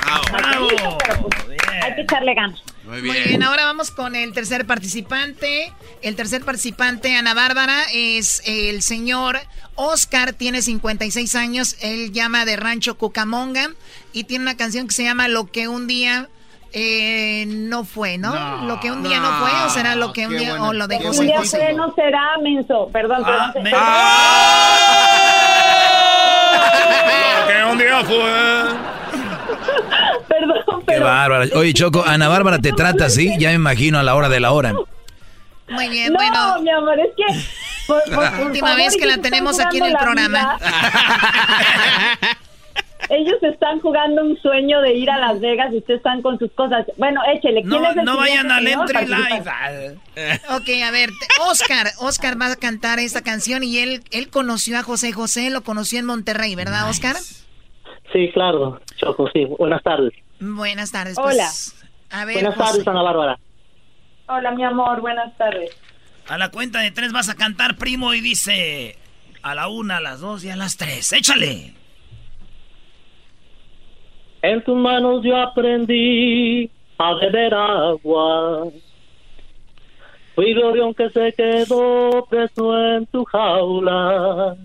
Pero, pues, hay que echarle ganas.
Muy
Muy bien, ahora vamos con el tercer participante. El tercer participante, Ana Bárbara, es el señor Oscar, tiene 56 años. Él llama de Rancho Cucamonga y tiene una canción que se llama Lo que un día Eh, no fue, ¿no? Lo que un día no, fue, o será lo que un día, o lo de José
Un día fue, no será, menso. Perdón,
Ah,
perdón.
me-
perdón.
Que un día fue.
Perdón,
Qué bárbara. Oye, Choco, Ana Bárbara te trata así, ya me imagino a la hora de la hora.
Muy bien,
no,
bueno.
mi amor, es que... por- por- por
Última
favor,
vez que la tenemos aquí en el programa. [laughs]
Ellos están jugando un sueño de ir a Las Vegas y ustedes están con sus cosas. Bueno, échele. ¿quién
No,
es el
no vayan al entry live.
Ok, a ver, Oscar, Oscar va a cantar esta canción y él, él conoció a José José, lo conoció en Monterrey, ¿verdad, Oscar?
Sí, claro, Choco, sí. Buenas tardes.
Buenas tardes.
Hola.
Pues, a ver,
Buenas
José.
tardes, Ana Bárbara.
Hola, mi amor, buenas tardes.
A la cuenta de tres vas a cantar, primo, y dice a la una, a las dos y a las tres. ¡Échale!
En tus manos yo aprendí a beber agua. Fui gorrión que se quedó preso en tu jaula.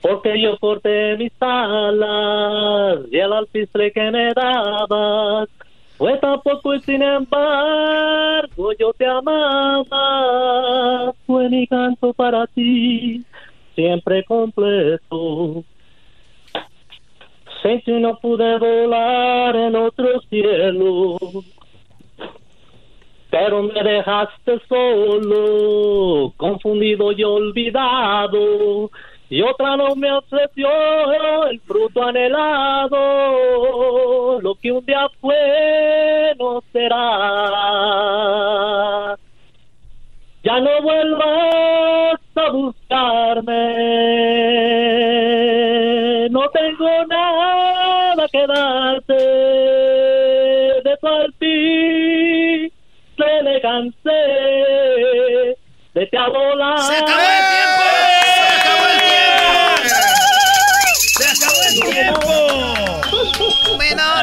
Porque yo corté mis alas y el alpiste que me dabas fue tan poco y sin embargo yo te amaba. Fue mi canto para ti, siempre completo. Que no pude volar en otro cielo, pero me dejaste solo, confundido y olvidado. Y otra no me ofreció el fruto anhelado, lo que un día fue no será. Ya no vuelvas a buscarme, darte de partir, se le cansé de te volar.
¡Se acabó el tiempo! ¡Se acabó el tiempo!
Bueno,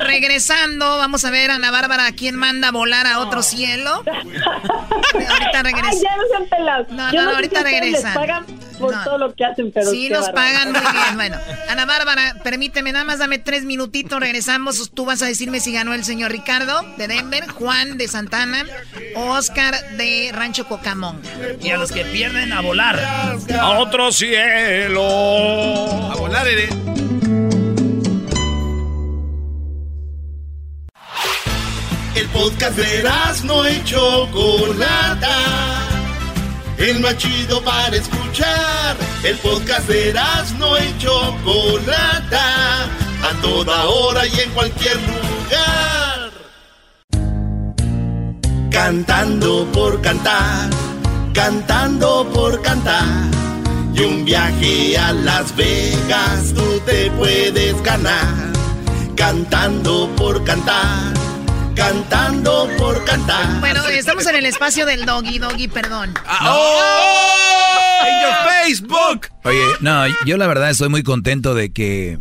regresando, vamos a ver a Ana Bárbara a quién manda a volar a otro cielo. [laughs] ahorita regresa.
Ay, ya no sean pelados.
No,
Yo
no,
sé
ahorita.
Les pagan por todo lo que hacen, pero
Sí, nos
bárbaro.
pagan muy bien. Bueno, [laughs] Ana Bárbara, permíteme, nada más dame tres minutitos, regresamos. Tú vas a decirme si ganó el señor Ricardo de Denver, Juan de Santana, Oscar de Rancho Cocamón.
Y a los que pierden, a volar.
A otro cielo.
A volar, Ere.
Podcast de no y Chocolata. El más chido para escuchar. El podcast de no y Chocolata. A toda hora y en cualquier lugar. Cantando por cantar. Cantando por cantar. Y un viaje a Las Vegas tú te puedes ganar. Cantando por cantar. Cantando por cantar.
Bueno, estamos en el espacio del doggy, doggy, perdón.
¡En your Facebook!
Oye, no, yo la verdad estoy muy contento de que,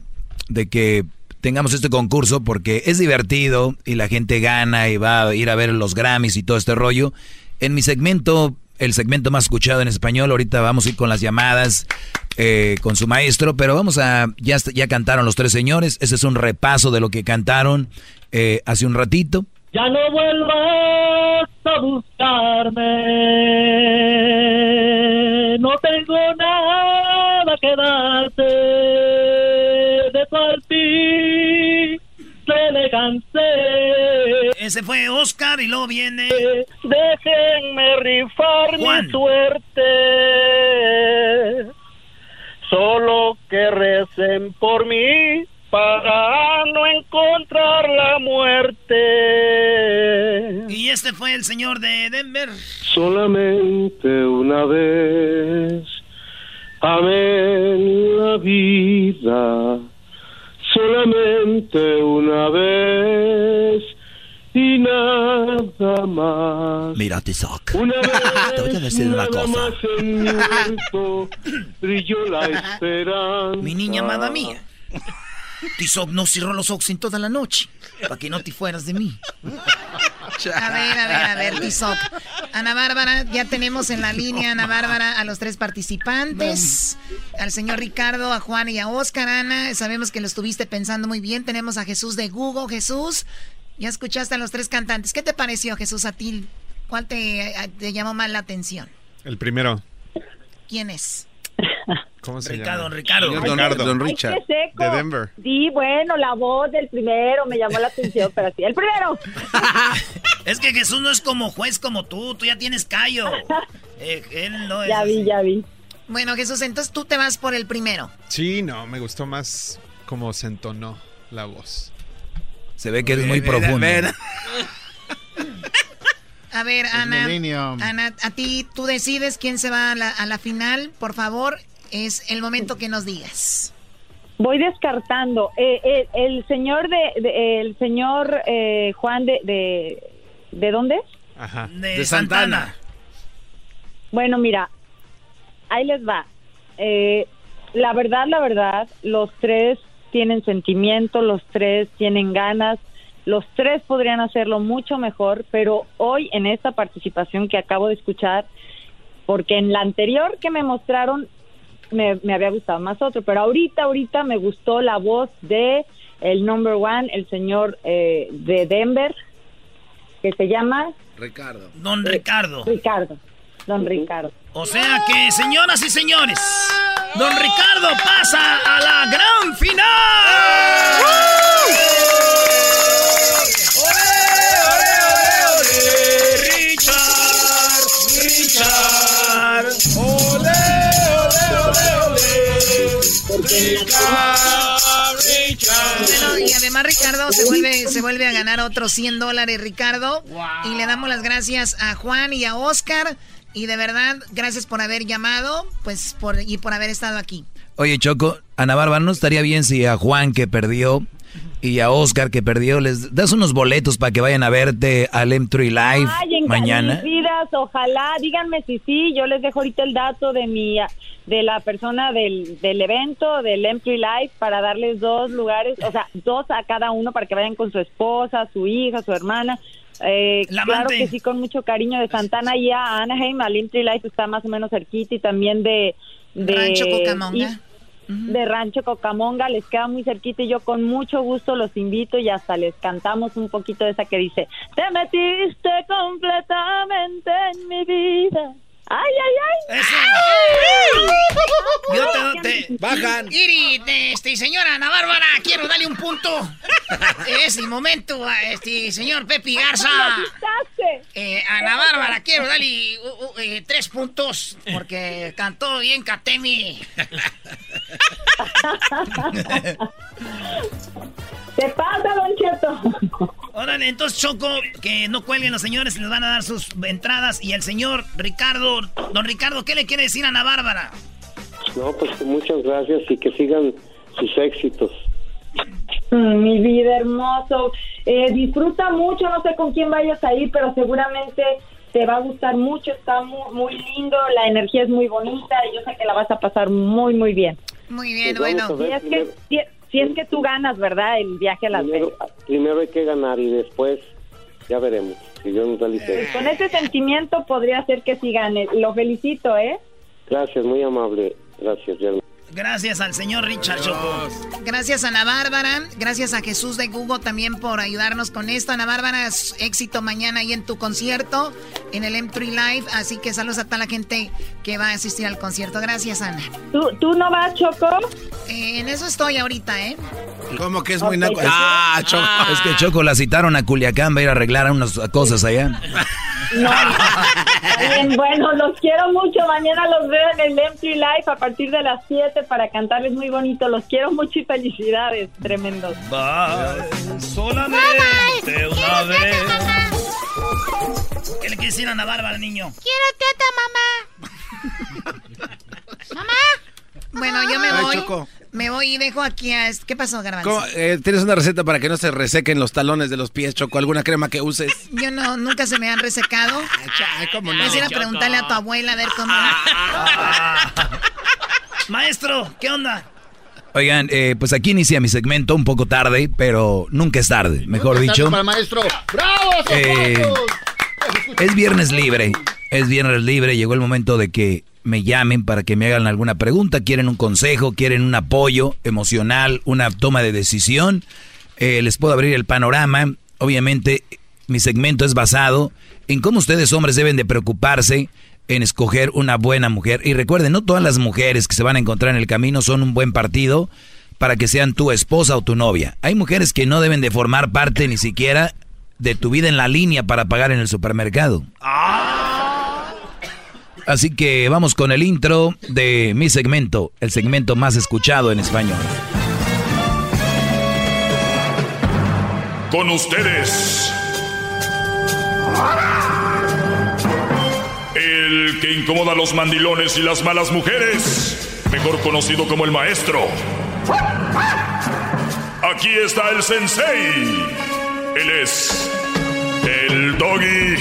de que tengamos este concurso porque es divertido y la gente gana y va a ir a ver los Grammys y todo este rollo. En mi segmento, el segmento más escuchado en español, ahorita vamos a ir con las llamadas eh, con su maestro, pero vamos a, ya, ya cantaron los tres señores, ese es un repaso de lo que cantaron eh, hace un ratito.
Ya no vuelvas a buscarme, no tengo nada que darte de partir, se le cansé.
Ese fue Oscar y luego viene.
Déjenme rifar
Juan.
mi suerte, solo que recen por mí para no encontrar la muerte.
Y este fue el señor de Denver.
Solamente una vez amé la vida, solamente una vez y nada más.
Mira, Tizoc.
Una vez, [laughs]
Te voy a decir una cosa.
brilló la esperanza. [laughs]
Mi niña amada mía. Tizoc no cerró los ojos en toda la noche. Para que no te fueras de mí. A ver, a ver, a ver, Tizoc. Ana Bárbara, ya tenemos en la línea, Ana Bárbara, a los tres participantes. Al señor Ricardo, a Juan y a Oscar. Ana, sabemos que lo estuviste pensando muy bien. Tenemos a Jesús de Google. Jesús, Ya escuchaste a los tres cantantes. ¿Qué te pareció, Jesús, a ti? ¿Cuál te, te llamó más la atención?
El primero.
¿Quién es? [laughs]
¿Cómo se
Ricardo,
llama?
Ricardo.
Don,
Ricardo.
Don
Ay,
Richard.
qué seco.
De Denver.
Sí, bueno, la voz del primero me llamó la atención, pero sí, el primero. [laughs]
Es que Jesús no es como juez como tú, tú ya tienes callo. [laughs] Eh, él no es.
Ya vi, ya vi.
Bueno, Jesús, entonces tú te vas por el primero.
Sí, no, me gustó más cómo se entonó la voz.
Se ve que eres muy profundo. [laughs]
A ver, Ana,
Millennium.
Ana, a ti tú decides quién se va a la, a la final. Por favor, es el momento que nos digas.
Voy descartando. Eh, eh, el señor de, de- el señor eh, Juan de, de ¿de dónde? es?
Ajá.
De, Santana.
Bueno, mira, ahí les va. Eh, la verdad, la verdad, los tres tienen sentimiento, los tres tienen ganas, los tres podrían hacerlo mucho mejor, pero hoy en esta participación que acabo de escuchar, porque en la anterior que me mostraron me, me había gustado más otro, pero ahorita, ahorita me gustó la voz de el number one, el señor eh, de Denver, que se llama
Ricardo.
Don Ricardo.
Ricardo, don Ricardo.
O sea que, señoras y señores, Don Ricardo pasa a la gran final. Richard, Richard, ole, ole, ole, ole, Richard, Richard.
Bueno, y además Ricardo se vuelve, se vuelve a ganar otros 100 dólares, Ricardo. Y le damos las gracias a Juan y a Oscar. Y de verdad, gracias por haber llamado pues por, y por haber estado aquí.
Oye, Choco, Ana Bárbara, ¿no estaría bien si a Juan que perdió y a Oscar que perdió les das unos boletos para que vayan a verte al M3 Live
Ay, en
mañana?
vidas, ojalá, díganme si sí, yo les dejo ahorita el dato de mi de la persona del, del evento, del Empty Life, para darles dos lugares, o sea, dos a cada uno para que vayan con su esposa, su hija, su hermana. Eh,
La
claro que sí, con mucho cariño de Santana y a Anaheim, al Empty Life está más o menos cerquita y también de... de
Rancho Cucamonga.
y- de Rancho Cocamonga, les queda muy cerquita y yo con mucho gusto los invito y hasta les cantamos un poquito de esa que dice, te metiste completamente en mi vida. Ay, ay, ay.
Eso. Yo te, te-
Bajan.
Iri, este, señora Ana Bárbara, quiero darle un punto. Es el momento, a este, señor Pepe Garza. Eh, Ana Bárbara, quiero darle uh, uh, eh, tres puntos porque cantó bien Katemi. [laughs]
¿Te pasa, Don Cheto?
Órale, entonces Choco, que no cuelguen los señores, les van a dar sus entradas. Y el señor Ricardo, don Ricardo, ¿qué le quiere decir a Ana Bárbara?
No, pues que muchas gracias y que sigan sus éxitos.
Mm, Mi vida hermoso. Eh, disfruta mucho, no sé con quién vayas a ir, pero seguramente te va a gustar mucho, está muy, muy lindo, la energía es muy bonita y yo sé que la vas a pasar muy, muy bien.
Muy bien,
Pues
bueno.
Si es que, si, es que tú ganas, ¿verdad? El viaje a Las Vegas.
Primero, primero hay que ganar y después ya veremos. Si da licencia.
Con ese sentimiento podría ser que sí gane. Lo felicito, ¿eh?
Gracias, muy amable. Gracias, Yerno.
Gracias al señor Richard Choco.
Gracias Ana Bárbara, gracias a Jesús de Google también por ayudarnos con esto. Ana Bárbara, éxito mañana ahí en tu concierto, en el M3 Live, así que saludos a toda la gente que va a asistir al concierto. Gracias Ana.
¿Tú, tú no vas, Choco?
Eh, en eso estoy ahorita, ¿eh?
¿Cómo que es muy
Ok.
naco? Ah, Choco.
Es que Choco la citaron a Culiacán, va a ir a arreglar unas cosas allá.
No. Bien, bueno, los quiero mucho. Mañana los veo en el Empty Life a partir de las 7 para cantarles muy bonito. Los quiero mucho y felicidades. Tremendos.
Bye, solamente una vez. ¿Qué le quiere decir a Ana Bárbara, niño?
Quiero teta, mamá. [laughs] mamá. Bueno, yo me
Ay,
voy.
Choco.
Me voy y dejo aquí a... ¿Qué pasó, Garbanzo?
Eh, ¿Tienes una receta para que no se resequen los talones de los pies, Choco? ¿Alguna crema que uses?
Yo no, nunca se me han resecado.
Ay, ¿cómo no?
Puedes ir a preguntarle a tu abuela a ver cómo...
Maestro, ¿qué onda?
Oigan, eh, pues aquí inicia mi segmento un poco tarde, pero nunca es tarde, mejor dicho.
Para el maestro. ¡Bravo,
Eh! Es viernes libre, es viernes libre, llegó el momento de que me llamen para que me hagan alguna pregunta, quieren un consejo, quieren un apoyo emocional, una toma de decisión. Eh, les puedo abrir el panorama. Obviamente, mi segmento es basado en cómo ustedes hombres deben de preocuparse en escoger una buena mujer. Y recuerden, no todas las mujeres que se van a encontrar en el camino son un buen partido para que sean tu esposa o tu novia. Hay mujeres que no deben de formar parte ni siquiera de tu vida en la línea para pagar en el supermercado. Así que vamos con el intro de mi segmento, el segmento más escuchado en español.
Con ustedes. Que incomoda a los mandilones y las malas mujeres, mejor conocido como el maestro. Aquí está el sensei. Él es el doggy.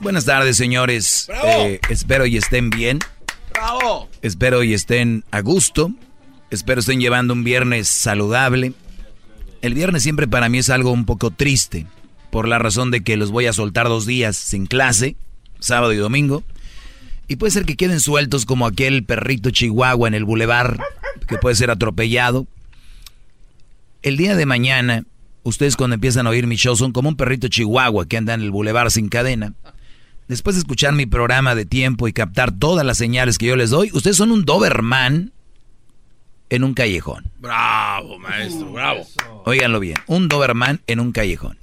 Buenas tardes, señores. Eh, espero y estén bien. Espero y estén a gusto. Espero estén llevando un viernes saludable. El viernes siempre para mí es algo un poco triste, por la razón de que los voy a soltar dos días sin clase, sábado y domingo. Y puede ser que queden sueltos como aquel perrito chihuahua en el bulevar, que puede ser atropellado. El día de mañana, ustedes cuando empiezan a oír mi show son como un perrito chihuahua que anda en el bulevar sin cadena. Después de escuchar mi programa de tiempo y captar todas las señales que yo les doy, ustedes son un Doberman en un callejón.
Bravo, maestro, bravo.
Óiganlo bien, un Doberman en un callejón.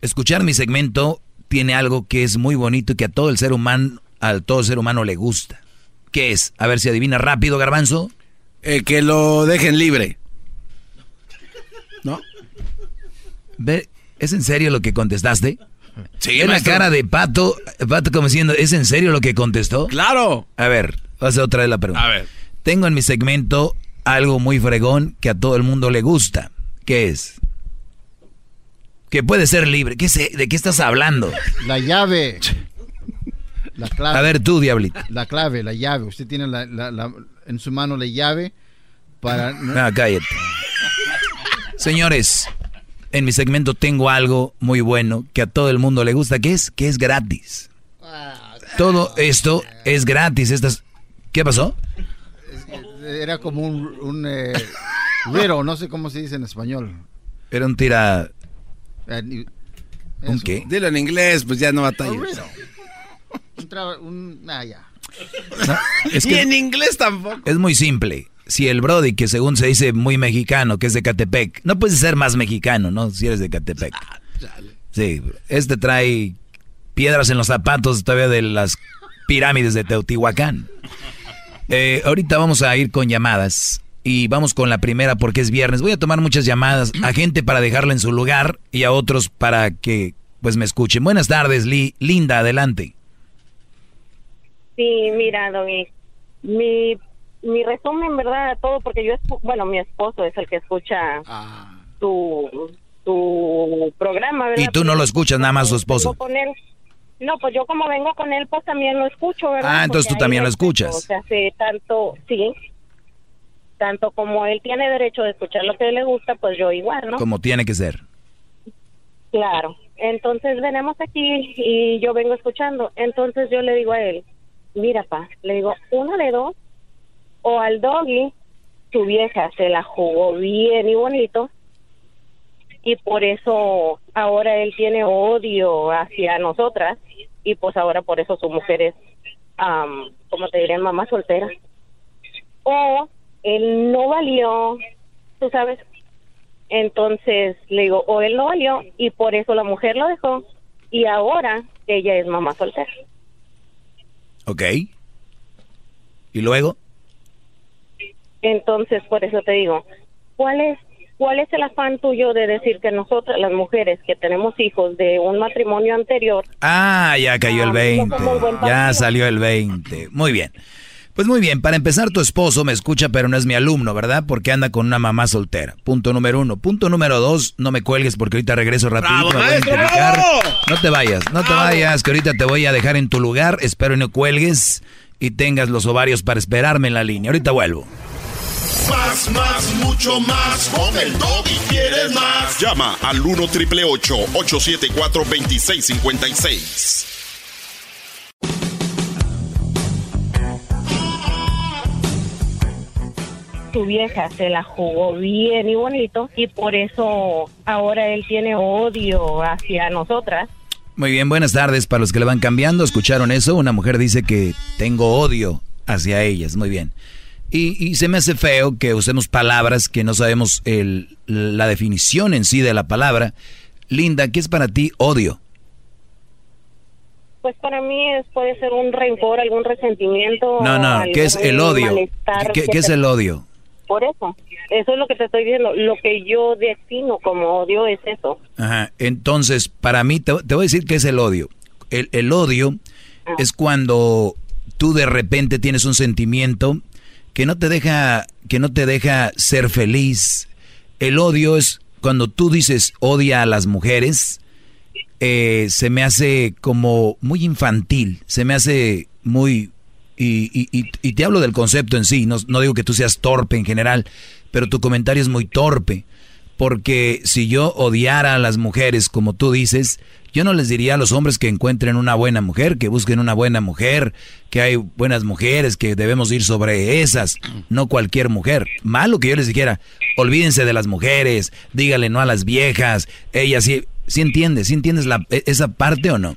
Escuchar mi segmento tiene algo que es muy bonito y que a todo el ser humano, a todo ser humano le gusta. ¿Qué es? A ver si adivina rápido, Garbanzo.
Eh, que lo dejen libre. ¿No?
Ve, ¿Es en serio lo que contestaste?
Sí,
la cara de Pato, Pato como diciendo, ¿es en serio lo que contestó?
¡Claro!
A ver, voy a hacer otra vez la pregunta.
A ver.
Tengo en mi segmento algo muy fregón que a todo el mundo le gusta. ¿Qué es? Que puede ser libre. ¿Qué sé? ¿De qué estás hablando?
La llave. La clave.
A ver tú, Diablito.
La clave, la llave. Usted tiene la- la- la- en su mano la llave para...
No, cállate. [laughs] Señores, en mi segmento tengo algo muy bueno que a todo el mundo le gusta, que es que es gratis. Todo esto es gratis. Estas... ¿Qué pasó?
Era como un, un eh, riddle, no sé cómo se dice en español.
Era un tira...
Eh,
¿Un qué?
Dilo en inglés, pues ya no
Un
batallas.
Un, tra- un- ah, ya.
Es
Y en inglés tampoco.
es muy simple. Si el Brody, que según se dice muy mexicano, que es de Catepec, no puedes ser más mexicano, ¿no? Si eres de Catepec. Sí, este trae piedras en los zapatos todavía de las pirámides de Teotihuacán. Eh, ahorita vamos a ir con llamadas y vamos con la primera porque es viernes. Voy a tomar muchas llamadas a gente para dejarla en su lugar y a otros para que pues me escuchen. Buenas tardes, Li- Linda, adelante.
Sí, mira, Doggy, mi, mi resumen, ¿verdad? Todo, porque yo, bueno, mi esposo es el que escucha tu, tu programa, ¿verdad?
Y tú no lo escuchas, nada más su
Vengo
esposo.
con él. No, pues yo como vengo con él, pues también lo escucho, ¿verdad?
Ah, entonces
Porque
tú también lo escuchas.
O sea, sí, tanto, sí, tanto como él tiene derecho de escuchar lo que le gusta, pues yo igual, ¿no?
Como tiene que ser.
Claro. Entonces venimos aquí y yo vengo escuchando. Entonces yo le digo a él, mira, pa, le digo, una de dos, o al doggy, su vieja se la jugó bien y bonito, y por eso ahora él tiene odio hacia nosotras, y pues ahora por eso su mujer es, am, como te diré, mamá soltera. O él no valió, tú sabes, entonces le digo, o él no valió y por eso la mujer lo dejó y ahora ella es mamá soltera.
¿Ok? ¿Y luego?
Entonces, por eso te digo, ¿cuál es cuál es el afán tuyo de decir que nosotras las mujeres que tenemos hijos de un matrimonio anterior,
Ah, ya cayó el
Ah,
20.
no somos buen
Ya salió el 20. Muy bien. Pues muy bien, para empezar, tu esposo me escucha, pero no es mi alumno, ¿verdad? Porque anda con una mamá soltera. Punto número uno. Punto número dos, no me cuelgues porque ahorita regreso rapidito.
¡Bravo,
me voy a
maestro,
identificar.
bravo!
No te vayas, no te vayas, que ahorita te voy a dejar en tu lugar. Espero y no cuelgues y tengas los ovarios para esperarme en la línea. Ahorita vuelvo.
Más, más, mucho más. Con el y quieres más. Llama al 1 triple 874 2656.
su vieja se la jugó bien y bonito y por eso ahora él tiene odio hacia nosotras.
Muy bien, buenas tardes para los que le van cambiando. ¿Escucharon eso? Una mujer dice que tengo odio hacia ellas. Muy bien. Y, se me hace feo que usemos palabras que no sabemos el, la definición en sí de la palabra. Linda, ¿qué es para ti odio?
Pues para mí es, puede ser un rencor, algún resentimiento.
No, no, ¿qué es el odio? ¿Qué, es el odio?
Por eso, eso es lo que te estoy diciendo. Lo que yo defino como odio es eso.
Ajá, entonces, para mí, te, voy a decir qué es el odio. El, el odio ah. es cuando tú de repente tienes un sentimiento que no te deja, que no te deja ser feliz. El odio es cuando tú dices odia a las mujeres, eh, se me hace como muy infantil, se me hace muy... Y, te hablo del concepto en sí, no, no digo que tú seas torpe en general, pero tu comentario es muy torpe, porque si yo odiara a las mujeres como tú dices, yo no les diría a los hombres que encuentren una buena mujer, que busquen una buena mujer, que hay buenas mujeres, que debemos ir sobre esas, no cualquier mujer. Malo que yo les dijera, olvídense de las mujeres, dígale no a las viejas, ellas sí, ¿Sí entiendes? ¿Sí entiendes la, e, esa parte o no?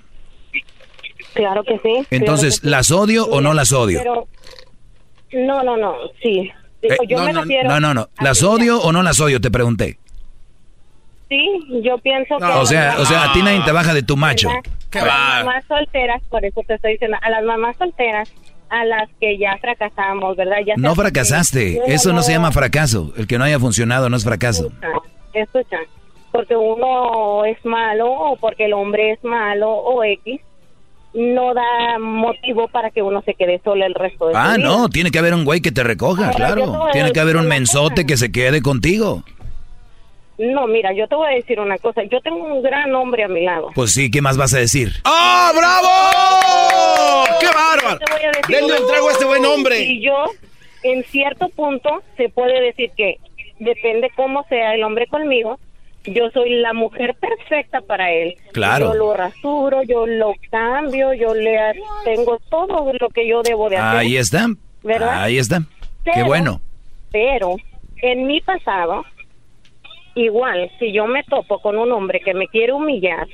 Claro que sí.
Entonces, ¿las odio o no las odio?
no, no, no, sí.
Eh, yo no, me no, no, no, ¿Las odio o no las odio? Te pregunté.
Sí, yo pienso que...
O sea, o sea, a ti nadie te baja de tu macho.
a las mamás solteras, por eso te estoy diciendo, a las mamás solteras, a las que ya fracasamos, ¿verdad? Ya
no fracasaste, eso no se llama fracaso. El que no haya funcionado no es fracaso.
Escucha, porque uno es malo o porque el hombre es malo o X, no da motivo para que uno se quede solo el resto de
ah,
su vida.
Ah, no, tiene que haber un güey que te recoja, claro. Tiene que haber un mensote que se quede contigo.
No, mira, yo te voy a decir una cosa. Yo tengo un gran hombre a mi lado.
Pues sí, ¿qué más vas a decir?
¡Ah, bravo! ¡Qué bárbaro! Denle un trago a este buen hombre.
Y yo, en cierto punto, se puede decir que depende cómo sea el hombre conmigo, yo soy la mujer perfecta para él.
Claro.
Yo lo rasuro, yo lo cambio, yo le tengo todo lo que yo debo de hacer.
Ahí está. ¿verdad? Ahí está. Qué bueno.
Pero en mi pasado, igual, si yo me topo con un hombre que me quiere humillar,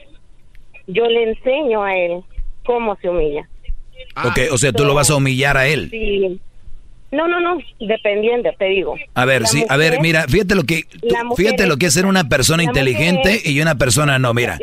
yo le enseño a él cómo se humilla.
ok, o sea, tú lo vas a humillar a él.
Sí, no, no, no, dependiendo, te digo.
A ver, sí, a ver, mira, fíjate lo que fíjate lo que es ser una persona inteligente y una persona no, mira.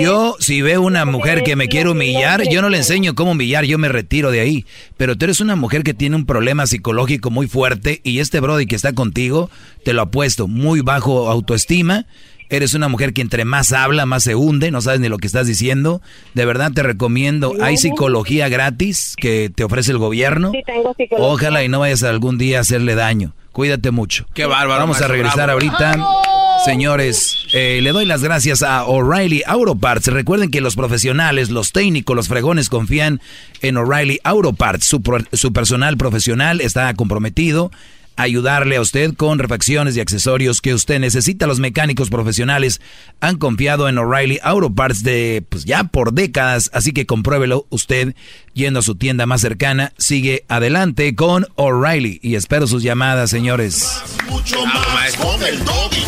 Yo si veo una mujer que me quiere humillar, yo no le enseño cómo humillar, yo me retiro de ahí. Pero tú eres una mujer que tiene un problema psicológico muy fuerte y este brody que está contigo, te lo apuesto, muy bajo autoestima Eres una mujer que entre más habla, más se hunde, no sabes ni lo que estás diciendo. De verdad te recomiendo, hay psicología gratis que te ofrece el gobierno.
Sí, tengo psicología.
Ojalá y no vayas algún día a hacerle daño. Cuídate mucho.
Qué bárbaro.
Vamos a regresar ahorita. Señores, eh, le doy las gracias a O'Reilly Auto Parts. Recuerden que los profesionales, los técnicos, los fregones confían en O'Reilly Auto Parts. Su, su personal profesional está comprometido ayudarle a usted con refacciones y accesorios que usted necesita. Los mecánicos profesionales han confiado en O'Reilly Auto Parts de pues ya por décadas, así que compruébelo usted yendo a su tienda más cercana. Sigue adelante con O'Reilly y espero sus llamadas, señores.
Mucho más, con el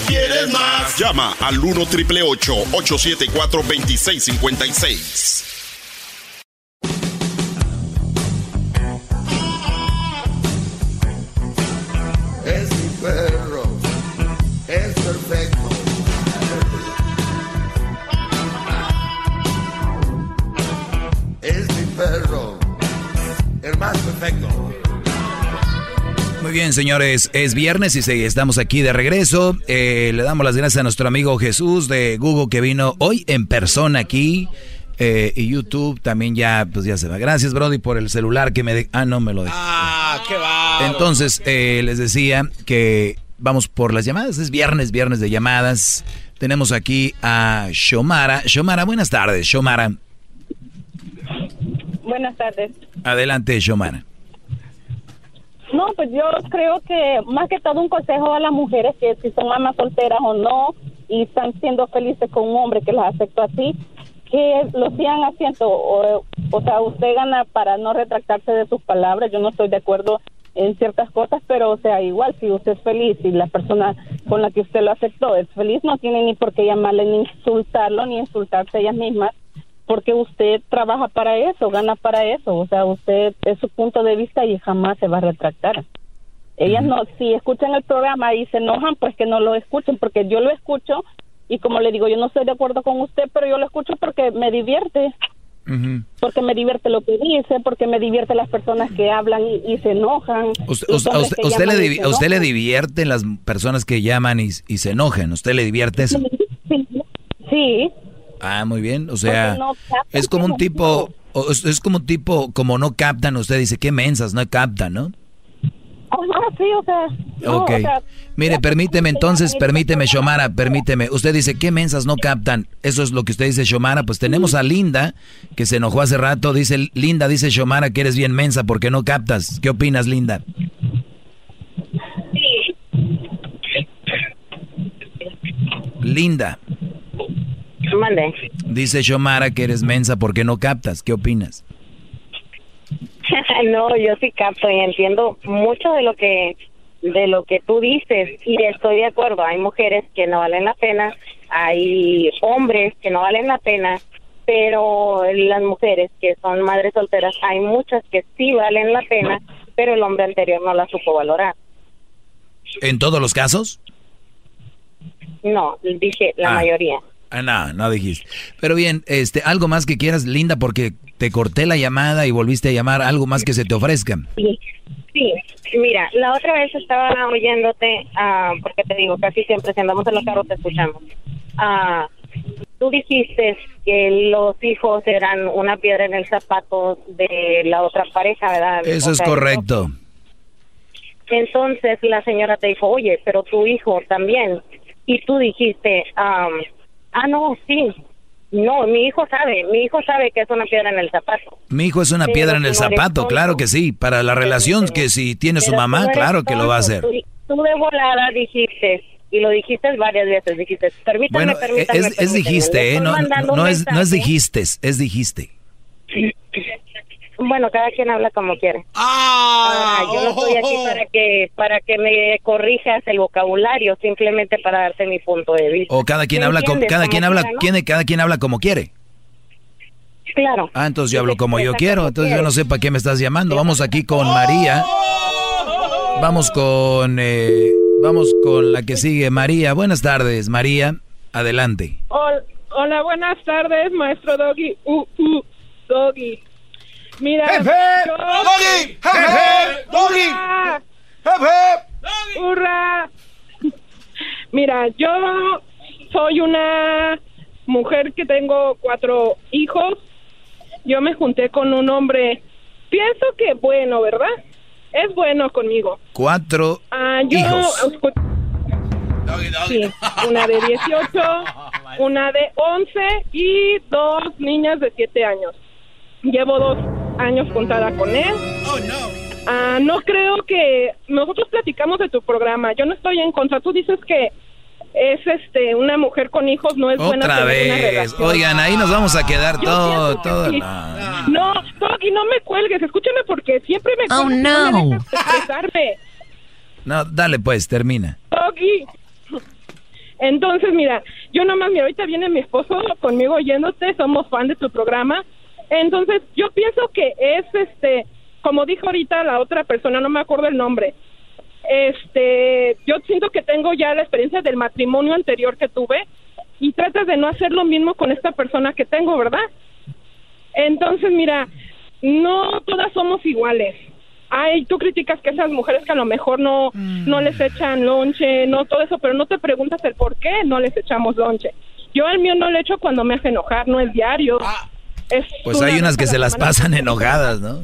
quieres más. Llama al 1 874 2656.
Perfecto. Muy bien, señores, es viernes y estamos aquí de regreso. Eh, le damos las gracias a nuestro amigo Jesús de Google que vino hoy en persona aquí. Eh, y YouTube también ya, pues ya se va. Gracias, Brody, por el celular que me... De... Ah, no me lo dejó.
Ah, qué va.
Entonces, eh, les decía que vamos por las llamadas. Es viernes, viernes de llamadas. Tenemos aquí a Shomara. Shomara, buenas tardes, Shomara.
Buenas tardes.
Adelante, Shomara.
No, pues yo creo que más que todo un consejo a las mujeres que si son mamás solteras o no y están siendo felices con un hombre que las aceptó así, que lo sigan haciendo. O, o sea, usted gana para no retractarse de sus palabras. Yo no estoy de acuerdo en ciertas cosas, pero o sea, igual si usted es feliz y la persona con la que usted lo aceptó es feliz, no tiene ni por qué llamarle ni insultarlo ni insultarse ellas mismas, porque usted trabaja para eso, gana para eso, o sea, usted es su punto de vista y jamás se va a retractar. Ellas no, si escuchan el programa y se enojan, pues que no lo escuchen, porque yo lo escucho y como le digo, yo no estoy de acuerdo con usted, pero yo lo escucho porque me divierte porque me divierte lo que dice, porque me divierte las personas que hablan y, se enojan.
Usted, usted, le, usted le divierte las personas que llaman y, y, se enojan? ¿Usted le divierte eso?
Sí.
Ah, muy bien. O sea, es como un tipo, es como un tipo, como no captan, usted dice, qué mensas, no captan, ¿no?
sí, o sea.
ok. Mire, permíteme entonces, permíteme, Shomara, permíteme. Usted dice, ¿qué mensas no captan? Eso es lo que usted dice, Shomara. Pues tenemos a Linda, que se enojó hace rato. Dice, Linda, dice Shomara que eres bien mensa porque no captas. ¿Qué opinas, Linda? Linda.
Mande.
Dice Shomara que eres mensa porque no captas. ¿Qué opinas? [laughs]
no, yo sí capto y entiendo mucho de lo que de lo que tú dices y estoy de acuerdo. Hay mujeres que no valen la pena, hay hombres que no valen la pena, pero las mujeres que son madres solteras, hay muchas que sí valen la pena, pero el hombre anterior no la supo valorar.
¿En todos los casos?
No, dije la ah. mayoría.
Ah, no, no dijiste. Pero bien, este, algo más que quieras, Linda, porque te corté la llamada y volviste a llamar, algo más que se te ofrezca.
Sí, sí. Mira, la otra vez estaba oyéndote, uh, porque te digo, casi siempre si andamos en los carros te escuchamos. Uh, tú dijiste que los hijos eran una piedra en el zapato de la otra pareja, ¿verdad?
Eso es correcto.
Entonces la señora te dijo, oye, pero tu hijo también. Y tú dijiste, um, Ah, no, sí. No, mi hijo sabe, mi hijo sabe que es una piedra en el zapato.
Mi hijo es una piedra en el zapato, claro que sí. Para la relación que si tiene su mamá, claro que lo va a hacer.
Tú, de volada dijiste, y lo dijiste varias veces, dijiste, permítame,
bueno,
permítame,
es, es dijiste, ¿eh? No, no, es, no es dijiste, es dijiste. [clears throat]
Bueno, cada quien habla como quiere.
Ah,
yo no estoy aquí para que para que me corrijas el vocabulario, simplemente para darte mi punto de vista.
O cada quien habla como cada quien habla, cada quien habla como quiere.
Claro.
Ah, entonces yo hablo como yo quiero, entonces yo no sé para qué me estás llamando. Vamos aquí con María. Vamos con eh, vamos con la que sigue, María. Buenas tardes, María. Adelante.
Hola, buenas tardes, maestro Doggy. Uh, uh, Doggy. Mira,
¡Jefe! ¡Doggy! ¡Jefe! ¡Doggy! ¡Jefe!
¡Hurra! [laughs] Mira, yo soy una mujer que tengo cuatro hijos. Yo me junté con un hombre, pienso que bueno, ¿verdad? Es bueno conmigo.
Cuatro
ah,
hijos.
Sí, una de 18, [laughs] una de 11 y dos niñas de 7 años. Llevo dos años contada con él. Oh, no. Ah, no creo que nosotros platicamos de tu programa. Yo no estoy en contra. Tú dices que es este una mujer con hijos no es buena
otra vez. oigan ahí nos vamos a quedar todo todo
no Toki no me cuelgues. Escúchame porque siempre me
oh no
no. dale pues termina.
Toki entonces mira yo nomás mira ahorita viene mi esposo conmigo oyéndote somos fan de tu programa entonces, yo pienso que es este, como dijo ahorita la otra persona, no me acuerdo el nombre. Este, yo siento que tengo ya la experiencia del matrimonio anterior que tuve y tratas de no hacer lo mismo con esta persona que tengo, ¿verdad? Entonces, mira, no todas somos iguales. Ay, tú criticas que esas mujeres que a lo mejor no, no les echan lonche, no todo eso, pero no te preguntas el por qué no les echamos lonche. Yo el mío no le echo cuando me hace enojar, no es diario. Ah
pues hay unas que se las pasan enojadas, ¿no?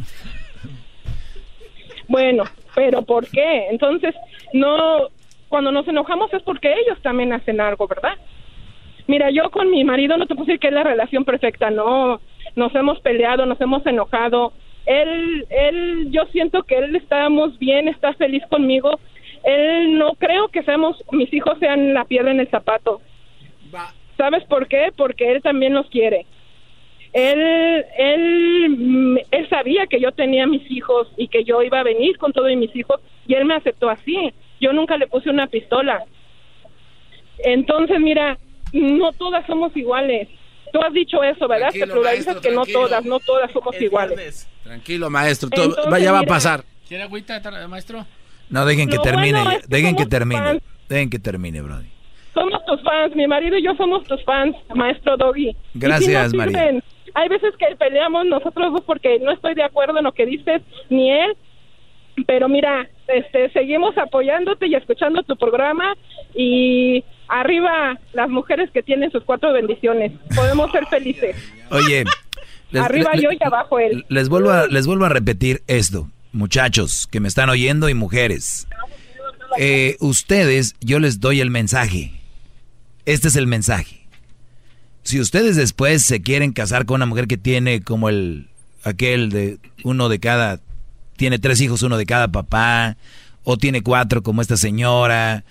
Bueno, pero ¿por qué? Entonces, no, cuando nos enojamos es porque ellos también hacen algo, ¿verdad? Mira, yo con mi marido no te puedo decir que es la relación perfecta, no, nos hemos peleado, nos hemos enojado. Él, él, yo siento que él estamos bien, está feliz conmigo. Él no creo que seamos, mis hijos sean la piedra en el zapato. ¿Sabes por qué? Porque él también los quiere. Él, él, mm, él sabía que yo tenía mis hijos y que yo iba a venir con todos mis hijos y él me aceptó así. Yo nunca le puse una pistola. Entonces, mira, no todas somos iguales. Tú has dicho eso, ¿verdad?
Tranquilo,
Te pluralizas
maestro,
que no todas, no todas somos iguales.
Tranquilo, maestro. todo-
Entonces,
vaya, va a pasar.
¿Quiere agüita, maestro?
No, dejen que termine.
bueno
ya.
es que
dejen que
somos
termine.
fans.
Dejen que termine, Brody.
Somos tus fans, mi marido y yo somos tus fans, maestro Doggy.
Gracias,
nos
María.
Hay veces que peleamos nosotros dos porque no estoy de acuerdo en lo que dices, ni él. Pero mira, este, seguimos apoyándote y escuchando tu programa y arriba las mujeres que tienen sus cuatro bendiciones. Podemos ser felices.
Oye, les,
arriba yo y abajo él.
les vuelvo a, les vuelvo a repetir esto, muchachos que me están oyendo y mujeres. Eh, ustedes, yo les doy el mensaje. Este es el mensaje. Si ustedes después se quieren casar con una mujer que tiene como el aquel de uno de cada tiene tres hijos, uno de cada papá, o tiene cuatro como esta señora,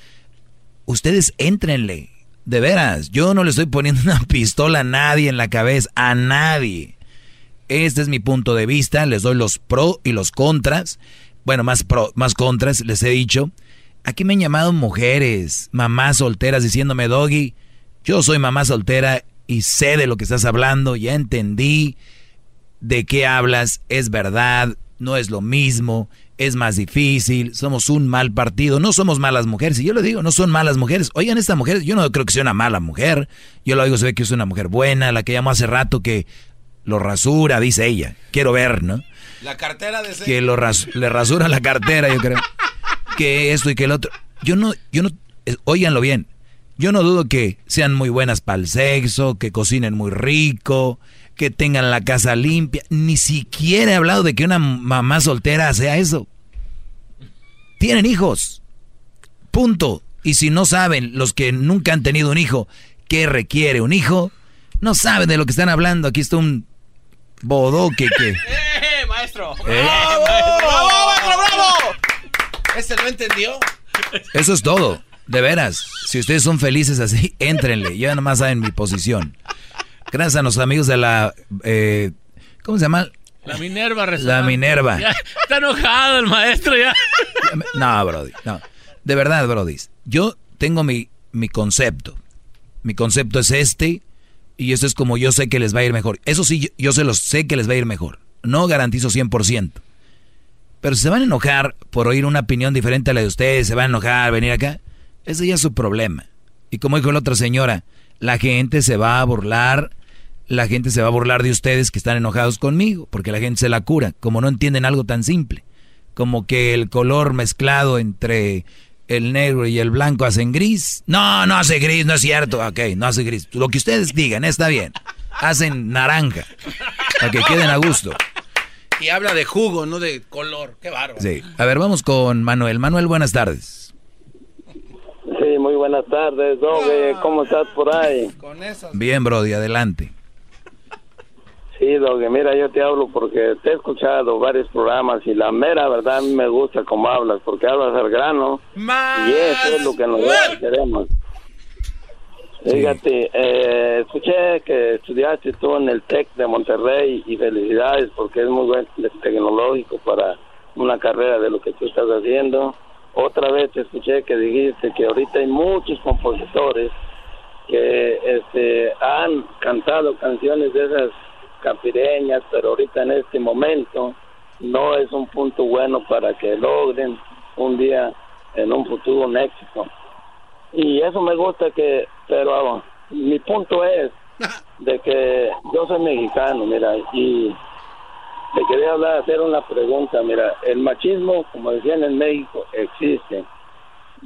ustedes éntrenle. De veras, yo no le estoy poniendo una [laughs] pistola a nadie en la cabeza, a nadie. Este es mi punto de vista, les doy los pro y los contras. Bueno, más pro, más contras, les he dicho. Aquí me han llamado mujeres, mamás solteras diciéndome, Doggy, yo soy mamá soltera y sé de lo que estás hablando, ya entendí de qué hablas, es verdad, no es lo mismo, es más difícil, somos un mal partido, no somos malas mujeres, y yo lo digo, no son malas mujeres. Oigan, esta mujer, yo no creo que sea una mala mujer, yo lo digo, se ve que es una mujer buena, la que llamó hace rato que lo rasura, dice ella, quiero ver, ¿no?
La cartera de ese-
Que lo ras- le rasura la cartera, yo creo. Que esto y que el otro. Yo no, yo no, eh, óiganlo bien. Yo no dudo que sean muy buenas para el sexo, que cocinen muy rico, que tengan la casa limpia. Ni siquiera he hablado de que una mamá soltera sea eso. Tienen hijos. Punto. Y si no saben, los que nunca han tenido un hijo, qué requiere un hijo, no saben de lo que están hablando. Aquí está un bodoque que... [laughs]
¡Eh, maestro!
¿Eh?
¡Bravo, maestro, bravo! ¿Ese no entendió?
Eso es todo. De veras. Si ustedes son felices así, [laughs] éntrenle. Ya nomás saben mi posición. Gracias a los amigos de la... eh, ¿Cómo se llama?
La Minerva
La. Minerva.
Ya, está enojado el maestro ya. [laughs]
No, Brody. No. De verdad, Brody. Yo tengo mi, mi concepto. Mi concepto es este. Y eso es como yo sé que les va a ir mejor. Eso sí, yo, yo se los sé que les va a ir mejor. No garantizo 100%. Pero si se van a enojar por oír una opinión diferente a la de ustedes, se van a enojar, venir acá, ese ya es su problema. Y como dijo la otra señora, la gente se va a burlar, la gente se va a burlar de ustedes que están enojados conmigo, porque la gente se la cura, como no entienden algo tan simple, como que el color mezclado entre el negro y el blanco hacen gris. No, no hace gris, no es cierto. Ok, no hace gris. Lo que ustedes digan, está bien. Hacen naranja, para que queden a gusto.
Y habla de jugo, no de color. Qué bárbaro.
Sí. A ver, vamos con Manuel. Manuel, buenas tardes.
Sí, muy buenas tardes, Doge. ¿Cómo estás por ahí?
Bien, Brody, adelante.
Sí, Doge, mira, yo te hablo porque te he escuchado varios programas y la mera verdad a mí me gusta cómo hablas, porque hablas al grano y eso es lo que nosotros queremos. Fíjate, eh, escuché que estudiaste tú en el TEC de Monterrey y felicidades porque es muy buen tecnológico para una carrera de lo que tú estás haciendo. Otra vez escuché que dijiste que ahorita hay muchos compositores que este, han cantado canciones de esas capireñas, pero ahorita en este momento no es un punto bueno para que logren un día en un futuro un éxito. Y eso me gusta que, pero mi punto es [laughs] de que yo soy mexicano, mira, y te quería hablar, hacer una pregunta, mira, el machismo, como decían en México, existe.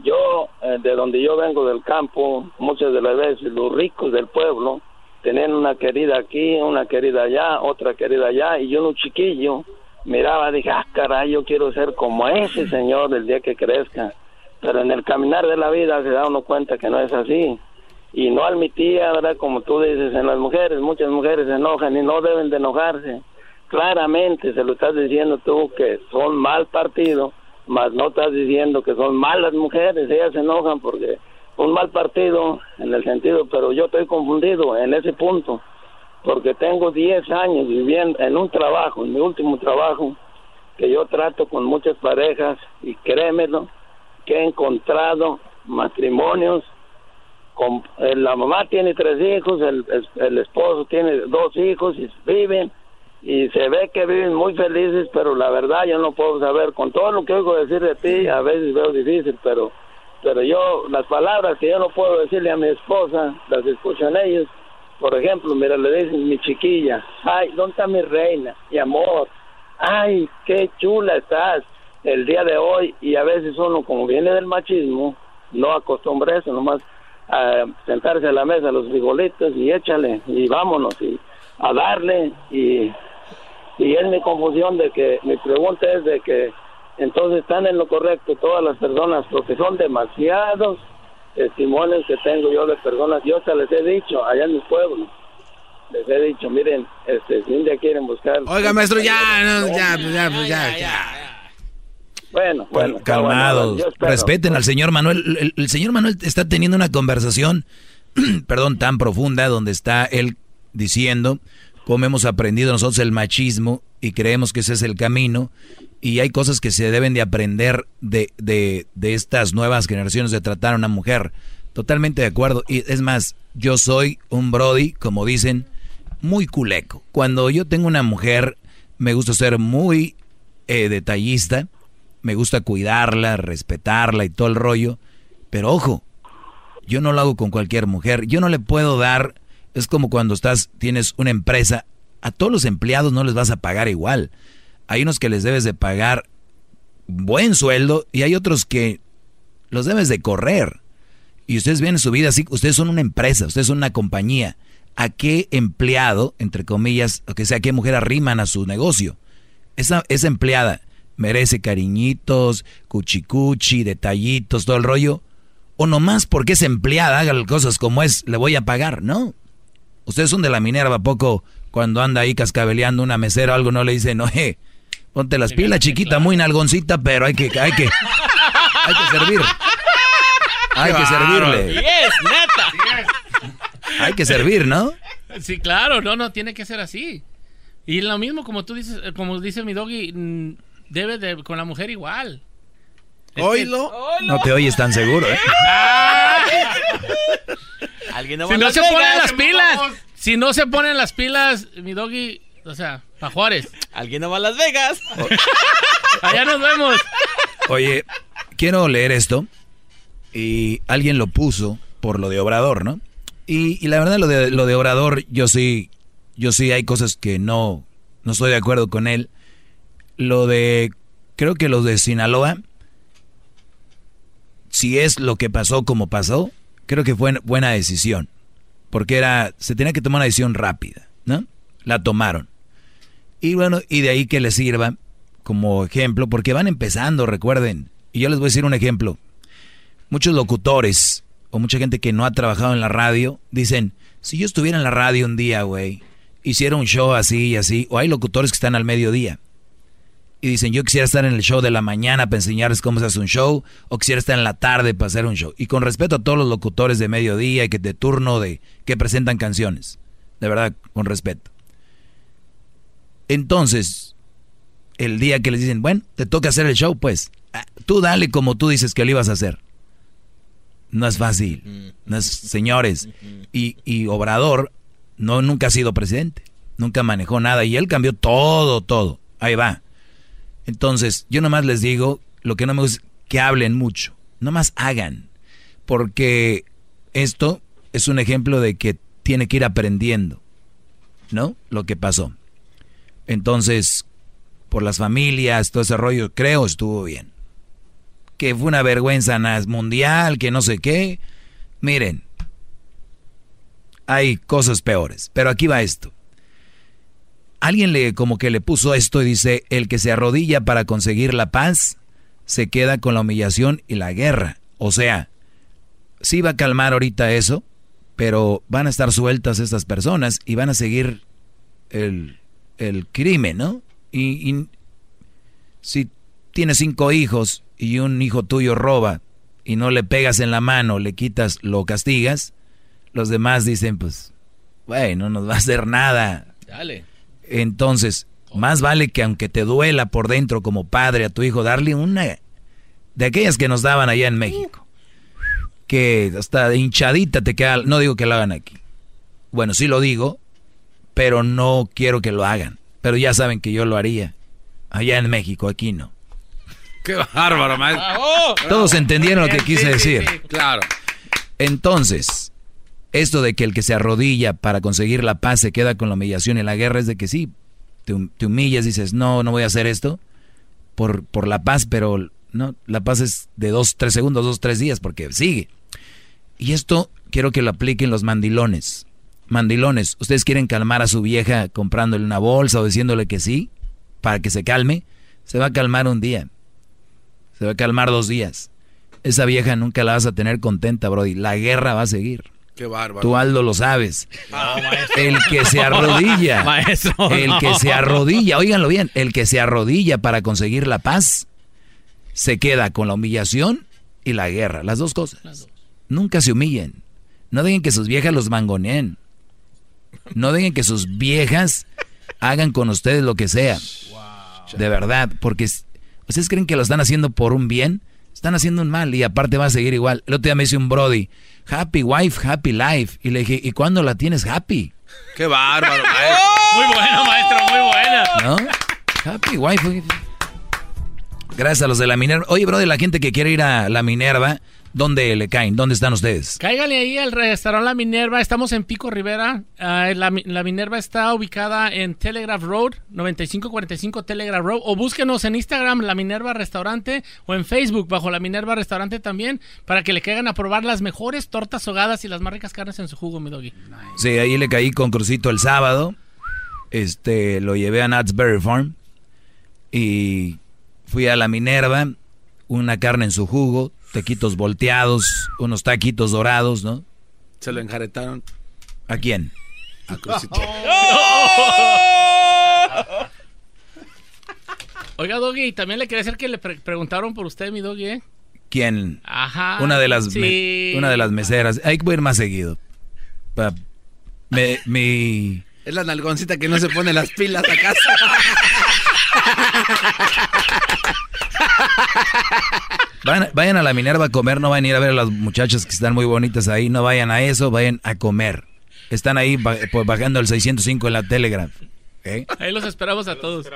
Yo, eh, de donde yo vengo del campo, muchas de las veces los ricos del pueblo tenían una querida aquí, una querida allá, otra querida allá, y yo, un chiquillo, miraba, dije, ah, caray, yo quiero ser como ese señor el día que crezca. Pero en el caminar de la vida se da uno cuenta que no es así. Y no admitía, ¿verdad? Como tú dices, en las mujeres, muchas mujeres se enojan y no deben de enojarse. Claramente se lo estás diciendo tú que son mal partido, mas no estás diciendo que son malas mujeres, ellas se enojan porque un mal partido en el sentido, pero yo estoy confundido en ese punto. porque tengo 10 años viviendo en un trabajo, en mi último trabajo, que yo trato con muchas parejas y créemelo, que he encontrado matrimonios, con, eh, la mamá tiene tres hijos, el esposo tiene dos hijos y viven y se ve que viven muy felices, pero la verdad yo no puedo saber, con todo lo que oigo decir de ti, a veces veo difícil, pero pero yo, las palabras que yo no puedo decirle a mi esposa, las escuchan ellos. Por ejemplo, mira, le dicen mi chiquilla, ay, ¿dónde está mi reina? Mi amor, ay, qué chula estás el día de hoy. Y a veces uno, como viene del machismo, no acostumbra eso, nomás a sentarse a la mesa, los frijolitos y échale, y vámonos, y a darle, y, y es mi confusión de que, mi pregunta es de que entonces están en lo correcto todas las personas, porque son demasiados testimonios que tengo yo de personas, yo hasta les he dicho allá en mi pueblo, les he dicho, miren, este, si un día quieren buscar...
Oiga, maestro, ya, no, ya, pues, ya, pues, ya, ya.
Bueno, bueno.
Calmados.
bueno.
Respeten al señor Manuel. El, el señor Manuel está teniendo una conversación, [clears throat] perdón, tan profunda donde está él diciendo hemos aprendido nosotros el machismo y creemos que ese es el camino. Y hay cosas que se deben de aprender de, de, de estas nuevas generaciones de tratar a una mujer. Totalmente de acuerdo. Y es más, yo soy un Brody, como dicen, muy culeco. Cuando yo tengo una mujer, me gusta ser muy eh, detallista, me gusta cuidarla, respetarla y todo el rollo. Pero ojo, yo no lo hago con cualquier mujer. Yo no le puedo dar, es como cuando estás, tienes una empresa, a todos los empleados no les vas a pagar igual. Hay unos que les debes de pagar buen sueldo y hay otros que los debes de correr. Y ustedes ven su vida así, ustedes son una empresa, ustedes son una compañía. ¿A qué empleado, entre comillas, o que sea, qué mujer arriman a su negocio? Esa, esa empleada merece cariñitos, cuchicuchi, detallitos, todo el rollo. O nomás porque es empleada, haga cosas como es, le voy a pagar, ¿no? Ustedes son de la Minerva, ¿a poco cuando anda ahí cascabeleando una mesera o algo no le dicen, oye, ponte las pilas, chiquita, muy nalgoncita, pero hay que, hay que, hay que servir. Hay que servirle.
Yes, neta.
Hay que servir, ¿no?
Sí, claro, no, no, tiene que ser así. Y lo mismo como tú dices, eh, como dice mi doggy, mm, debe de con la mujer igual.
Oílo.
No te oyes tan seguro, ¿eh? [laughs]
Alguien
Si no se ponen las pilas, si no se ponen las pilas, mi doggy, o sea, pa' Juárez.
Alguien no va a Las Vegas.
Allá nos vemos.
Oye, quiero leer esto. Y alguien lo puso por lo de Obrador, ¿no? Y, y la verdad, lo de, lo de Obrador, yo sí, yo sí hay cosas que no, no estoy de acuerdo con él. Lo de, creo que los de Sinaloa, si es lo que pasó como pasó, creo que fue buena decisión. Porque era, se tenía que tomar una decisión rápida, ¿no? La tomaron. Y bueno, y de ahí que les sirva como ejemplo, porque van empezando, recuerden. Y yo les voy a decir un ejemplo. Muchos locutores o mucha gente que no ha trabajado en la radio dicen, si yo estuviera en la radio un día, güey, hiciera un show así y así, o hay locutores que están al mediodía. Y dicen, yo quisiera estar en el show de la mañana para enseñarles cómo se hace un show, o quisiera estar en la tarde para hacer un show. Y con respeto a todos los locutores de mediodía y que de turno de que presentan canciones. De verdad, con respeto. Entonces, el día que les dicen, bueno, te toca hacer el show, pues, ah, tú dale como tú dices que lo ibas a hacer. No es fácil. No es, señores. Y, y Obrador no, nunca ha sido presidente. Nunca manejó nada. Y él cambió todo, todo. Ahí va. Entonces, yo nomás les digo, lo que no me gusta es que hablen mucho. Nomás hagan. Porque esto es un ejemplo de que tiene que ir aprendiendo. ¿No? Lo que pasó. Entonces, por las familias, todo ese rollo, creo estuvo bien. Que fue una vergüenza mundial, que no sé qué. Miren, hay cosas peores, pero aquí va esto. Alguien le como que le puso esto y dice, el que se arrodilla para conseguir la paz se queda con la humillación y la guerra. O sea, sí va a calmar ahorita eso, pero van a estar sueltas estas personas y van a seguir el, el crimen, ¿no? Y, y si tienes cinco hijos y un hijo tuyo roba y no le pegas en la mano, le quitas, lo castigas, los demás dicen, pues, Güey, no nos va a hacer nada.
Dale.
Entonces, más vale que aunque te duela por dentro como padre a tu hijo, darle una de aquellas que nos daban allá en México. Que hasta hinchadita te queda. No digo que lo hagan aquí. Bueno, sí lo digo, pero no quiero que lo hagan. Pero ya saben que yo lo haría. Allá en México, aquí no. [laughs]
Qué bárbaro, maestro.
Todos entendieron lo que quise decir.
Claro.
Entonces, esto de que el que se arrodilla para conseguir la paz se queda con la humillación y la guerra es de que sí, te, te humillas, dices, no, no voy a hacer esto por, por la paz, pero no, la paz es de dos, tres segundos, dos, tres días, porque sigue. Y esto quiero que lo apliquen los mandilones. Mandilones, ¿ustedes quieren calmar a su vieja comprándole una bolsa o diciéndole que sí? Para que se calme. Se va a calmar un día. Se va a calmar dos días. Esa vieja nunca la vas a tener contenta, Brody. La guerra va a seguir.
Qué bárbaro.
Tú, Aldo, lo sabes.
No, maestro.
El que se arrodilla. [laughs]
Maestro,
El que se arrodilla, óiganlo bien, el que se arrodilla para conseguir la paz, se queda con la humillación y la guerra, las dos cosas. Nunca se humillen. No dejen que sus viejas los mangoneen. No dejen que sus viejas hagan con ustedes lo que sea. De verdad, porque ustedes creen que lo están haciendo por un bien, están haciendo un mal y aparte va a seguir igual. El otro día me dice un Brody, happy wife, happy life. Y le dije, ¿y cuándo la tienes happy?
Qué bárbaro, [laughs] maestro.
Muy buena, maestro, muy buena.
¿No? Happy wife. oye. Gracias a los de la Minerva. Oye, Brody, la gente que quiere ir a la Minerva, ¿dónde le caen? ¿Dónde están ustedes?
Cáigale ahí al restaurante La Minerva. Estamos en Pico Rivera. Ah, la, Mi- la Minerva está ubicada en Telegraph Road, 9545 Telegraph Road. O búsquenos en Instagram, La Minerva Restaurante, o en Facebook, bajo La Minerva Restaurante también, para que le caigan a probar las mejores tortas ahogadas y las más ricas carnes en su jugo, mi doggy.
Sí, ahí le caí con Crucito el sábado. Este, lo llevé a Knott's Berry Farm. Y fui a la Minerva, una carne en su jugo, taquitos volteados, unos taquitos dorados, ¿no?
Se lo enjaretaron
¿A quién?
a Crucito. [laughs]
Oiga, Doggy, también le quería decir que le pre- preguntaron por usted, mi Doggy, ¿eh?
¿Quién?
Ajá.
Una de las
Sí.
me- una de las meseras. Hay que ir más seguido. Pa- me- mi
Es la nalgoncita que no se pone las pilas a casa. [laughs]
Vayan, vayan a la Minerva a comer, no vayan a ir a ver a las muchachas que están muy bonitas ahí, no vayan a eso, vayan a comer. Están ahí pues, bajando el 605 en la Telegram. ¿ok?
Ahí los esperamos a todos.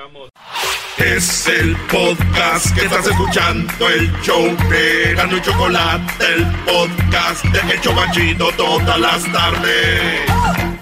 Es el podcast que estás escuchando, el show de Gano y Chocolate, el podcast de El Chobachito todas las tardes.